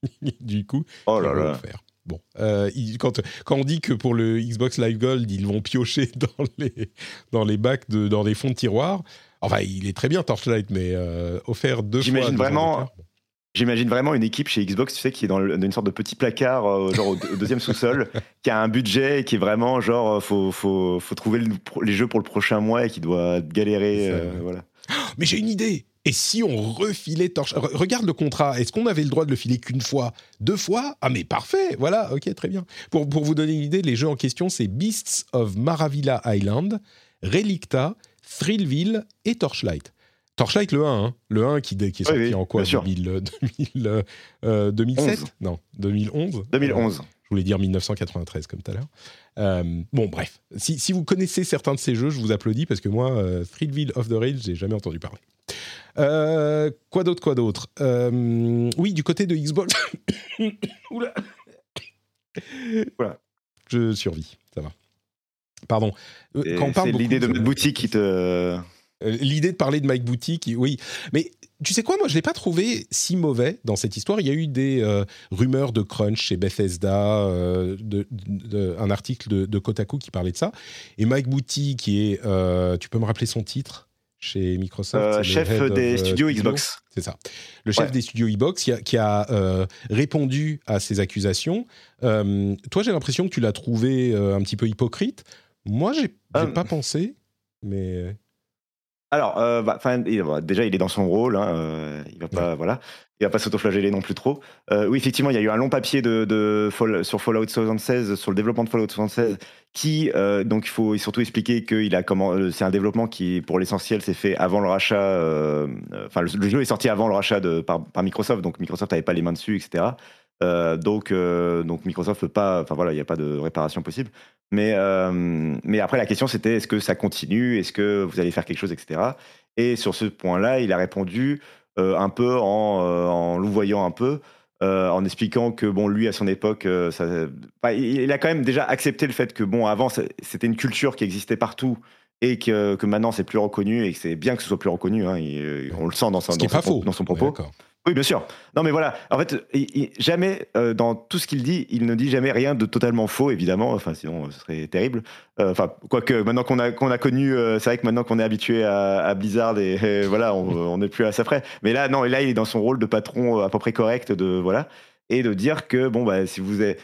Du coup, oh là là. Bon, euh, quand, quand, on dit que pour le Xbox Live Gold, ils vont piocher dans les, dans les bacs, de, dans les fonds de tiroir, enfin, il est très bien Torchlight, mais euh, offert deux fois. J'imagine vraiment. J'imagine vraiment une équipe chez Xbox, tu sais, qui est dans, une sorte de petit placard, euh, genre au, deuxième sous-sol, qui a un budget et qui est vraiment genre, faut, faut, faut trouver les jeux pour le prochain mois et qui doit galérer. voilà. Mais j'ai une idée et si on refilait Torch... Regarde le contrat, est-ce qu'on avait le droit de le filer qu'une fois? Deux fois? Ah mais parfait, voilà, ok, très bien. Pour, pour vous donner une idée, les jeux en question, c'est Beasts of Maravilla Island, Relicta, Thrillville et Torchlight. Torchlight le 1, hein. le 1 qui, qui est sorti en quoi 2000, 2000, 2007 Non, 2011 2011. Je voulais dire 1993 comme tout à l'heure. Euh, bon, bref. Si, si, vous connaissez certains de ces jeux, je vous applaudis parce que moi, euh, Thrillville of the Rage, j'ai jamais entendu parler. Euh, quoi d'autre, quoi d'autre? Euh, Oui, du côté de Xbox. Oula. Voilà. Je survis, ça va. Pardon. Euh, c'est l'idée de Mike Boutique qui te. L'idée de parler de Mike Boutique, oui. Mais tu sais quoi, moi je l'ai pas trouvé si mauvais dans cette histoire. Il y a eu des rumeurs de crunch chez Bethesda, de, un article de, de, Kotaku qui parlait de ça. Et Mike Boutique, qui est, tu peux me rappeler son titre chez Microsoft? Euh, chef des euh, studios Xbox. C'est ça. Le chef des studios Xbox qui a, euh, répondu à ces accusations. toi, j'ai l'impression que tu l'as trouvé un petit peu hypocrite. Moi, j'ai n'ai pas pensé, mais. Alors, euh, bah, déjà, il est dans son rôle. Hein, euh, il va pas, voilà, il va pas s'autoflageller non plus trop. Euh, oui, effectivement, il y a eu un long papier de, de sur Fallout 76, sur le développement de Fallout 76, qui, donc, il faut surtout expliquer que il a comment, c'est un développement qui, pour l'essentiel, s'est fait avant le rachat. Enfin, le, jeu est sorti avant le rachat de, par, par Microsoft, donc Microsoft n'avait pas les mains dessus, etc. Euh, donc, euh, donc Microsoft peut pas, enfin voilà, il n'y a pas de réparation possible. Mais, euh, mais après, la question c'était est-ce que ça continue? Est-ce que vous allez faire quelque chose, etc. Et sur ce point-là, il a répondu un peu en, en louvoyant un peu. en expliquant que bon lui à son époque ça, il a quand même déjà accepté le fait que bon avant c'était une culture qui existait partout et que, que maintenant c'est plus reconnu et que c'est bien que ce soit plus reconnu hein, on le sent dans, son, dans, son, dans son propos oui, bien sûr. Non, mais voilà. En fait, jamais, euh, dans tout ce qu'il dit, il ne dit jamais rien de totalement faux, évidemment. Enfin, sinon, ce serait terrible. Euh, quoique, maintenant qu'on a, a connu, euh, c'est vrai que maintenant qu'on est habitué à, Blizzard et, voilà, on n'est plus à ça près. Mais là, non, là, il est dans son rôle de patron à peu près correct de, voilà. Et de dire que, bon, bah, si vous êtes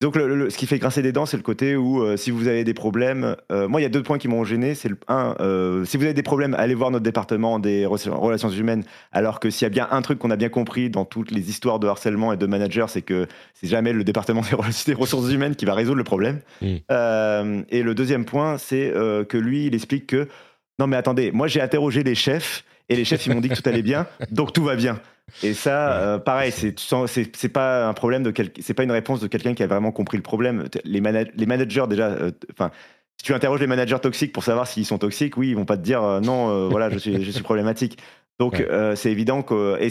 donc, ce qui fait grincer des dents, c'est le côté où euh, si vous avez des problèmes, euh, moi, il y a deux points qui m'ont gêné. C'est le un, euh, si vous avez des problèmes, allez voir notre département des relations humaines. Alors que s'il y a bien un truc qu'on a bien compris dans toutes les histoires de harcèlement et de manager, c'est que c'est jamais le département des, ressources humaines qui va résoudre le problème. Mm. et le deuxième point, c'est que lui, il explique que non, mais attendez, moi, j'ai interrogé les chefs et les chefs, ils m'ont dit que tout allait bien, donc tout va bien. Et ça, euh, pareil, c'est c'est pas un problème de c'est pas une réponse de quelqu'un qui a vraiment compris le problème. Les, les managers déjà, euh, enfin. si tu interroges les managers toxiques pour savoir s'ils sont toxiques, oui, ils vont pas te dire euh, non, voilà, je suis, je suis problématique. Donc c'est évident que et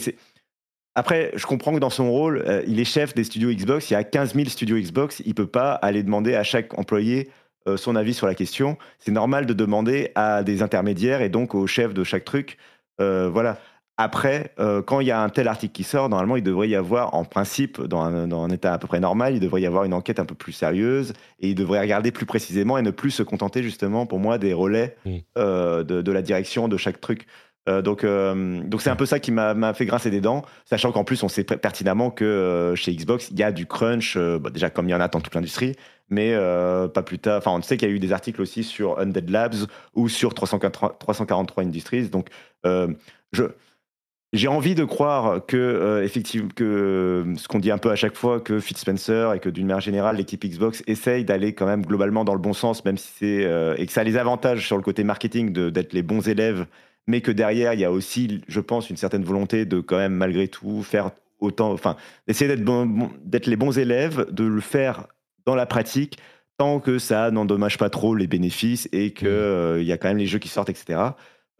après, je comprends que dans son rôle, il est chef des studios Xbox. Il y a 15 000 studios Xbox. Il peut pas aller demander à chaque employé son avis sur la question. C'est normal de demander à des intermédiaires et donc au chef de chaque truc. voilà. Après, euh, quand il y a un tel article qui sort, normalement, il devrait y avoir, en principe, dans un, état à peu près normal, il devrait y avoir une enquête un peu plus sérieuse et il devrait regarder plus précisément et ne plus se contenter, justement, pour moi, des relais mm. euh, de, la direction de chaque truc. Euh, donc, donc c'est un peu ça qui m'a fait grincer des dents, sachant qu'en plus, on sait pertinemment que chez Xbox, il y a du crunch, bah, déjà comme il y en a dans toute l'industrie, mais pas plus tard. Enfin, on sait qu'il y a eu des articles aussi sur Undead Labs ou sur 343 Industries. Donc, je j'ai envie de croire que, euh, effectivement, que euh, ce qu'on dit un peu à chaque fois, que Phil Spencer et que d'une manière générale, l'équipe Xbox essaye d'aller quand même globalement dans le bon sens, même si c'est. Euh, et que ça a les avantages sur le côté marketing d'être les bons élèves, mais que derrière, il y a aussi, je pense, une certaine volonté de quand même, malgré tout, faire autant. Enfin, d'essayer d'être bon, d'être les bons élèves, de le faire dans la pratique, tant que ça n'endommage pas trop les bénéfices et qu'il mmh. y a quand même les jeux qui sortent, etc.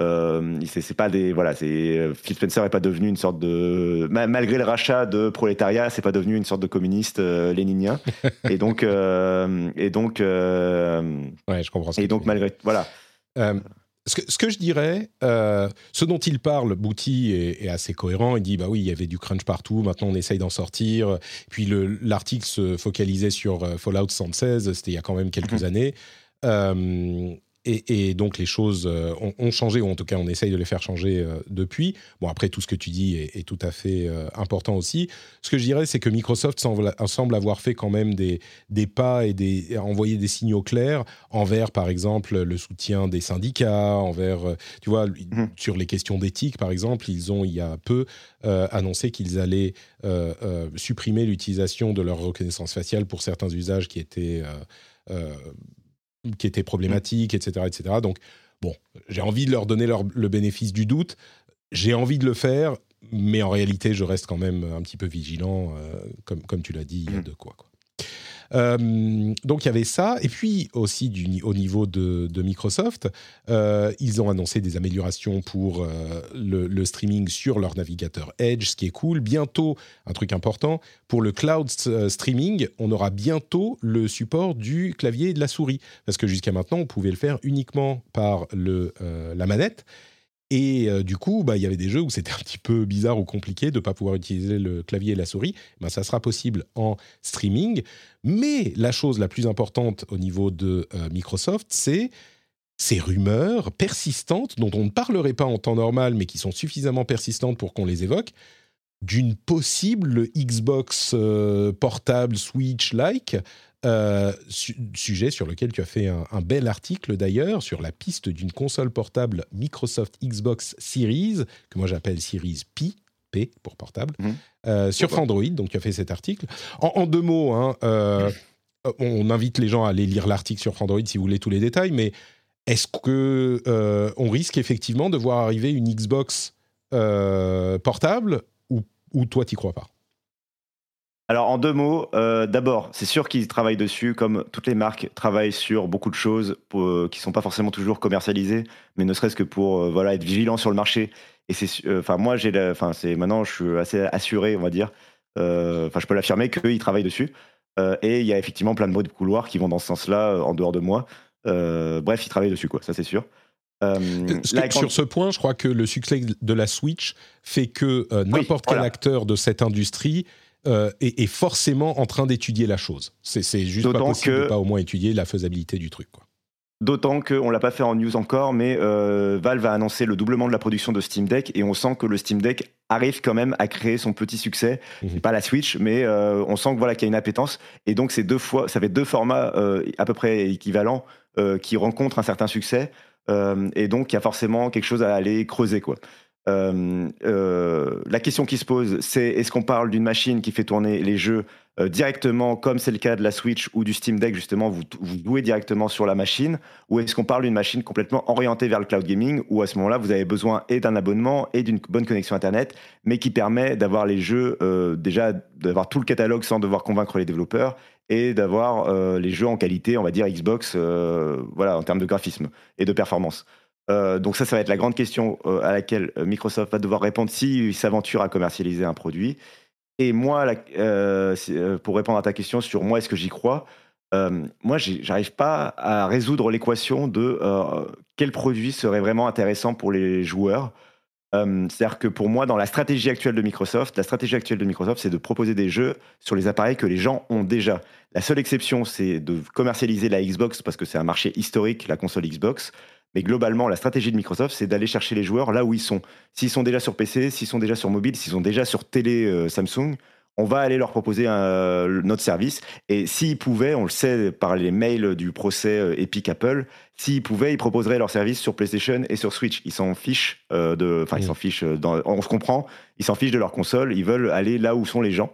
Euh, c'est pas des voilà, c'est euh, Phil Spencer est pas devenu une sorte de malgré le rachat de prolétariat, c'est pas devenu une sorte de communiste euh, léninien. et donc et donc ouais, je comprends. et donc malgré voilà. Ce que, ce que, je dirais, ce dont il parle, Bouty est, assez cohérent. Il dit bah oui, il y avait du crunch partout. Maintenant, on essaye d'en sortir. Puis l'article se focalisait sur Fallout 116. C'était il y a quand même quelques mhm. années. Et, donc les choses euh, ont, changé, ou en tout cas on essaye de les faire changer euh, depuis. Bon, après tout ce que tu dis est, tout à fait euh, important aussi. Ce que je dirais, c'est que Microsoft semble, semble, avoir fait quand même des, des pas et des, envoyer des signaux clairs envers, par exemple, le soutien des syndicats, envers, tu vois, mmh. sur les questions d'éthique, par exemple, ils ont il y a peu annoncé qu'ils allaient supprimer l'utilisation de leur reconnaissance faciale pour certains usages qui étaient qui étaient problématiques, etc., etc. Donc, bon, j'ai envie de leur donner le bénéfice du doute. J'ai envie de le faire, mais en réalité, je reste quand même un petit peu vigilant, euh, comme, comme tu l'as dit, il y a mmh. de quoi. quoi. Euh, donc il y avait ça, et puis aussi au niveau de, Microsoft, euh, ils ont annoncé des améliorations pour euh, le, streaming sur leur navigateur Edge, ce qui est cool. Bientôt, un truc important, pour le cloud streaming, on aura bientôt le support du clavier et de la souris, parce que jusqu'à maintenant, on pouvait le faire uniquement par la manette. Et euh, du coup, bah, il y avait des jeux où c'était un petit peu bizarre ou compliqué de ne pas pouvoir utiliser le clavier et la souris. Ben, ça sera possible en streaming. Mais la chose la plus importante au niveau de euh, Microsoft, c'est ces rumeurs persistantes dont on ne parlerait pas en temps normal, mais qui sont suffisamment persistantes pour qu'on les évoque, d'une possible Xbox euh, portable Switch-like sujet sur lequel tu as fait un, bel article d'ailleurs, sur la piste d'une console portable Microsoft Xbox Series, que moi j'appelle Series P, P pour portable, mhm. sur Android. Donc tu as fait cet article. En, deux mots, hein, on invite les gens à aller lire l'article sur Android si vous voulez tous les détails, mais est-ce que on risque effectivement de voir arriver une Xbox portable ou, ou toi t'y crois pas? Alors en deux mots, euh, d'abord, c'est sûr qu'ils travaillent dessus, comme toutes les marques travaillent sur beaucoup de choses qui euh, qui sont pas forcément toujours commercialisées, mais ne serait-ce que pour euh, voilà être vigilant sur le marché. Et c'est, enfin moi j'ai, enfin c'est maintenant je suis assez assuré, on va dire. Enfin je peux l'affirmer qu'ils travaillent dessus. et il y a effectivement plein de bruits de couloir qui vont dans ce sens-là en dehors de moi. bref, ils travaillent dessus quoi, ça c'est sûr. Sur ce point, je crois que le succès de la Switch fait que n'importe quel acteur de cette industrie euh, est, forcément en train d'étudier la chose. C'est juste pas possible de pas au moins étudier la faisabilité du truc. D'autant qu'on ne l'a pas fait en news encore, mais euh, Valve a annoncé le doublement de la production de Steam Deck et on sent que le Steam Deck arrive quand même à créer son petit succès. Mhm. Pas la Switch, mais euh, on sent que voilà qu'il y a une appétence. Et donc c'est deux fois, ça fait deux formats à peu près équivalents qui rencontrent un certain succès. et donc il y a forcément quelque chose à aller creuser quoi. Euh, euh, la question qui se pose, c'est est-ce qu'on parle d'une machine qui fait tourner les jeux euh, directement, comme c'est le cas de la Switch ou du Steam Deck, justement, vous, vous jouez directement sur la machine, ou est-ce qu'on parle d'une machine complètement orientée vers le cloud gaming, où à ce moment-là, vous avez besoin et d'un abonnement et d'une bonne connexion Internet, mais qui permet d'avoir les jeux, déjà, d'avoir tout le catalogue sans devoir convaincre les développeurs, et d'avoir les jeux en qualité, on va dire Xbox, voilà, en termes de graphisme et de performance. Euh, donc ça, ça va être la grande question euh, à laquelle euh, Microsoft va devoir répondre s'il s'aventure à commercialiser un produit. Et moi, pour répondre à ta question sur moi, est-ce que j'y crois Moi, j'arrive pas à résoudre l'équation de quel produit serait vraiment intéressant pour les joueurs. C'est-à-dire que pour moi, dans la stratégie actuelle de Microsoft, la stratégie actuelle de Microsoft, c'est de proposer des jeux sur les appareils que les gens ont déjà. La seule exception, c'est de commercialiser la Xbox parce que c'est un marché historique, la console Xbox. Mais globalement, la stratégie de Microsoft, c'est d'aller chercher les joueurs là où ils sont. S'ils sont déjà sur PC, s'ils sont déjà sur mobile, s'ils sont déjà sur télé euh, Samsung, on va aller leur proposer notre service. Et s'ils pouvaient, on le sait par les mails du procès euh, Epic Apple, s'ils pouvaient, ils proposeraient leur service sur PlayStation et sur Switch. Ils s'en fichent euh, de, enfin ils s'en fichent. on se comprend. Ils s'en fichent de leur console. Ils veulent aller là où sont les gens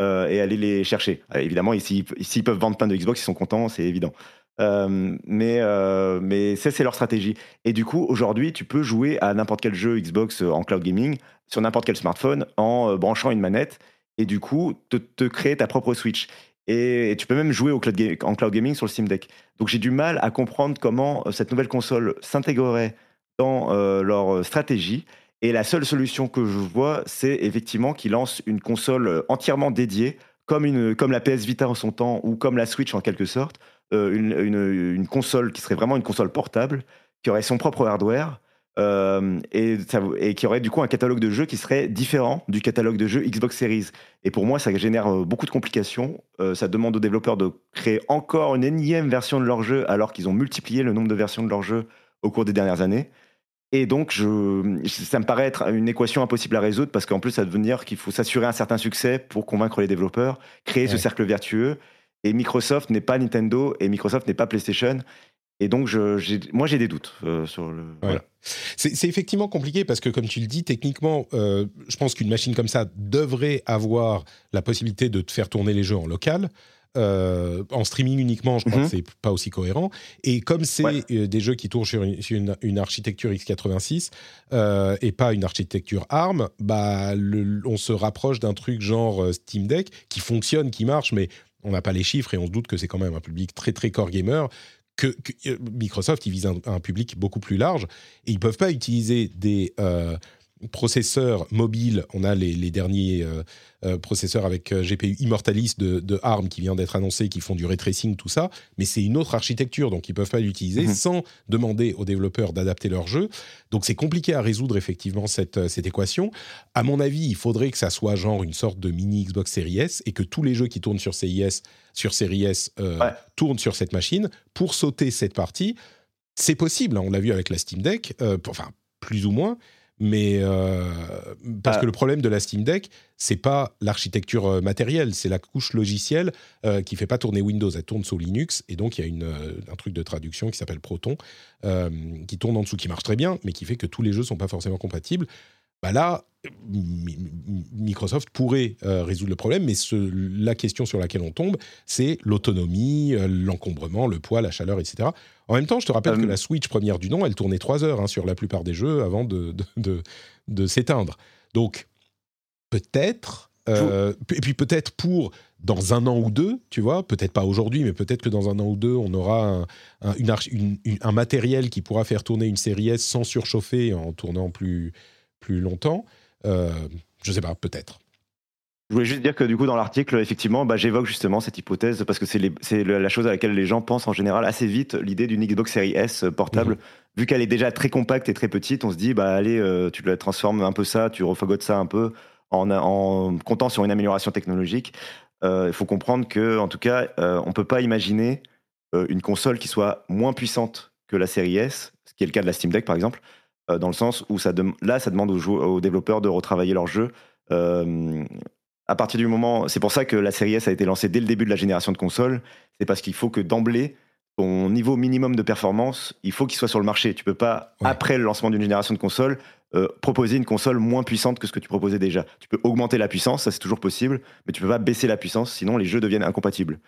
et aller les chercher. évidemment, s'ils peuvent vendre plein de Xbox, ils sont contents, c'est évident. Euh, mais, euh, mais c'est leur stratégie. Et du coup, aujourd'hui, tu peux jouer à n'importe quel jeu Xbox euh, en cloud gaming sur n'importe quel smartphone en branchant une manette et du coup, te, créer ta propre Switch. Et, tu peux même jouer en cloud gaming sur le Steam Deck. Donc j'ai du mal à comprendre comment cette nouvelle console s'intégrerait dans leur stratégie. Et la seule solution que je vois, c'est effectivement qu'ils lancent une console entièrement dédiée, comme la PS Vita en son temps, ou comme la Switch en quelque sorte, euh, une, console qui serait vraiment une console portable, qui aurait son propre hardware. Euh, et, et, qui aurait du coup un catalogue de jeux qui serait différent du catalogue de jeux Xbox Series. Et pour moi, ça génère euh, beaucoup de complications. ça demande aux développeurs de créer encore une énième version de leur jeu alors qu'ils ont multiplié le nombre de versions de leur jeu au cours des dernières années. Et donc, je, ça me paraît être une équation impossible à résoudre parce qu'en plus, ça devenir qu'il faut s'assurer un certain succès pour convaincre les développeurs, créer ce cercle vertueux. Et Microsoft n'est pas Nintendo et Microsoft n'est pas PlayStation. Et donc, je, moi, j'ai des doutes euh, sur le. Voilà. C'est effectivement compliqué parce que, comme tu le dis, techniquement, euh, je pense qu'une machine comme ça devrait avoir la possibilité de te faire tourner les jeux en local. Euh, en streaming uniquement, je crois que mhm. c'est pas aussi cohérent. Et comme c'est des jeux qui tournent sur une, architecture x86 et pas une architecture ARM, bah, on se rapproche d'un truc genre Steam Deck qui fonctionne, qui marche, mais on n'a pas les chiffres et on se doute que c'est quand même un public très très core gamer. Que, euh, Microsoft, il vise un, public beaucoup plus large et ils peuvent pas utiliser des euh, processeurs mobiles. On a les, derniers euh, euh, processeurs avec euh, GPU Immortalis de, ARM qui vient d'être annoncé, qui font du ray tracing, tout ça. Mais c'est une autre architecture, donc ils peuvent pas l'utiliser mhm. sans demander aux développeurs d'adapter leur jeu. Donc c'est compliqué à résoudre effectivement cette, cette équation. À mon avis, il faudrait que ça soit genre une sorte de mini Xbox Series S et que tous les jeux qui tournent sur CIS, sur Series S, tournent sur cette machine pour sauter cette partie. C'est possible, hein, on l'a vu avec la Steam Deck, enfin plus ou moins, mais euh, parce Ah. que le problème de la Steam Deck, c'est pas l'architecture euh, matérielle, c'est la couche logicielle euh, qui fait pas tourner Windows, elle tourne sous Linux, et donc il y a une, un truc de traduction qui s'appelle Proton, euh, qui tourne en dessous, qui marche très bien, mais qui fait que tous les jeux sont pas forcément compatibles. Bah là, Mi- Mi- Microsoft pourrait euh, résoudre le problème, mais ce- la question sur laquelle on tombe, c'est l'autonomie, euh, l'encombrement, le poids, la chaleur, etc. En même temps, je te rappelle Euh, que la Switch première du nom, elle tournait 3 heures hein, sur la plupart des jeux avant de, de, de- de s'éteindre. Donc, peut-être, euh, et puis peut-être pour dans un an ou deux, tu vois, peut-être pas aujourd'hui, mais peut-être que dans un an ou deux, on aura un, un- une arch- une- une- un matériel qui pourra faire tourner une série S sans surchauffer en tournant plus, plus longtemps. Euh, je sais pas, peut-être. Je voulais juste dire que du coup dans l'article, effectivement, bah, j'évoque justement cette hypothèse parce que c'est la chose à laquelle les gens pensent en général assez vite, l'idée d'une Xbox Series S euh, portable. Mhm. Vu qu'elle est déjà très compacte et très petite, on se dit, bah allez, euh, tu la transformes un peu ça, tu refagotes ça un peu en, en comptant sur une amélioration technologique. Euh, Il faut comprendre que, en tout cas, euh, on peut pas imaginer une console qui soit moins puissante que la série S, ce qui est le cas de la Steam Deck par exemple, dans le sens où ça là, ça demande aux, aux développeurs de retravailler leur jeu. Euh, à partir du moment, c'est pour ça que la série S a été lancée dès le début de la génération de consoles. C'est parce qu'il faut que d'emblée, ton niveau minimum de performance, il faut qu'il soit sur le marché. Tu peux pas, Ouais. après le lancement d'une génération de consoles, euh, proposer une console moins puissante que ce que tu proposais déjà. Tu peux augmenter la puissance, ça c'est toujours possible, mais tu peux pas baisser la puissance, sinon les jeux deviennent incompatibles.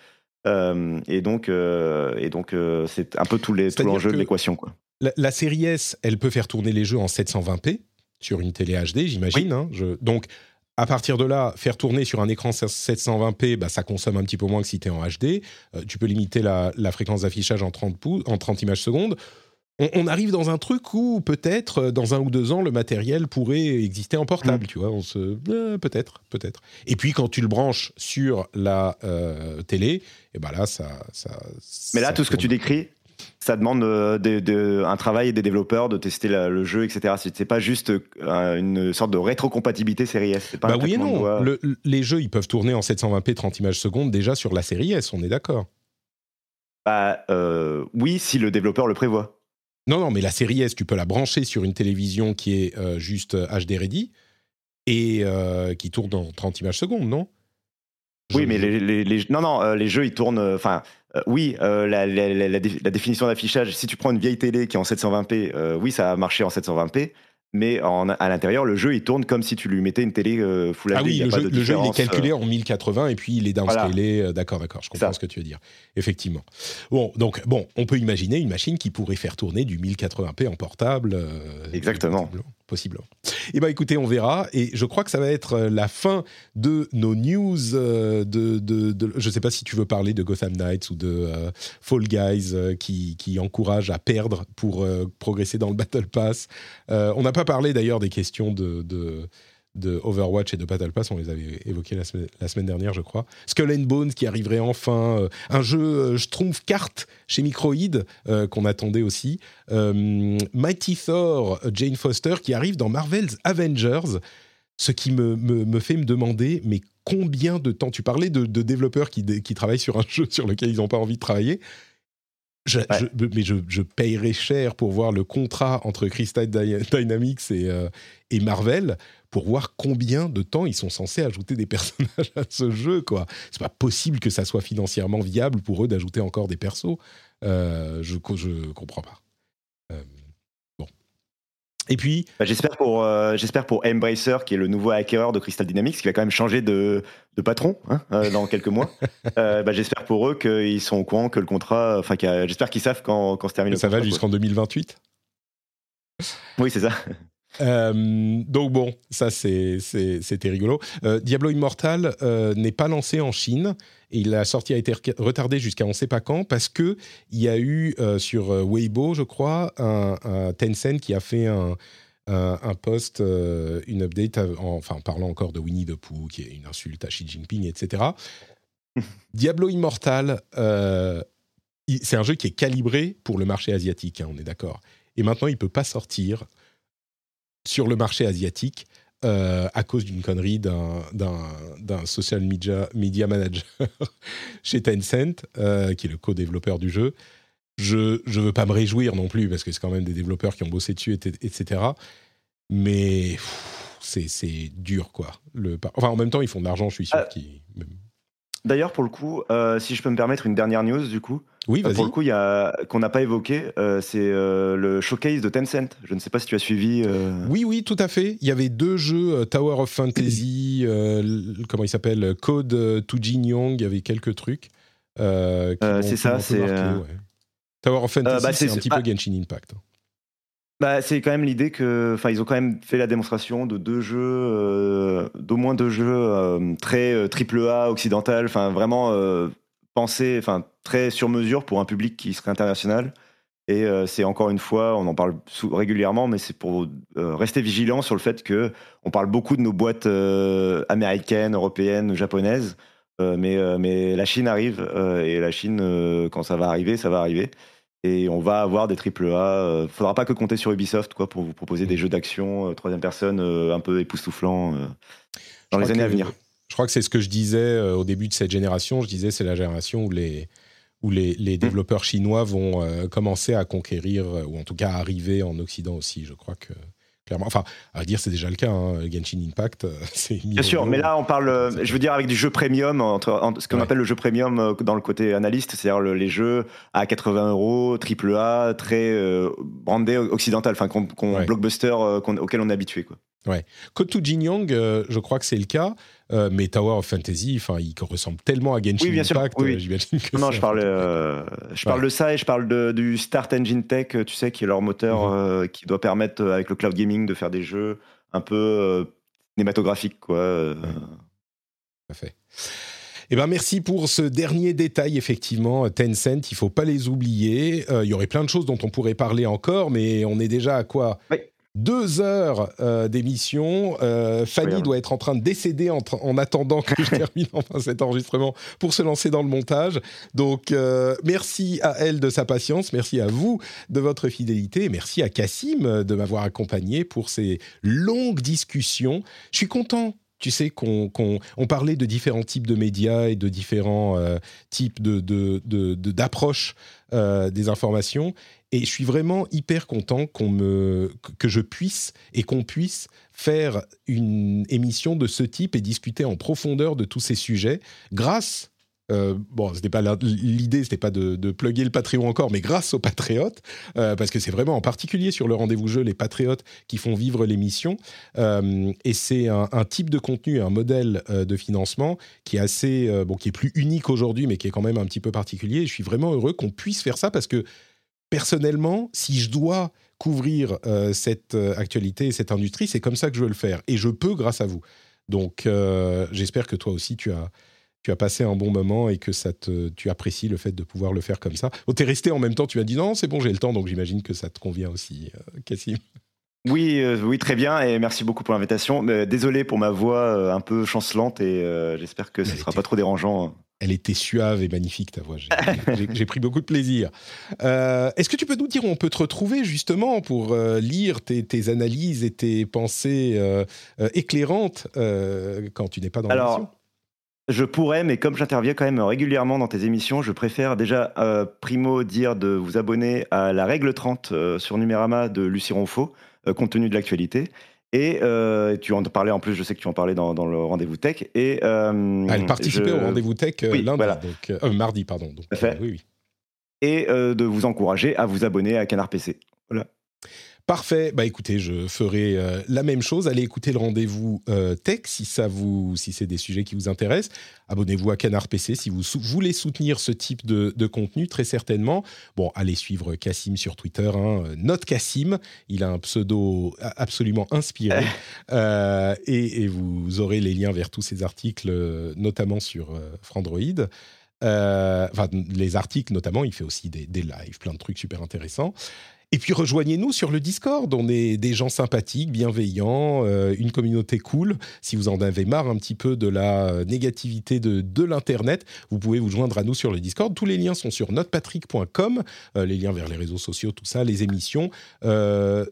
Euh, et donc, euh, et donc euh, c'est un peu tout l'enjeu de l'équation. La, la série S, elle peut faire tourner les jeux en 720p sur une télé HD, j'imagine. hein, je- donc, à partir de là, faire tourner sur un écran 720p, bah, ça consomme un petit peu moins que si tu es en HD. Euh, tu peux limiter la, la fréquence d'affichage en 30, pou- en 30 images secondes. On, on arrive dans un truc où peut-être euh, dans un ou deux ans le matériel pourrait exister en portable, tu vois. On se euh, peut-être, peut-être. Et puis quand tu le branches sur la euh, télé, et ben là ça, ça. Mais là, ça tout ce que tu décris, ça demande euh, de- de- un travail des développeurs de tester la- le jeu, etc. C'est pas juste euh, une sorte de rétrocompatibilité série S. Pas Bah oui et non. Le- les jeux, ils peuvent tourner en 720p 30 images secondes déjà sur la série S, on est d'accord. Bah, euh, oui, si le développeur le prévoit. Non, non, mais la série S, tu peux la brancher sur une télévision qui est euh, juste HD ready et euh, qui tourne en 30 images secondes, non? Oui, mais les, les- les- non, non, les jeux ils tournent. Enfin, euh, oui, euh, la, la- la- la dé- la définition d'affichage. Si tu prends une vieille télé qui est en 720p, euh, oui, ça a marché en 720p. Mais en- à l'intérieur, le jeu il tourne comme si tu lui mettais une télé Full Ah HD. il oui, le jeu, de le jeu, il est calculé en 1080 et puis il est downscalé. euh, D'accord, d'accord, je comprends Ça. ce que tu veux dire. Effectivement. Bon, donc, bon, on peut imaginer une machine qui pourrait faire tourner du 1080p en portable. Exactement. Possiblement. Eh bien, écoutez, on verra. Et je crois que ça va être euh, la fin de nos news. euh, de, je ne sais pas si tu veux parler de Gotham Knights ou de euh, Fall Guys qui, qui encouragent à perdre pour progresser dans le Battle Pass. On n'a pas parlé d'ailleurs des questions de, de Overwatch et de Battle Pass, on les avait évoquées la semaine, la semaine dernière, je crois. Skull and Bones qui arriverait enfin, euh, un jeu euh, Schtroumpf carte chez Microïd euh, qu'on attendait aussi. Euh, Mighty Thor, Jane Foster qui arrive dans Marvel's Avengers, ce qui me, me, me fait me demander, mais combien de temps Tu parlais de, de développeurs qui, qui travaillent sur un jeu sur lequel ils n'ont pas envie de travailler. Je, je- mais je, je payerais cher pour voir le contrat entre Crystal Dy- Dynamics et, et Marvel pour voir combien de temps ils sont censés ajouter des personnages à ce jeu. quoi. C'est pas possible que ça soit financièrement viable pour eux d'ajouter encore des persos. Euh, je, je comprends pas. Euh, bon. Et puis, Bah, j'espère pour euh, j'espère pour Embracer qui est le nouveau hacker de Crystal Dynamics qui va quand même changer de, de patron hein, dans quelques mois. Bah, j'espère pour eux qu'ils sont au courant que le contrat, enfin j'espère qu'ils savent quand, quand se termine. le ça va contrat, jusqu'en 2028 Oui, c'est ça. Euh, donc bon, ça c'était rigolo. Euh, Diablo Immortal euh, n'est pas lancé en Chine et la sortie a été retardée jusqu'à on ne sait pas quand parce que il y a eu sur Weibo, je crois, un, un Tencent qui a fait un, un, un post, une update, en, enfin en parlant encore de Winnie the Pooh, qui est une insulte à Xi Jinping, etc. Diablo Immortal, c'est un jeu qui est calibré pour le marché asiatique, hein, on est d'accord. Et maintenant, il peut pas sortir sur le marché asiatique euh, à cause d'une connerie d'un, social media, media manager chez Tencent, euh, qui est le co-développeur du jeu. Je ne veux pas me réjouir non plus, parce que c'est quand même des développeurs qui ont bossé dessus, et- etc. mais c'est dur, quoi. Le, enfin, en même temps, ils font de l'argent, je suis sûr. Euh, d'ailleurs, pour le coup, euh, si je peux me permettre une dernière news, du coup. Oui, vas-y. pour le coup, il y a qu'on n'a pas évoqué, c'est le showcase de Tencent. Je ne sais pas si tu as suivi. Oui, oui, tout à fait. Il y avait deux jeux, Tower of Fantasy, comment il s'appelle, Code to Jin Young. Il y avait quelques trucs. c'est ça, c'est. Tower of Fantasy, bah, c'est un petit peu Genshin Impact. Bah, c'est quand même l'idée que, enfin, ils ont quand même fait la démonstration de deux jeux, euh, d'au moins deux jeux euh, très euh, triple A occidental, enfin vraiment pensés, enfin très sur mesure pour un public qui serait international. Et c'est encore une fois, on en parle régulièrement, mais c'est pour rester vigilant sur le fait que on parle beaucoup de nos boîtes américaines, européennes, japonaises, mais mais la Chine arrive et la Chine, quand ça va arriver, ça va arriver et on va avoir des triple A. Il faudra pas que compter sur Ubisoft quoi, pour vous proposer des jeux d'action euh, troisième personne euh, un peu époustouflants euh, dans les années à venir. Je crois que c'est ce que je disais au début de cette génération. Je disais c'est la génération où les, où les, les mmh. développeurs chinois vont commencer à conquérir, ou en tout cas arriver en Occident aussi. Je crois que Enfin, à dire, c'est déjà le cas. Hein. Genshin Impact, euh, c'est Bien sûr, mais là, on parle, euh, je veux dire, avec du jeu premium, entre, ce qu'on appelle le jeu premium euh, dans le côté analyste, c'est-à-dire les jeux à 80 euros, triple A, très brandé occidental, enfin, blockbuster auquel on est habitué. Quoi. Ouais. To Jin Young, je crois que c'est le cas. Euh, mais Tower of Fantasy, enfin, il ressemble tellement à Genshin oui, bien Impact. Sûr. Oui, euh, non, je parle, euh, je parle de ça et je parle de, du Start Engine Tech, tu sais, qui est leur moteur mhm. qui doit permettre avec le cloud gaming de faire des jeux un peu cinématographiques, quoi. Parfait. Eh ben merci pour ce dernier détail, effectivement. Tencent, il faut pas les oublier. Il y aurait plein de choses dont on pourrait parler encore, mais on est déjà à quoi? Oui deux heures euh, d'émission. Euh, Fanny doit être en train de décéder en, attendant que je termine enfin cet enregistrement pour se lancer dans le montage. Donc, euh, merci à elle de sa patience, merci à vous de votre fidélité, merci à Cassim de m'avoir accompagné pour ces longues discussions. Je suis content tu sais, qu'on parlait de différents types de médias et de différents types d'approches de, de, des informations. Et je suis vraiment hyper content me, que je puisse et qu'on puisse faire une émission de ce type et discuter en profondeur de tous ces sujets grâce euh, bon, c'était pas l'idée, c'était pas de, de plugger le Patreon encore, mais grâce aux patriotes, euh, parce que c'est vraiment en particulier sur le rendez-vous jeu les patriotes qui font vivre l'émission. Euh, et c'est un, type de contenu, un modèle euh, de financement qui est assez, bon, qui est plus unique aujourd'hui, mais qui est quand même un petit peu particulier. Et je suis vraiment heureux qu'on puisse faire ça parce que personnellement, si je dois couvrir cette actualité et cette industrie, c'est comme ça que je veux le faire. Et je peux grâce à vous. Donc, j'espère que toi aussi, tu as, tu as passé un bon moment et que ça te, tu apprécies le fait de pouvoir le faire comme ça. Oh, tu es resté en même temps, tu m'as dit non, c'est bon, j'ai le temps, donc j'imagine que ça te convient aussi, Cassim. Oui, oui, très bien, et merci beaucoup pour l'invitation. Désolé pour ma voix un peu chancelante, et j'espère que ce ne sera pas trop dérangeant. Hein. Elle était suave et magnifique, ta voix. J'ai pris beaucoup de plaisir. Euh, est-ce que tu peux nous dire où on peut te retrouver justement pour euh, lire tes, analyses et tes pensées euh, éclairantes quand tu n'es pas dans l'émission? Je pourrais, mais comme j'interviens quand même régulièrement dans tes émissions, je préfère déjà, primo, dire de vous abonner à la règle 30 sur Numérama de Lucie Ronfaux, compte tenu de l'actualité. Et euh, tu en parlais en plus, je sais que tu en parlais dans, le rendez-vous tech. Et, euh, ah, elle participait au rendez-vous tech euh, lundi, donc, mardi, pardon. Donc, oui, oui. Et de vous encourager à vous abonner à Canard PC. Voilà. Parfait. Bah écoutez, je ferai euh, la même chose. Allez écouter le rendez-vous euh, tech si ça vous, si c'est des sujets qui vous intéressent. Abonnez-vous à Canard PC si vous voulez soutenir ce type de, contenu, très certainement. Bon, allez suivre Cassim sur Twitter. Hein. Note Cassim, il a un pseudo absolument inspiré. Euh, et, vous aurez les liens vers tous ces articles, notamment sur Frandroid. enfin, les articles notamment, il fait aussi des, des lives, plein de trucs super intéressants. Et puis rejoignez-nous sur le Discord. On est des gens sympathiques, bienveillants, euh, une communauté cool. Si vous en avez marre un petit peu de la euh, négativité de, l'Internet, vous pouvez vous joindre à nous sur le Discord. Tous les liens sont sur notrepatrick.com, euh, les liens vers les réseaux sociaux, tout ça, les émissions.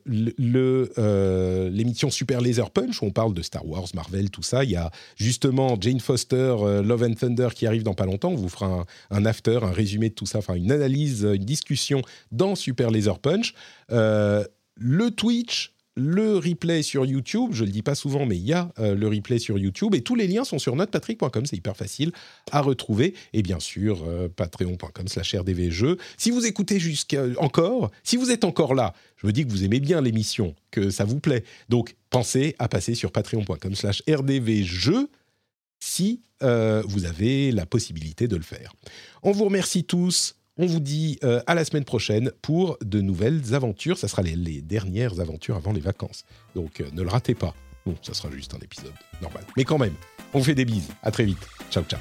l'émission Super Laser Punch, où on parle de Star Wars, Marvel, tout ça. Il y a justement Jane Foster, Love and Thunder qui arrive dans pas longtemps. On vous fera un, un after, un résumé de tout ça, enfin une analyse, une discussion dans Super Laser Punch. Euh, le Twitch, le replay sur YouTube. Je le dis pas souvent, mais il y a euh, le replay sur YouTube et tous les liens sont sur notrepatrick.com. C'est hyper facile à retrouver et bien sûr euh, patreon.com/rdvjeux. Si vous écoutez jusqu'à encore, si vous êtes encore là, je me dis que vous aimez bien l'émission, que ça vous plaît. Donc pensez à passer sur patreon.com/rdvjeux si euh, vous avez la possibilité de le faire. On vous remercie tous. On vous dit euh, à la semaine prochaine pour de nouvelles aventures. Ça sera les, dernières aventures avant les vacances. Donc euh, ne le ratez pas. Bon, ça sera juste un épisode normal. Mais quand même, on fait des bises. À très vite. Ciao, ciao.